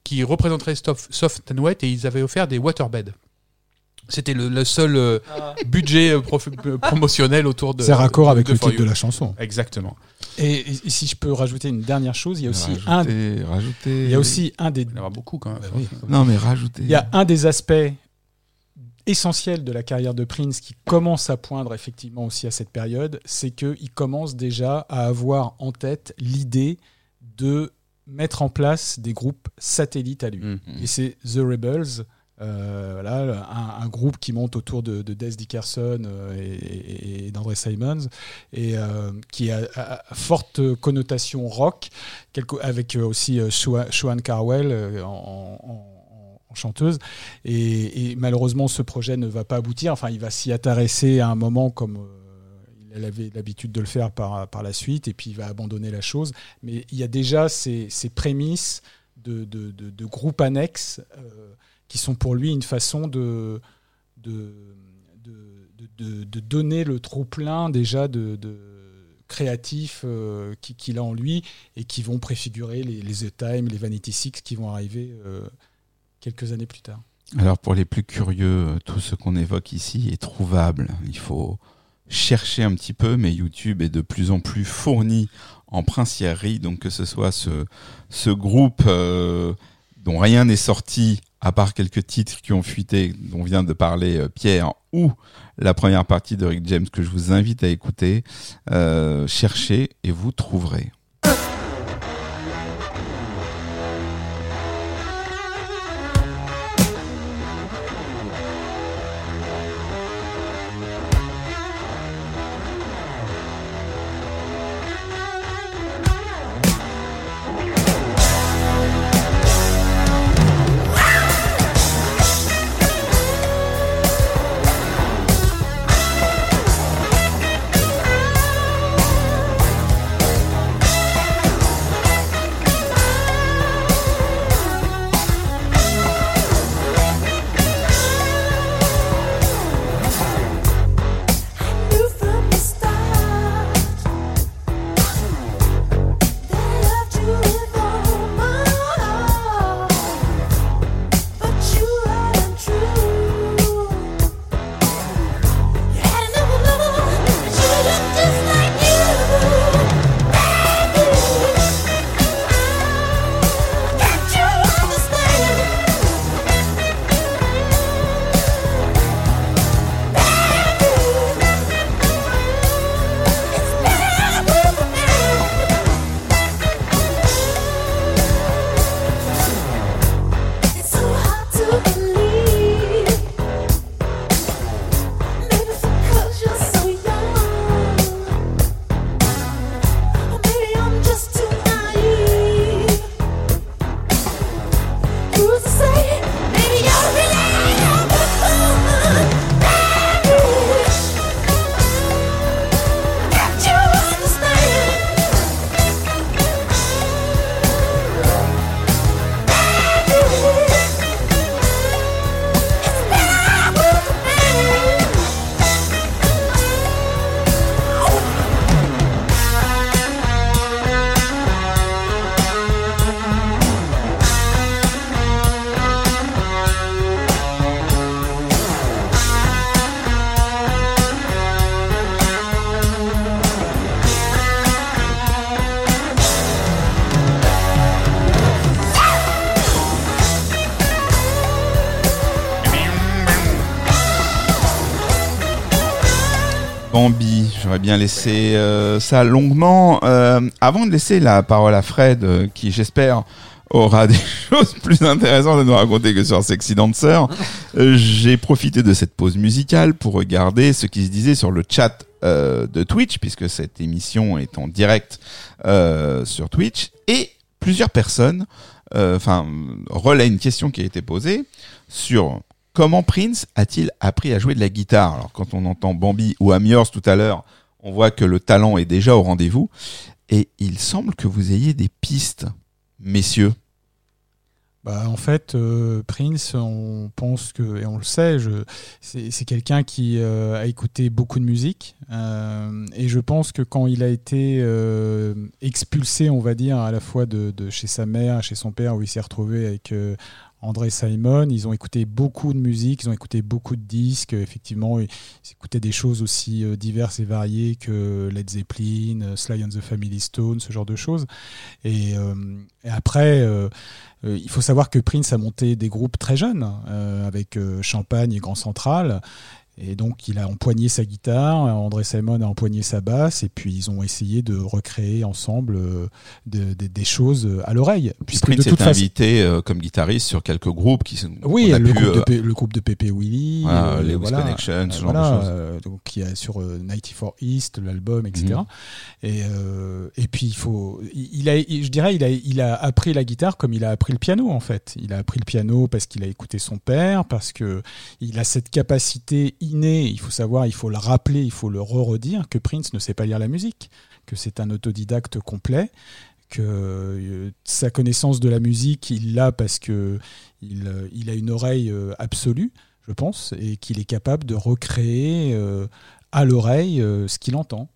qui représenterait Soft Soft and Wet et ils avaient offert des waterbeds. C'était le, le seul euh, budget euh, prof- euh, promotionnel autour de. C'est raccord de- avec de le For titre de la chanson. Exactement. Et, si je peux rajouter une dernière chose, il y a aussi un, Rajouter, rajouter. il y a aussi un des Il y en aura beaucoup quand même. Non, mais rajouter. Il y a un des aspects essentiels de la carrière de Prince qui commence à poindre effectivement aussi à cette période, c'est qu'il commence déjà à avoir en tête l'idée de mettre en place des groupes satellites à lui. Mm. Et c'est The Rebels, voilà, un, groupe qui monte autour de, de Des Dickerson euh, et, d'André Simons, et euh, qui a, forte connotation rock, avec euh, aussi euh, Shoan Carwell euh, en, chanteuse. Et, malheureusement, ce projet ne va pas aboutir. Enfin, il va s'y intéresser à un moment comme euh, il avait l'habitude de le faire par, par la suite, et puis il va abandonner la chose. Mais il y a déjà ces, ces prémices de, de, de, groupes annexes euh, qui sont pour lui une façon de, de, de, donner le trop-plein déjà de, créatif euh, qui- qu'il a en lui et qui vont préfigurer les, The Time, les Vanity Six qui vont arriver euh, quelques années plus tard. Alors pour les plus curieux, euh, tout ce qu'on évoque ici est trouvable. Il faut chercher un petit peu, mais YouTube est de plus en plus fourni en princièrerie, donc que ce soit ce, ce groupe euh, dont rien n'est sorti, à part quelques titres qui ont fuité, dont vient de parler euh, Pierre, ou la première partie de Rick James que je vous invite à écouter, euh, cherchez et vous trouverez. Bien laissé euh, ça longuement. Euh, avant de laisser la parole à Fred, euh, qui j'espère aura des choses plus intéressantes à nous raconter que sur Sexy Dancer, euh, j'ai profité de cette pause musicale pour regarder ce qui se disait sur le chat de Twitch, puisque cette émission est en direct sur Twitch, et plusieurs personnes, enfin, relaient une question qui a été posée sur Comment Prince a-t-il appris à jouer de la guitare? Alors quand on entend Bambi ou Amiors tout à l'heure, on voit que le talent est déjà au rendez-vous. Et il semble que vous ayez des pistes, messieurs. Bah, en fait, euh, Prince, on pense que, et on le sait, c'est quelqu'un qui euh, a écouté beaucoup de musique. euh, et je pense que quand il a été expulsé, on va dire, à la fois de, chez sa mère, chez son père, où il s'est retrouvé avec André Simon, ils ont écouté beaucoup de musique, ils ont écouté beaucoup de disques. Effectivement, ils, écoutaient des choses aussi euh, diverses et variées que Led Zeppelin, euh, Sly and the Family Stone, ce genre de choses. Et, euh, après. il faut savoir que Prince a monté des groupes très jeunes, avec Champagne et Grand Central. Et donc, il a empoigné sa guitare, André Simon a empoigné sa basse, et puis ils ont essayé de recréer ensemble euh, de- de- des choses à l'oreille. Puisque Prince de toute est façon. invité euh, comme guitariste sur quelques groupes qui sont Oui, a le, pu, groupe de euh, le groupe de Pepe Willy, voilà, euh, les voilà, Connection, ce genre de choses. donc qui est sur euh, 94 East, l'album, etc. Mhm. Et, euh, et puis il faut, il a, je dirais, il a, il a appris la guitare comme il a appris le piano en fait. Il a appris le piano parce qu'il a écouté son père, parce que il a cette capacité Il faut savoir, il faut le rappeler, il faut le re-redire que Prince ne sait pas lire la musique, que c'est un autodidacte complet que euh, sa connaissance de la musique, il l'a parce que il, euh, a une oreille euh, absolue, je pense, et qu'il est capable de recréer à l'oreille ce qu'il entend.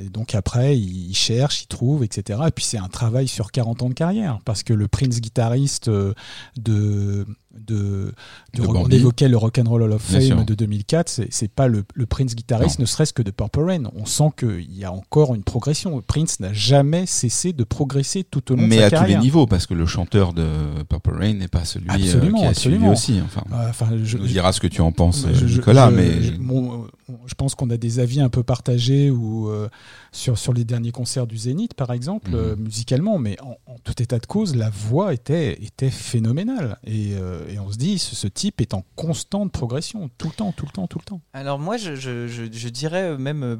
Et donc après, il cherche, il trouve, etc. Et puis c'est un travail sur 40 ans de carrière, parce que le Prince guitariste euh, de, de, De on évoquait le Rock and Roll Hall of. Fame de 2004, c'est pas le, le Prince guitariste, ne serait-ce que de Purple Rain. On sent qu'il y a encore une progression. Prince n'a jamais cessé de progresser tout au long Mais de sa à tous les carrière. niveaux, parce que le chanteur de Purple Rain n'est pas celui euh, Absolument, qui a absolument. suivi aussi. Enfin, Euh, Enfin, je, tu nous diras ce que tu en penses, je- je- Nicolas, je- mais bon, euh, je pense qu'on a des avis un peu partagés ou euh, sur sur les derniers concerts du Zénith, par exemple, Mhm. euh, musicalement, mais en, en tout état de cause, la voix était était phénoménale et, euh, et on se dit, ce, ce type est en constante progression, tout le temps, tout le temps, tout le temps. Alors moi, je, je- je- je dirais même euh,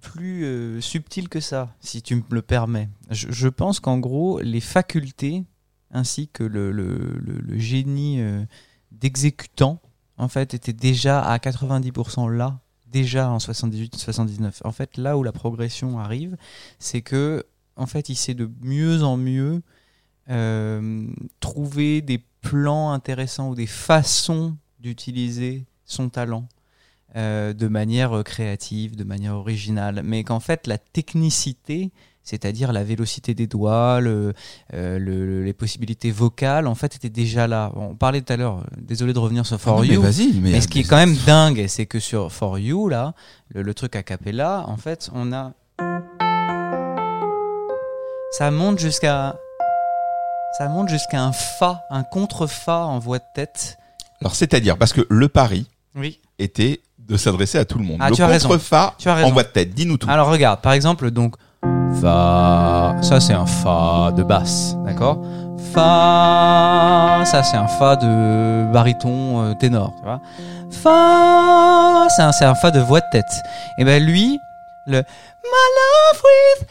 plus euh, subtil que ça, si tu me le permets. Je, je pense qu'en gros, les facultés ainsi que le, le- le- le génie euh, d'exécutant, en fait, étaient déjà à 90% là, déjà en 78-79. En fait, là où la progression arrive, c'est que, en fait, il sait de mieux en mieux euh, trouver des plans intéressants ou des façons d'utiliser son talent euh, de manière euh, créative, de manière originale, mais qu'en fait la technicité, c'est-à-dire la vélocité des doigts, le, euh, le- le- les possibilités vocales, en fait étaient déjà là. On parlait tout à l'heure, euh, désolé de revenir sur For Ah mais You, vas-y. Mais, mais ce qui est quand même dingue, c'est que sur For You, là, le, le truc a cappella, en fait, on a. Ça monte jusqu'à. Ça monte jusqu'à un Fa, un contre-Fa en voix de tête. Alors, c'est-à-dire, parce que le pari Oui. était de s'adresser à tout le monde. Ah, le tu as raison. Tu as en voix de tête, dis-nous tout. Alors regarde, par exemple, donc. Fa. Ça, c'est un Fa de basse, d'accord? Fa. Ça, c'est un Fa de baryton euh, ténor, tu vois? Fa. C'est un, Fa de voix de tête. Et ben lui, le My love with.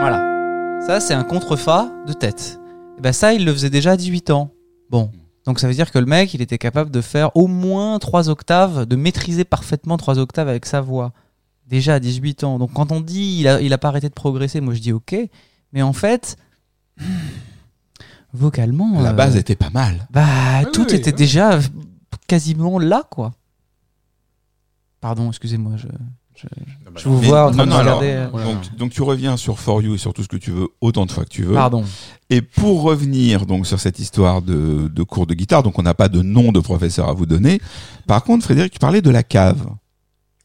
Voilà. Ça, c'est un contre-fa de tête. Et ben ça, il le faisait déjà à 18 ans. Bon. Donc ça veut dire que le mec, il était capable de faire au moins trois octaves, de maîtriser parfaitement trois octaves avec sa voix. Déjà à 18 ans. Donc quand on dit il a, il a pas arrêté de progresser, moi je dis ok. Mais en fait, vocalement, La euh, base était pas mal. bah Oui, tout oui, était oui. déjà quasiment là quoi. Pardon, excusez-moi, je, je, je vous Mais- vois en train non, de non, alors, euh, Voilà. Donc, donc tu reviens sur For You et sur tout ce que tu veux autant de fois que tu veux. Pardon. Et pour revenir donc sur cette histoire de, de cours de guitare, donc on n'a pas de nom de professeur à vous donner. Par contre, Frédéric, tu parlais de la cave.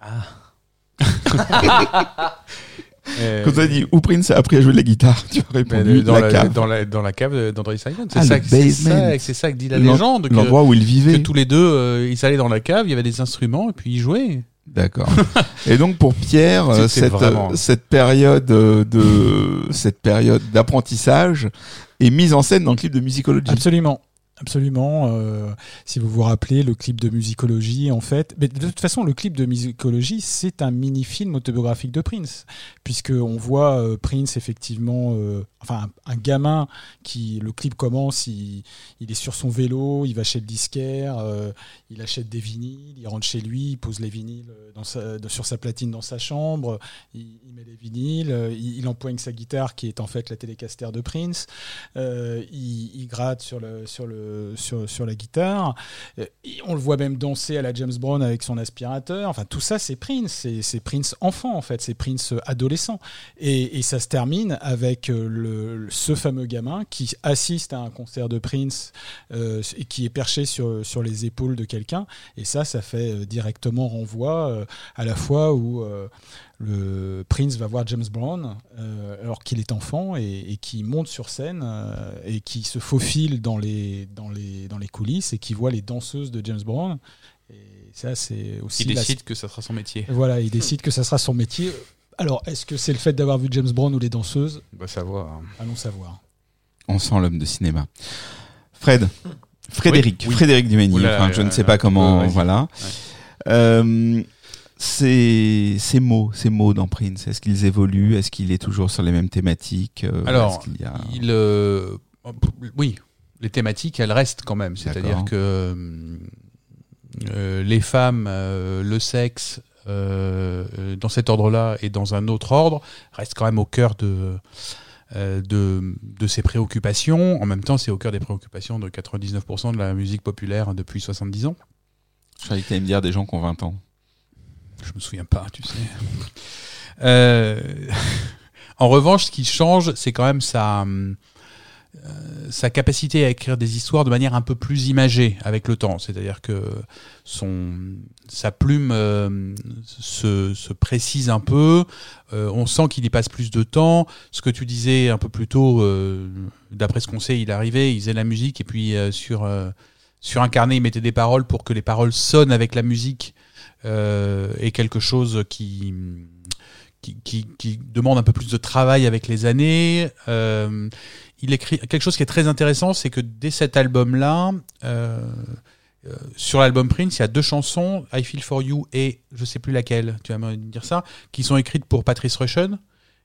Euh, Quand on a dit où Prince a appris à jouer de la guitare, tu as répondu dans, la, la, cave. dans, la, dans la cave d'André Simon. C'est Ah, ça, que- ça, c'est ça que dit la légende. Que, L'endroit où il que vivait. tous les deux, euh, ils allaient dans la cave, il y avait des instruments et puis ils jouaient. D'accord. Et donc pour Pierre, euh, cette, vraiment- euh, cette période euh, de cette période d'apprentissage est mise en scène dans le clip de Musicology. Absolument. Absolument. euh, si vous vous rappelez, le clip de musicologie, en fait. Mais de toute façon, le clip de musicologie, c'est un mini-film autobiographique de Prince. Puisqu'on voit euh, Prince, effectivement, euh, enfin, un, gamin qui. Le clip commence, il, est sur son vélo, il va chez le disquaire, euh, il achète des vinyles, il rentre chez lui, il pose les vinyles euh, sur sa platine dans sa chambre, il, met les vinyles, euh, il, empoigne sa guitare qui est en fait la télécaster de Prince. Il, gratte sur, la guitare. On le voit même danser à la James Brown avec son aspirateur. Enfin, tout ça, c'est Prince. C'est, Prince enfant, en fait. C'est Prince adolescent. Et, ça se termine avec le, le- ce fameux gamin qui assiste à un concert de Prince euh, et qui est perché sur, sur les épaules de quelqu'un. Et ça, ça fait euh, directement renvoi euh, à la fois où le Prince va voir James Brown alors qu'il est enfant et, et qui monte sur scène et qui se faufile dans les, dans, les, dans les coulisses et qui voit les danseuses de James Brown. Et ça, c'est aussi. Il la- décide que ça sera son métier. Voilà, il décide que ça sera son métier. Alors, est-ce que c'est le fait d'avoir vu James Brown ou les danseuses On va savoir. Allons savoir. On sent l'homme de cinéma. Fred, Frédéric, Oui, oui. Frédéric. Oula, enfin, je ne euh, sais un pas comment. voilà. Euh, ces, ces mots, ces mots dans Prince, est-ce qu'ils évoluent? Est-ce qu'il est toujours sur les mêmes thématiques? Euh, Alors, est-ce qu'il y a... il, euh, oui, les thématiques, elles restent quand même. C'est-à-dire que euh, euh, les femmes, euh, le sexe, euh, dans cet ordre-là et dans un autre ordre, reste quand même au cœur de, euh, de, de ses préoccupations. En même temps, c'est au cœur des préoccupations de 99% de la musique populaire depuis 70 ans. Je croyais que t'allais me dire des gens qui ont 20 ans. Je me souviens pas, tu sais. Euh, en revanche, ce qui change, c'est quand même sa, euh, sa capacité à écrire des histoires de manière un peu plus imagée avec le temps. C'est-à-dire que son, sa plume euh, se, se précise un peu. Euh, on sent qu'il y passe plus de temps. Ce que tu disais un peu plus tôt, euh, d'après ce qu'on sait, il arrivait, il faisait la musique et puis euh, sur euh, sur un carnet, il mettait des paroles pour que les paroles sonnent avec la musique euh, et quelque chose qui, qui, qui, qui demande un peu plus de travail avec les années. Euh, il écrit quelque chose qui est très intéressant, c'est que dès cet album-là, euh, euh, sur l'album Prince, il y a deux chansons, I Feel For You et je sais plus laquelle, tu vas me dire ça, qui sont écrites pour Patrice Rushen.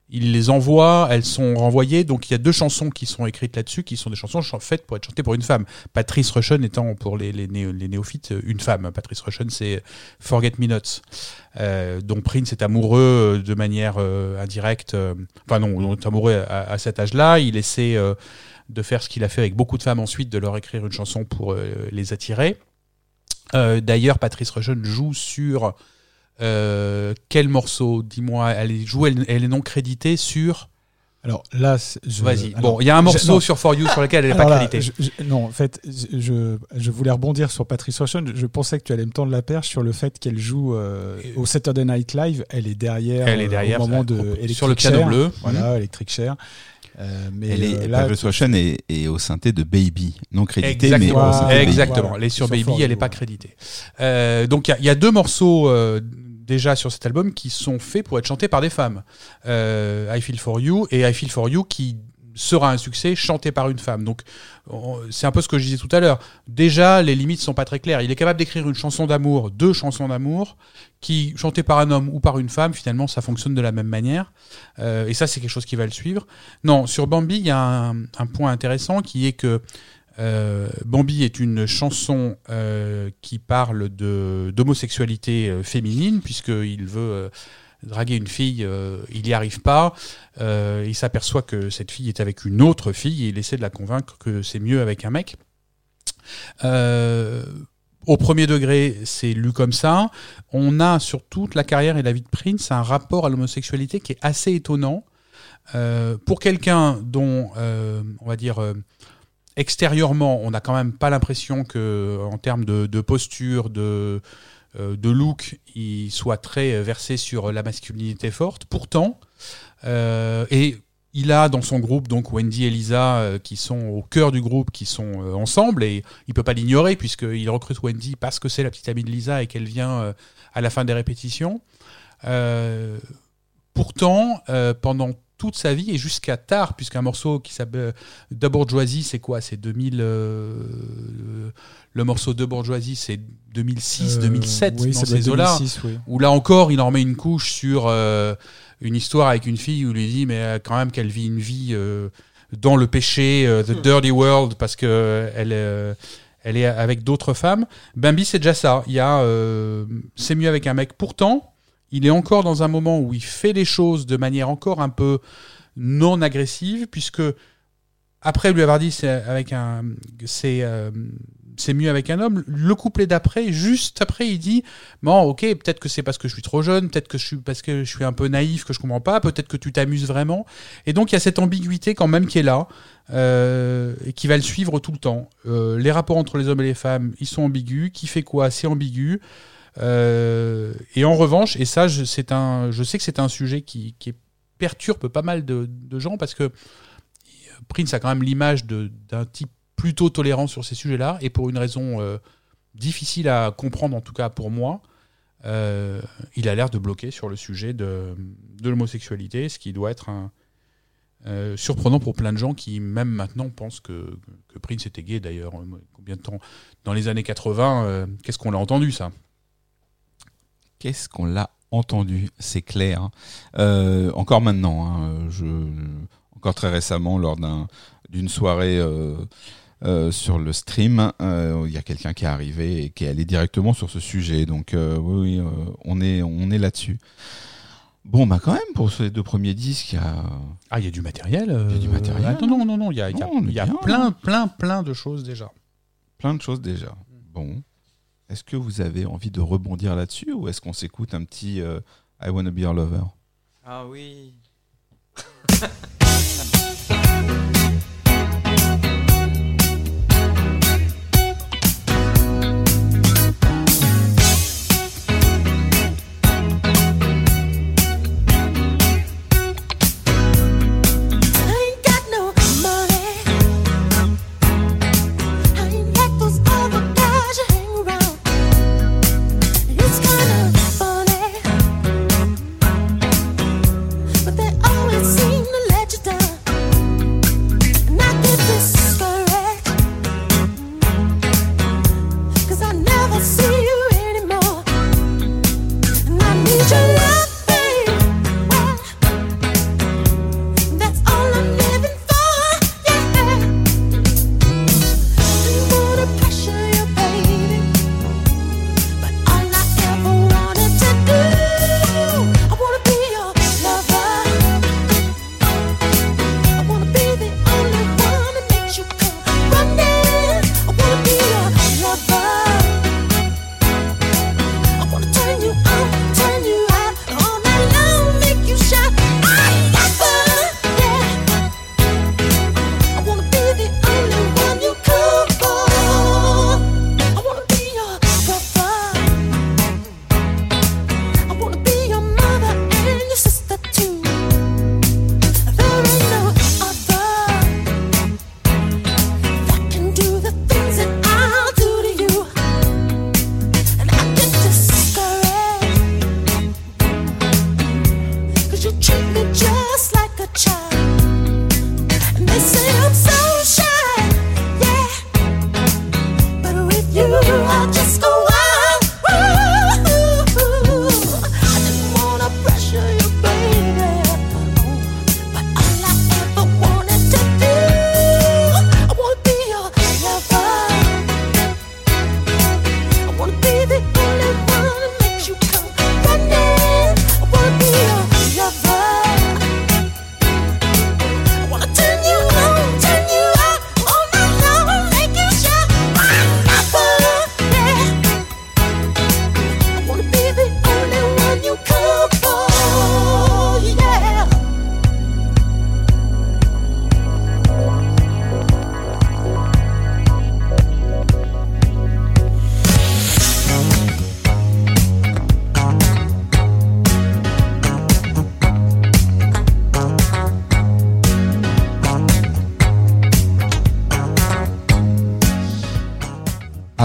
Il les envoie, elles sont renvoyées, donc il y a deux chansons qui sont écrites là-dessus, qui sont des chansons ch- faites pour être chantées pour une femme. Patrice Rushen étant pour les, les, néo- les néophytes une femme. Patrice Rushen, c'est Forget Me Nots, euh, dont Prince est amoureux euh, de manière euh, indirecte. euh, enfin non, on est amoureux à, à cet âge-là. Il essaie euh, de faire ce qu'il a fait avec beaucoup de femmes ensuite, de leur écrire une chanson pour les attirer. D'ailleurs, Patrice Rushen joue sur euh, quel morceau Dis-moi, elle est, joue, elle, elle est non créditée sur. Alors là, je- Vas-y. Bon, il y a un morceau non. sur For You sur lequel elle n'est pas là, créditée. je- je- non, en fait, je, je voulais rebondir sur Patrice Rushen. Je pensais que tu allais me tendre la perche sur le fait qu'elle joue euh, au Saturday Night Live. Elle est derrière, Elle est euh, derrière, au moment de Electric sur le piano Chair. bleu. Voilà, Electric Chair. Euh, mais Elle euh, est, là, Patrice est, est au synthé de Baby, non crédité, mais Exactement. au synthé de Baby. Exactement. Voilà. Elle est sur Sur Baby, elle n'est pas créditée. Euh, donc il y a- il y, a deux morceaux euh, déjà sur cet album qui sont faits pour être chantés par des femmes. Euh, I Feel For You et I Feel For You qui sera un succès chanté par une femme. Donc on- c'est un peu ce que je disais tout à l'heure. Déjà, les limites sont pas très claires. Il est capable d'écrire une chanson d'amour, deux chansons d'amour, qui chantées par un homme ou par une femme, finalement, ça fonctionne de la même manière. Euh, et ça, c'est quelque chose qui va le suivre. Non, sur Bambi, il y a un, un point intéressant qui est que euh, Bambi est une chanson euh, qui parle d'homosexualité euh, féminine, puisqu'il veut euh, draguer une fille, il n'y arrive pas. Il s'aperçoit que cette fille est avec une autre fille et il essaie de la convaincre que c'est mieux avec un mec. Au premier degré, c'est lu comme ça. On a sur toute la carrière et la vie de Prince un rapport à l'homosexualité qui est assez étonnant. Pour quelqu'un dont, on va dire, extérieurement, on n'a quand même pas l'impression que, en termes de, posture, de, euh, de look, il soit très versé sur la masculinité forte. Pourtant, euh, et il a dans son groupe donc Wendy et Lisa euh, qui sont au cœur du groupe, qui sont euh, ensemble et il peut pas l'ignorer puisqu'il recrute Wendy parce que c'est la petite amie de Lisa et qu'elle vient euh, à la fin des répétitions. Euh, pourtant, euh, pendant toute sa vie et jusqu'à tard, puisqu'un morceau qui s'appelle De Bourgeoisie, c'est quoi? C'est 2000. euh, le morceau De Bourgeoisie, c'est 2006, euh, 2007 oui, dans ces eaux-là. 2006, oui. Où là encore, il en remet une couche sur euh, une histoire avec une fille où il lui dit, mais euh, quand même qu'elle vit une vie euh, dans le péché, euh, the dirty world, parce que euh, elle, euh, elle est avec d'autres femmes. Bambi, c'est déjà ça. Il y a, euh, c'est mieux avec un mec. Pourtant, il est encore dans un moment où il fait les choses de manière encore un peu non agressive, puisque après lui avoir dit c'est avec un, c'est euh, c'est mieux avec un homme. Le couplet d'après, juste après, il dit Bon, ok, peut-être que c'est parce que je suis trop jeune, peut-être que je suis parce que je suis un peu naïf, que je comprends pas, peut-être que tu t'amuses vraiment. Et donc, il y a cette ambiguïté quand même qui est là, euh, et qui va le suivre tout le temps. Euh, les rapports entre les hommes et les femmes, ils sont ambigus. Qui fait quoi? C'est ambigu. Euh, et en revanche, et ça, je, c'est un, je sais que c'est un sujet qui, perturbe pas mal de, gens parce que Prince a quand même l'image d'un type plutôt tolérant sur ces sujets-là, et pour une raison euh, difficile à comprendre, en tout cas pour moi, euh, il a l'air de bloquer sur le sujet de, l'homosexualité, ce qui doit être euh, surprenant pour plein de gens qui, même maintenant, pensent que, Prince était gay, d'ailleurs. Euh, Combien de temps? Dans les années 80, euh, qu'est-ce qu'on a entendu, ça? Qu'est-ce qu'on l'a entendu, c'est clair. Euh, encore maintenant, hein, je, encore très récemment, lors d'un, d'une soirée euh, euh, sur le stream, il y a quelqu'un qui est arrivé et qui est allé directement sur ce sujet. Donc oui, oui on est, on est là-dessus. Bon, bah quand même, pour ces deux premiers disques, il y a... Ah, il y a du matériel. Il y a du matériel. Attends, non, non, non, il y a, y a- Non, y plein, plein, plein de choses déjà. plein de choses déjà. Bon, est-ce que vous avez envie de rebondir là-dessus ou est-ce qu'on s'écoute un petit euh, I Wanna Be Your Lover? Ah oui.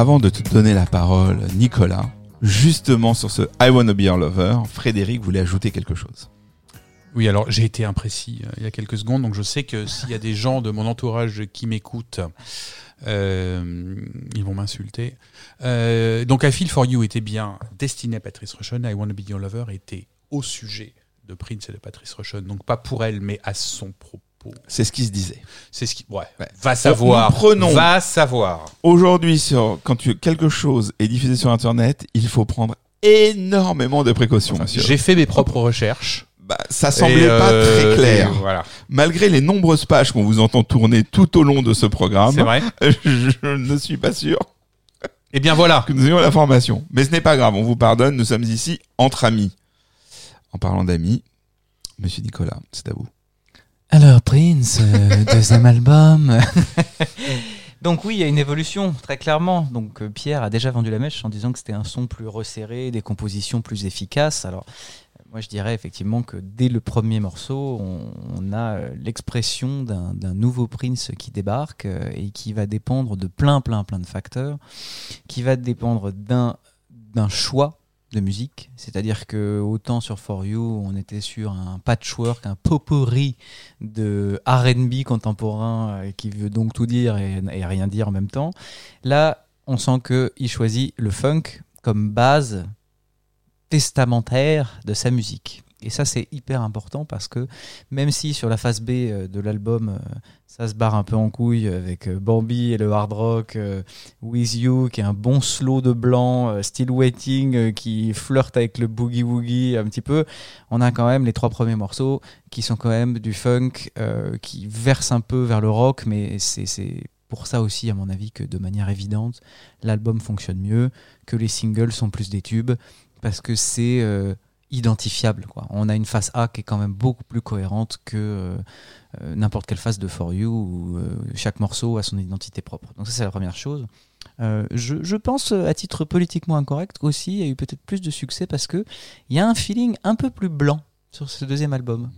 Avant de te donner la parole, Nicolas, justement sur ce I Wanna Be Your Lover, Frédéric voulait ajouter quelque chose. Oui, alors j'ai été imprécis euh, il y a quelques secondes, donc je sais que s'il y a des gens de mon entourage qui m'écoutent, euh, ils vont m'insulter. Euh, donc I Feel For You était bien destiné à Patrice Rushen, I Wanna Be Your Lover était au sujet de Prince et de Patrice Rushen, donc pas pour elle, mais à son propos. C'est ce qui se disait. C'est ce qui... Ouais, Ouais. va savoir. Nous prenons- Va savoir. Aujourd'hui, sur, quand tu, quelque chose est diffusé sur Internet, il faut prendre énormément de précautions. J'ai fait mes propres recherches. Bah, ça semblait pas euh, très clair. et Voilà, Malgré les nombreuses pages qu'on vous entend tourner tout au long de ce programme, vrai. je ne suis pas sûr Eh bien voilà. que nous ayons l'information. Mais ce n'est pas grave, on vous pardonne, nous sommes ici entre amis. En parlant d'amis, monsieur Nicolas, c'est à vous. Alors Prince, euh, deuxième album. Donc oui, il y a une évolution, très clairement. Donc euh, Pierre a déjà vendu la mèche en disant que c'était un son plus resserré, des compositions plus efficaces. Alors euh, moi je dirais effectivement que dès le premier morceau, on, on a l'expression d'un nouveau Prince qui débarque et qui va dépendre de plein plein plein de facteurs, qui va dépendre d'un d'un choix de musique, c'est-à-dire que autant sur For You, on était sur un patchwork, un potpourri de R&B contemporain euh, qui veut donc tout dire et, et rien dire en même temps. Là, on sent que il choisit le funk comme base testamentaire de sa musique. Et ça, c'est hyper important parce que même si sur la phase B euh, de l'album, euh, ça se barre un peu en couille avec euh, Bambi et le hard rock, With You qui est un bon slow de blanc, Still Waiting qui flirte avec le boogie woogie un petit peu, on a quand même les trois premiers morceaux qui sont quand même du funk, qui verse un peu vers le rock, mais c'est pour ça aussi, à mon avis, que de manière évidente, l'album fonctionne mieux, que les singles sont plus des tubes, parce que c'est identifiable. Quoi. On a une face A qui est quand même beaucoup plus cohérente que euh, euh, n'importe quelle face de For You, où euh, chaque morceau a son identité propre. Donc ça, c'est la première chose. Euh, je, je pense, à titre politiquement incorrect, aussi, il y a eu peut-être plus de succès parce que il y a un feeling un peu plus blanc sur ce deuxième album.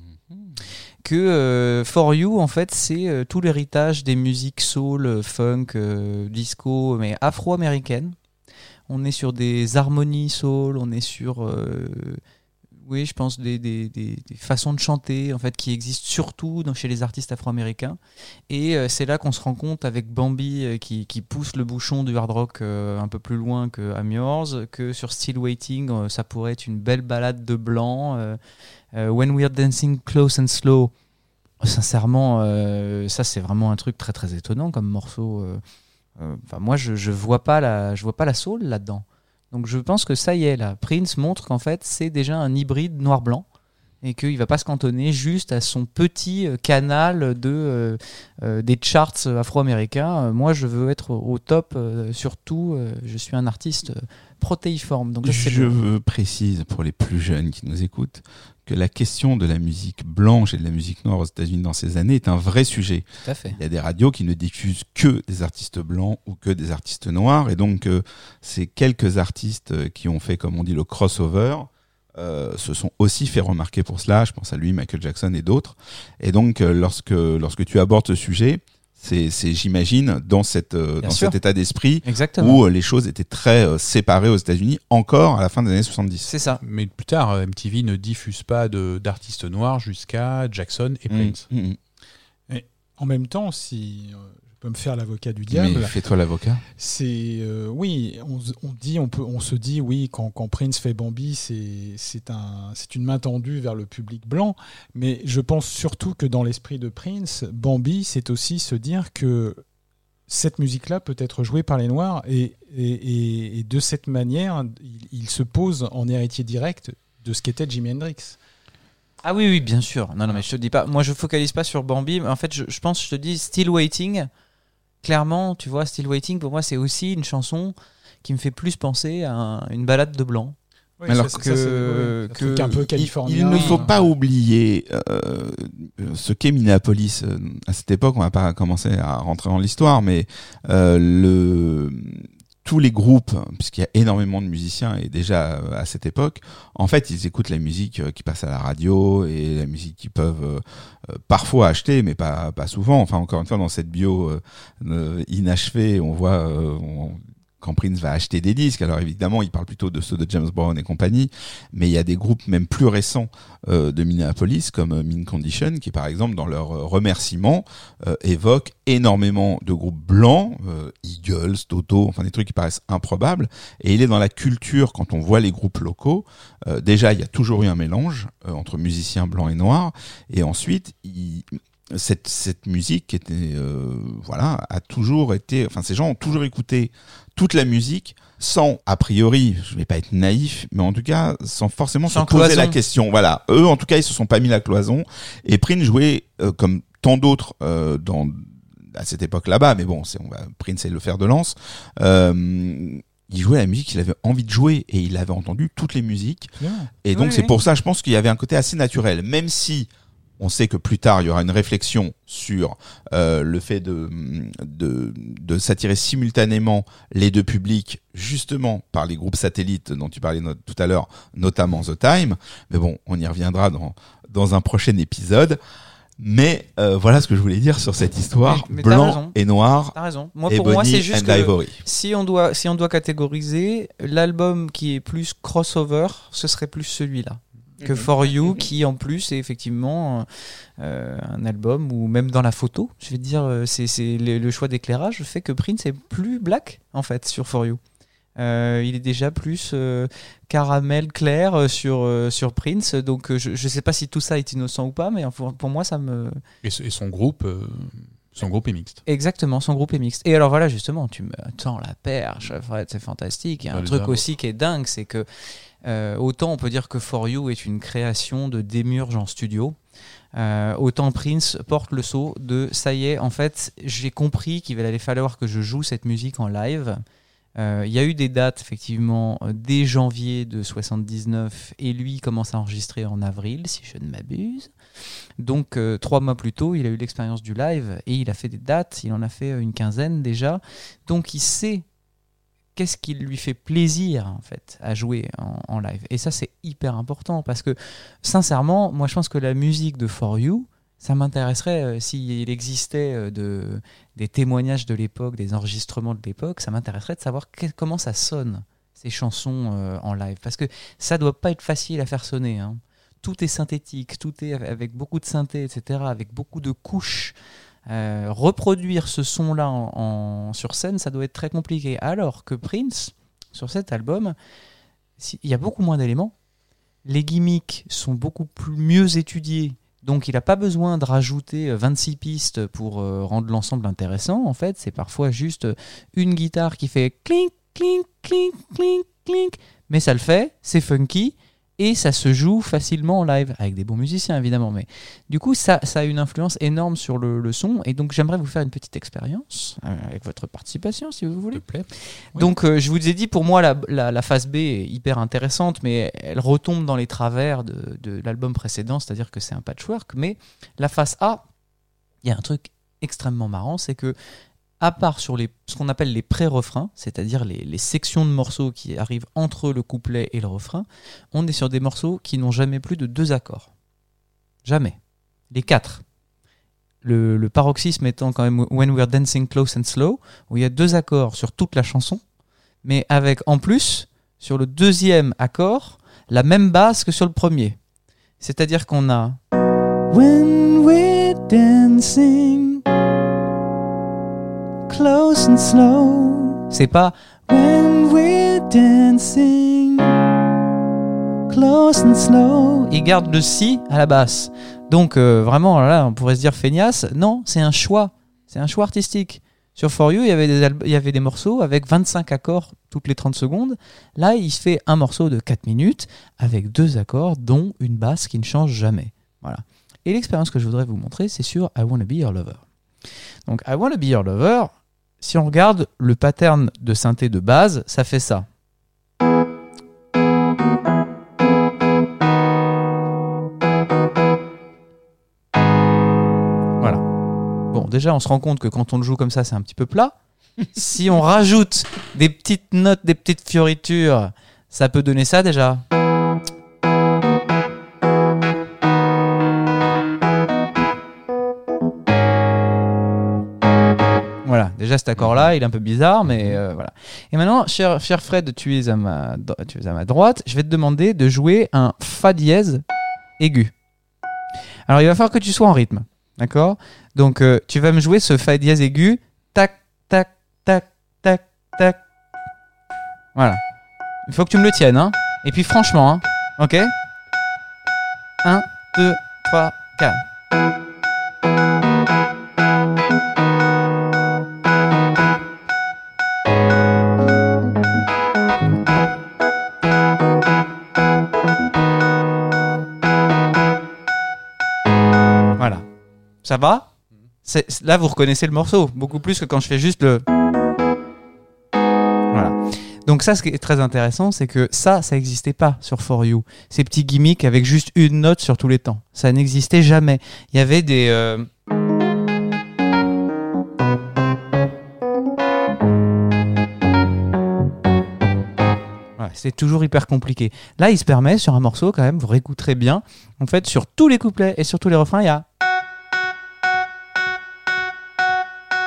Que euh, For You, en fait, c'est tout l'héritage des musiques soul, funk, disco, mais afro-américaines. On est sur des harmonies soul, on est sur, oui, je pense, des, des- des- façons de chanter, en fait, qui existent surtout dans- chez les artistes afro-américains. Et euh, c'est là qu'on se rend compte avec Bambi euh, qui, qui pousse le bouchon du hard rock euh, un peu plus loin que I'm que sur Still Waiting, ça pourrait être une belle balade de blanc. When We're Dancing Close and Slow, sincèrement, ça c'est vraiment un truc très très étonnant comme morceau. Enfin, moi, je, je vois vois pas la soul là-dedans. Donc, je pense que ça y est, là. Prince montre qu'en fait, c'est déjà un hybride noir-blanc et qu'il va pas se cantonner juste à son petit euh, canal de euh, euh, des charts afro-américains. Moi, je veux être au top. euh, surtout, euh, je suis un artiste protéiforme. Donc, Je veux précise pour les plus jeunes qui nous écoutent que la question de la musique blanche et de la musique noire aux États-Unis dans ces années est un vrai sujet. Tout à fait. Il y a des radios qui ne diffusent que des artistes blancs ou que des artistes noirs, et donc euh, ces quelques artistes euh, qui ont fait, comme on dit, le crossover, euh, se sont aussi fait remarquer pour cela. Je pense à lui, Michael Jackson et d'autres. Et donc, euh, lorsque lorsque tu abordes ce sujet, c'est, j'imagine, dans cette euh, Bien dans sûr. cet état d'esprit Exactement. où euh, les choses étaient très euh, séparées aux États-Unis encore à la fin des années 70. C'est ça. Mais plus tard, MTV ne diffuse pas de- d'artistes noirs jusqu'à Jackson et Mm, Prince. mm, mm. En même temps, si euh, peux me faire l'avocat du Mais diable, fais-toi l'avocat. c'est euh, oui, on, dit, on peut, on se dit oui quand, quand Prince fait Bambi, c'est c'est un, c'est une main tendue vers le public blanc. Mais je pense surtout que dans l'esprit de Prince, Bambi, c'est aussi se dire que cette musique-là peut être jouée par les Noirs et, et, et- de cette manière, il, il se pose en héritier direct de ce qu'était Jimi Hendrix. Ah oui, oui, bien sûr. Non, non, mais je te dis pas. Moi, je focalise pas sur Bambi. Mais en fait, je, je pense, je te dis, Still Waiting. Clairement, tu vois, Still Waiting, pour moi, c'est aussi une chanson qui me fait plus penser à un- une balade de blanc. Alors ça, que- ça, un que truc un peu Il- californien. Il, ne faut pas oublier euh, ce qu'est Minneapolis. Euh, À cette époque, on va pas commencer à rentrer dans l'histoire, mais euh, le tous les groupes, puisqu'il y a énormément de musiciens et déjà euh, à cette époque, en fait, ils écoutent la musique euh, qui passe à la radio et la musique qu'ils peuvent euh, parfois acheter, mais pas pas souvent. Enfin, encore une fois, dans cette bio inachevée, on voit quand Prince va acheter des disques. Alors évidemment, il parle plutôt de ceux de James Brown et compagnie, mais il y a des groupes même plus récents euh, de Minneapolis, comme euh, Mean Condition, qui par exemple dans leurs euh, remerciements euh, évoquent énormément de groupes blancs, Eagles, Toto, enfin des trucs qui paraissent improbables. Et il est dans la culture quand on voit les groupes locaux. déjà, il y a toujours eu un mélange entre musiciens blancs et noirs, et ensuite il cette, cette musique qui était euh, voilà a toujours été enfin ces gens ont toujours écouté toute la musique sans a priori je vais pas être naïf mais en tout cas sans forcément Sans se poser cloison. la question. Voilà. Eux en tout cas ils se sont pas mis la cloison. Et Prince jouait euh, comme tant d'autres euh, dans à cette époque là-bas mais bon c'est on va Prince est le fer de lance. Euh, il jouait la musique qu'il avait envie de jouer et il avait entendu toutes les musiques. Et donc Oui, c'est oui. pour ça, je pense qu'il y avait un côté assez naturel, même si on sait que plus tard il y aura une réflexion sur euh, le fait de, de, de s'attirer simultanément les deux publics, justement par les groupes satellites dont tu parlais no- tout à l'heure, notamment The Time. Mais bon, on y reviendra dans, dans un prochain épisode. Mais euh, voilà ce que je voulais dire sur cette histoire Mais- mais t'as blanc et noir. T'as raison. Moi, et pour moi, c'est juste que si on doit, si on doit catégoriser, l'album qui est plus crossover, ce serait plus celui-là. Que For You, qui en plus est effectivement euh, un album où même dans la photo, je vais te dire, euh, c'est c'est le, le choix d'éclairage fait que Prince est plus black en fait sur For You. Euh, il est déjà plus euh, caramel clair sur, euh, sur Prince. Donc je ne sais pas si tout ça est innocent ou pas, mais pour, pour moi, ça me. Et, son groupe, euh, son groupe est mixte. Exactement, son groupe est mixte. Et alors voilà, justement, tu me tends la perche, Fred, c'est fantastique. Il y a un truc aussi qui est dingue, c'est que euh, autant on peut dire que For You est une création de Démurge en studio, euh, autant Prince porte le saut de ça y est, en fait, j'ai compris qu'il allait falloir que je joue cette musique en live. Euh, Il y a eu des dates, effectivement, dès janvier de 79, et lui commence à enregistrer en avril, si je ne m'abuse. Donc, trois mois plus tôt, il a eu l'expérience du live et il a fait des dates. Il en a fait une quinzaine déjà. Donc, il sait qu'est-ce qui lui fait plaisir, en fait, à jouer en, live. Et ça, c'est hyper important parce que, sincèrement, moi, je pense que la musique de For You, ça m'intéresserait euh, s'il existait euh, de, des témoignages de l'époque, des enregistrements de l'époque, ça m'intéresserait de savoir comment ça sonne, ces chansons euh, en live. Parce que ça doit pas être facile à faire sonner. hein tout est synthétique, tout est avec beaucoup de synthé, etc., avec beaucoup de couches. Euh, reproduire ce son-là en, sur scène, ça doit être très compliqué. Alors que Prince, sur cet album, il y a beaucoup moins d'éléments. Les gimmicks sont beaucoup plus mieux étudiés. Donc il n'a pas besoin de rajouter euh, 26 pistes pour euh, rendre l'ensemble intéressant. En fait, c'est parfois juste euh, une guitare qui fait clink, clink, clink, clink, clink. Mais ça le fait, c'est funky et ça se joue facilement en live avec des bons musiciens évidemment mais du coup ça, ça a une influence énorme sur le, le son et donc j'aimerais vous faire une petite expérience euh, avec votre participation si vous S'il voulez plaît. Oui. donc euh, je vous ai dit pour moi la, la, la phase B est hyper intéressante mais elle retombe dans les travers de, de l'album précédent c'est à dire que c'est un patchwork mais la phase A il y a un truc extrêmement marrant c'est que à part sur ce qu'on appelle les pré-refrains, c'est-à-dire les, sections de morceaux qui arrivent entre le couplet et le refrain, on est sur des morceaux qui n'ont jamais plus de deux accords. Jamais. Les quatre. Le, paroxysme étant quand même When We're Dancing Close and Slow, où il y a deux accords sur toute la chanson, mais avec en plus, sur le deuxième accord, la même basse que sur le premier. C'est-à-dire qu'on a When dancing close and slow. C'est pas When we're dancing close and slow. Il garde le si à la basse. Donc euh, vraiment là, on pourrait se dire feignasse. Non, c'est un choix. C'est un choix artistique. Sur For You, il y avait des, alb- il y avait des morceaux avec 25 accords toutes les 30 secondes. Là, il se fait un morceau de 4 minutes avec deux accords, dont une basse qui ne change jamais. Voilà. Et l'expérience que je voudrais vous montrer, c'est sur I Wanna Be Your Lover. Donc, I Wanna Be Your Lover, si on regarde le pattern de synthé de base, ça fait ça. Voilà. Bon, déjà, on se rend compte que quand on le joue comme ça, c'est un petit peu plat. si on rajoute des petites notes, des petites fioritures, ça peut donner ça déjà. Déjà cet accord-là, il est un peu bizarre, mais euh, voilà. Et maintenant, cher, cher Fred, tu es, à ma, tu es à ma droite, je vais te demander de jouer un Fa dièse aigu. Alors, il va falloir que tu sois en rythme, d'accord? Donc, euh, tu vas me jouer ce Fa dièse aigu, tac, tac, tac, tac, tac. Voilà. Il faut que tu me le tiennes, hein Et puis, franchement, hein Ok? 1, 2, 3, 4. Ça va Là, vous reconnaissez le morceau, beaucoup plus que quand je fais juste le... Voilà. Donc ça, ce qui est très intéressant, c'est que ça, ça n'existait pas sur For You. Ces petits gimmicks avec juste une note sur tous les temps. Ça n'existait jamais. Il y avait des... euh, c'est toujours hyper compliqué. Là, il se permet sur un morceau quand même, vous réécouterez bien. En fait, sur tous les couplets et sur tous les refrains, il y a.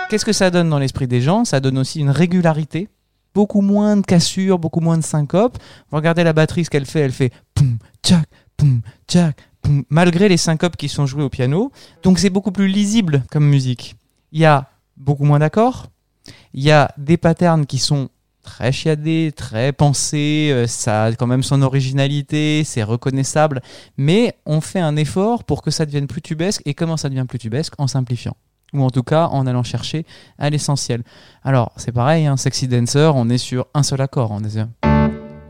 Qu'est-ce que ça donne dans l'esprit des gens? Ça donne aussi une régularité, beaucoup moins de cassures, beaucoup moins de syncopes. Vous regardez la batterie, ce qu'elle fait, elle fait poum, tchac, poum, tchac, poum, malgré les syncopes qui sont joués au piano. Donc c'est beaucoup plus lisible comme musique. Il y a beaucoup moins d'accords, il y a des patterns qui sont très chiadé, très pensé, euh, ça a quand même son originalité, c'est reconnaissable, mais on fait un effort pour que ça devienne plus tubesque. Et comment ça devient plus tubesque? En simplifiant. Ou en tout cas en allant chercher à l'essentiel. Alors, c'est pareil, hein, Sexy Dancer, on est sur un seul accord. On est sur-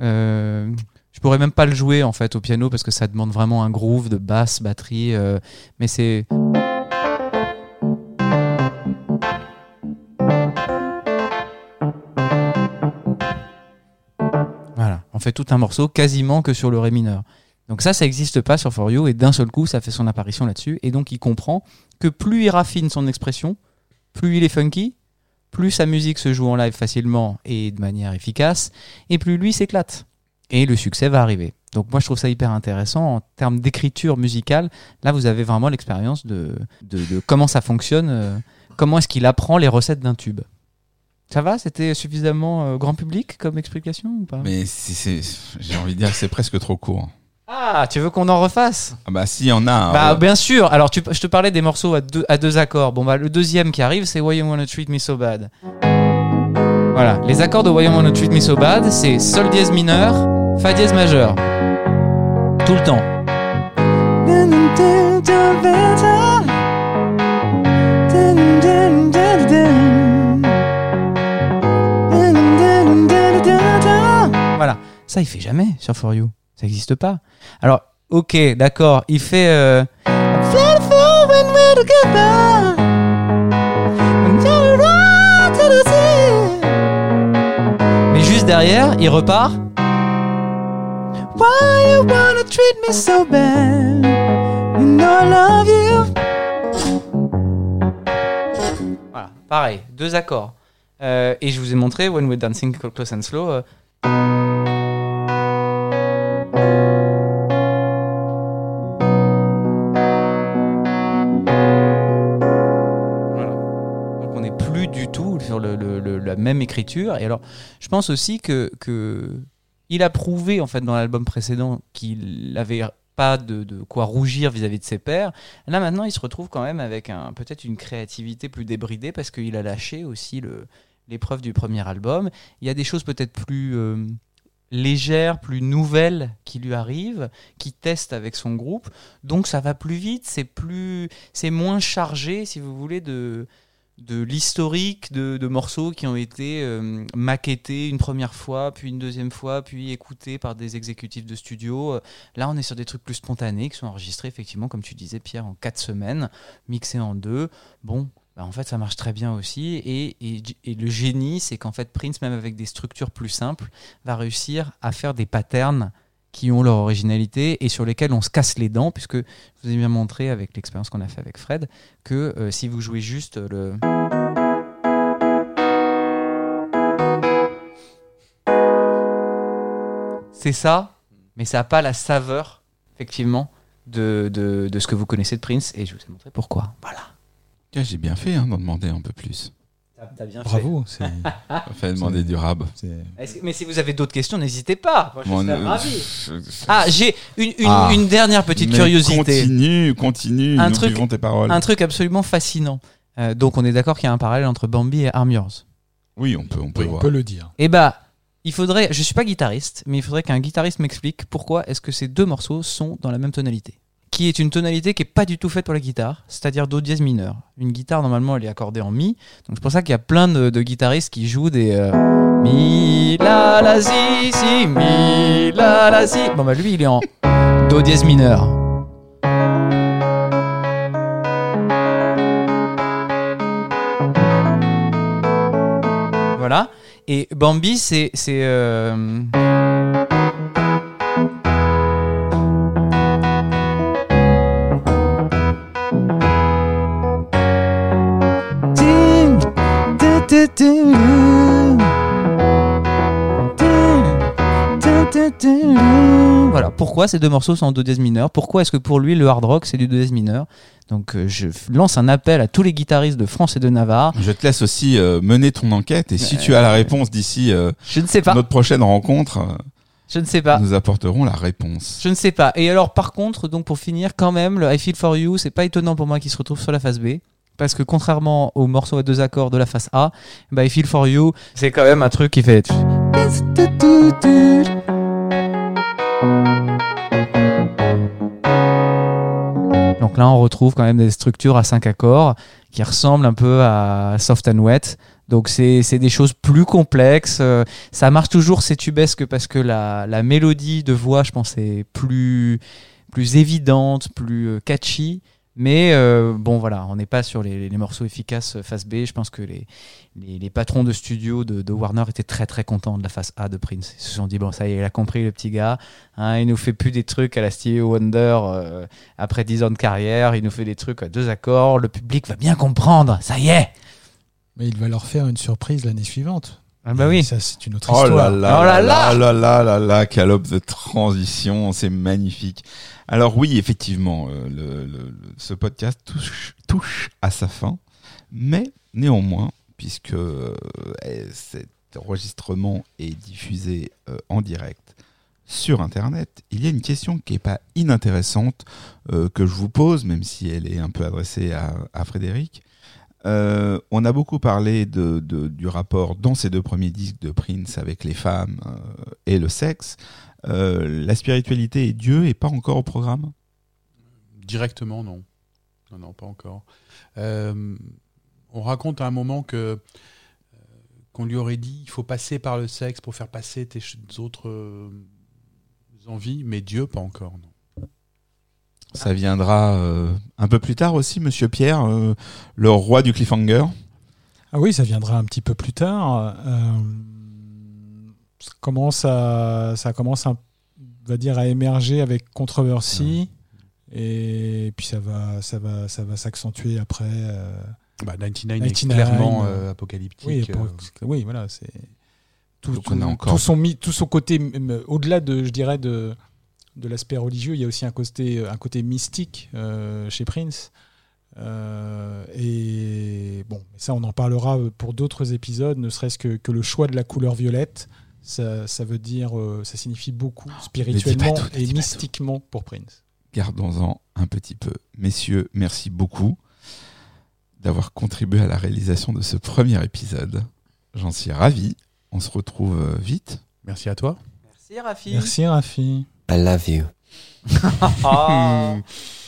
Euh, je pourrais même pas le jouer en fait au piano parce que ça demande vraiment un groove de basse, batterie, euh, mais c'est. Voilà, on fait tout un morceau quasiment que sur le ré mineur. Donc ça, ça n'existe pas sur For You et d'un seul coup, ça fait son apparition là-dessus. Et donc il comprend que plus il raffine son expression, plus il est funky, plus sa musique se joue en live facilement et de manière efficace, et plus lui s'éclate. Et le succès va arriver. Donc moi je trouve ça hyper intéressant en termes d'écriture musicale. Là vous avez vraiment l'expérience de, de, comment ça fonctionne, euh, comment est-ce qu'il apprend les recettes d'un tube. Ça va? C'était suffisamment euh, grand public comme explication ou pas? Mais j'ai envie de dire que c'est presque trop court. Ah, tu veux qu'on en refasse Ah bah si, en a un. Bah ouais. bien sûr. Alors tu, je te parlais des morceaux à deux, à deux accords. Bon bah le deuxième qui arrive c'est Why You Wanna Treat Me So Bad. Voilà, les accords de Why You Wanna Treat Me So Bad, c'est Sol dièse mineur, Fa dièse majeur. Tout le temps. Voilà, ça il fait jamais sur For You. Ça n'existe pas. Alors, ok, d'accord, il fait. Euh... Mais juste derrière, il repart. Why you wanna treat me so bad? Voilà, pareil, deux accords. Euh, et je vous ai montré When We're Dancing Close and Slow. euh, même écriture. Et alors, je pense aussi que, que il a prouvé en fait dans l'album précédent qu'il n'avait pas de, de quoi rougir vis-à-vis de ses pairs. Là maintenant, il se retrouve quand même avec un peut-être une créativité plus débridée parce qu'il a lâché aussi le l'épreuve du premier album. Il y a des choses peut-être plus euh, légères, plus nouvelles qui lui arrivent, qui teste avec son groupe. Donc ça va plus vite, c'est plus, c'est moins chargé, si vous voulez, de de l'historique de, morceaux qui ont été euh, maquettés une première fois, puis une deuxième fois, puis écoutés par des exécutifs de studio. Euh, Là, on est sur des trucs plus spontanés qui sont enregistrés effectivement, comme tu disais, Pierre, en quatre semaines, mixés en deux. Bon, bah, en fait, ça marche très bien aussi. Et, et, et le génie, c'est qu'en fait, Prince, même avec des structures plus simples, va réussir à faire des patterns qui ont leur originalité et sur lesquels on se casse les dents, puisque je vous ai bien montré avec l'expérience qu'on a fait avec Fred, que euh, si vous jouez juste le... C'est ça, mais ça n'a pas la saveur, effectivement, de, de, de ce que vous connaissez de Prince, et je vous ai montré pourquoi. Voilà. Tiens, J'ai bien fait hein, d'en demander un peu plus. T'as bien Bravo. c'est- Fait demander du rab. Mais si vous avez d'autres questions, n'hésitez pas. Moi, je Bon, serais euh, ravi. je- Ah, j'ai une, une, Ah. une dernière petite curiosité. Continue, continue. Un nous truc- suivons tes paroles. Un truc absolument fascinant. Euh, donc on est d'accord qu'il y a un parallèle entre Bambi et Arm Yours. Oui, on peut, on peut oui, on peut le dire. Eh bah, il faudrait, je suis pas guitariste, mais il faudrait qu'un guitariste m'explique pourquoi est-ce que ces deux morceaux sont dans la même tonalité. Qui est une tonalité qui est pas du tout faite pour la guitare, c'est-à-dire do dièse mineur. Une guitare normalement elle est accordée en mi, donc c'est pour ça qu'il y a plein de, de guitaristes qui jouent des euh, mi la la si si mi la la si. Bon bah lui il est en do dièse mineur. Voilà. Et Bambi, c'est. c'est euh, Voilà, pourquoi ces deux morceaux sont en do dièse mineur Pourquoi est-ce que pour lui le hard rock c'est du do dièse mineur Donc je lance un appel à tous les guitaristes de France et de Navarre. Je te laisse aussi mener ton enquête et si tu as la réponse d'ici notre prochaine rencontre, Je ne sais pas. nous apporterons la réponse. Je ne sais pas. Et alors, par contre, donc pour finir, quand même, le I Feel For You, c'est pas étonnant pour moi qu'il se retrouve sur la phase B, Parce que contrairement au morceau à deux accords de la face A, bah, I Feel For You, c'est quand même un truc qui fait... Donc là, on retrouve quand même des structures à cinq accords qui ressemblent un peu à Soft and Wet. Donc c'est des choses plus complexes. Euh, ça marche toujours, c'est tubesque parce que la, la mélodie de voix, je pense, est plus, plus évidente, plus euh, catchy. Mais euh, bon, voilà, on n'est pas sur les, les morceaux efficaces euh, face B. Je pense que les, les, les patrons de studio de, de Warner étaient très très contents de la face A de Prince. Ils se sont dit, bon, ça y est, il a compris le petit gars. Hein, il nous fait plus des trucs à la Stevie Wonder euh, après 10 ans de carrière. Il nous fait des trucs à deux accords. Le public va bien comprendre. Ça y est. Mais il va leur faire une surprise l'année suivante. Ah bah oui. Ça, c'est une autre Oh là histoire. là, Oh là là là là là là là, transition, c'est magnifique. Alors oui, effectivement, euh, ce podcast touche, à sa fin, mais néanmoins, puisque euh, eh, cet enregistrement est diffusé euh, en direct sur Internet, il y a une question qui est pas inintéressante que je vous pose, même si elle est un peu adressée à, Frédéric. On a beaucoup parlé du rapport dans ces deux premiers disques de Prince avec les femmes et le sexe. Euh, la spiritualité et Dieu est pas encore au programme? Directement, non. Non, non, pas encore. Euh, on raconte à un moment que euh, qu'on lui aurait dit il faut passer par le sexe pour faire passer tes autres euh, envies, mais Dieu, pas encore. Non. Ça viendra euh, un peu plus tard aussi, Monsieur Pierre, euh, le roi du cliffhanger? Ah oui, ça viendra un petit peu plus tard. Ça commence à, ça commence à, va dire, à émerger avec Controversy. Et puis ça va, ça va, ça va s'accentuer après. euh, Bah, 99, 99, est clairement euh, euh, apocalyptique. oui, euh, pour- oui, voilà, c'est tout, Donc tout- on a encore- tout son tout son côté, au-delà de, je dirais, de de l'aspect religieux, il y a aussi un côté, un côté mystique euh, chez Prince. Euh, et bon, ça, on en parlera pour d'autres épisodes, ne serait-ce que, que le choix de la couleur violette. Ça, ça veut dire, euh, ça signifie beaucoup spirituellement tout, ne et mystiquement pour Prince. Gardons-en un petit peu. Messieurs, merci beaucoup d'avoir contribué à la réalisation de ce premier épisode. J'en suis ravi. On se retrouve euh, vite. Merci à toi. Merci Rafi. Merci Rafi. I love you.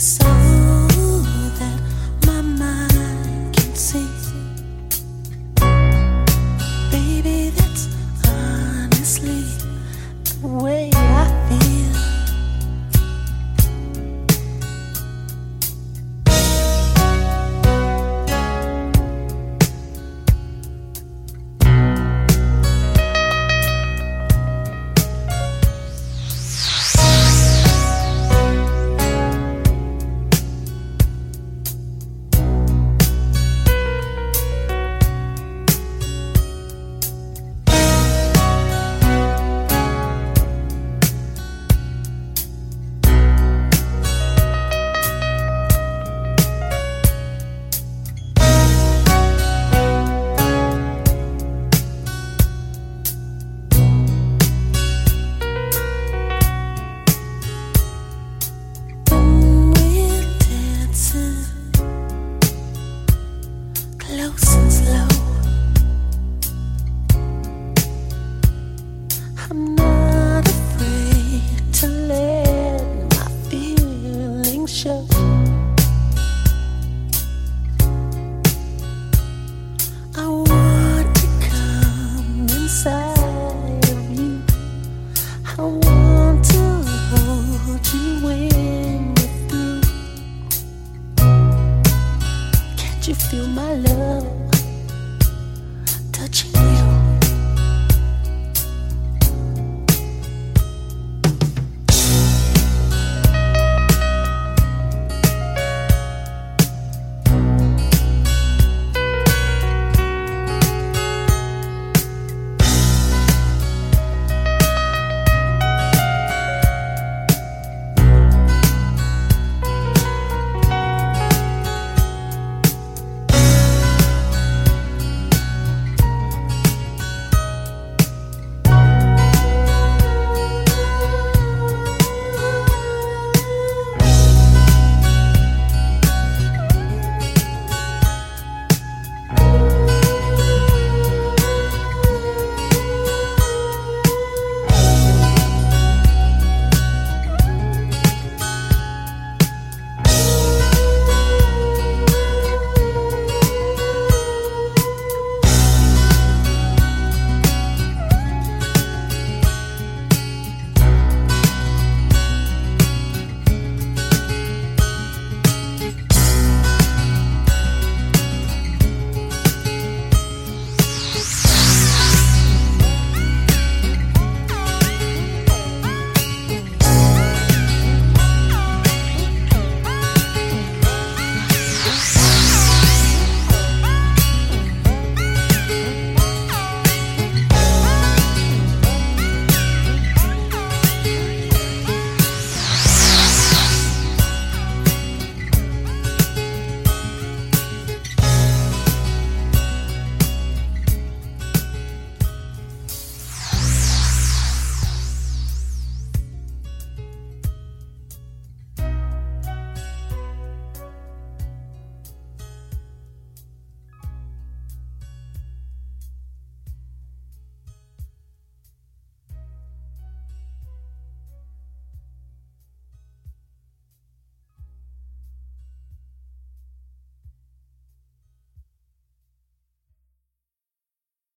is all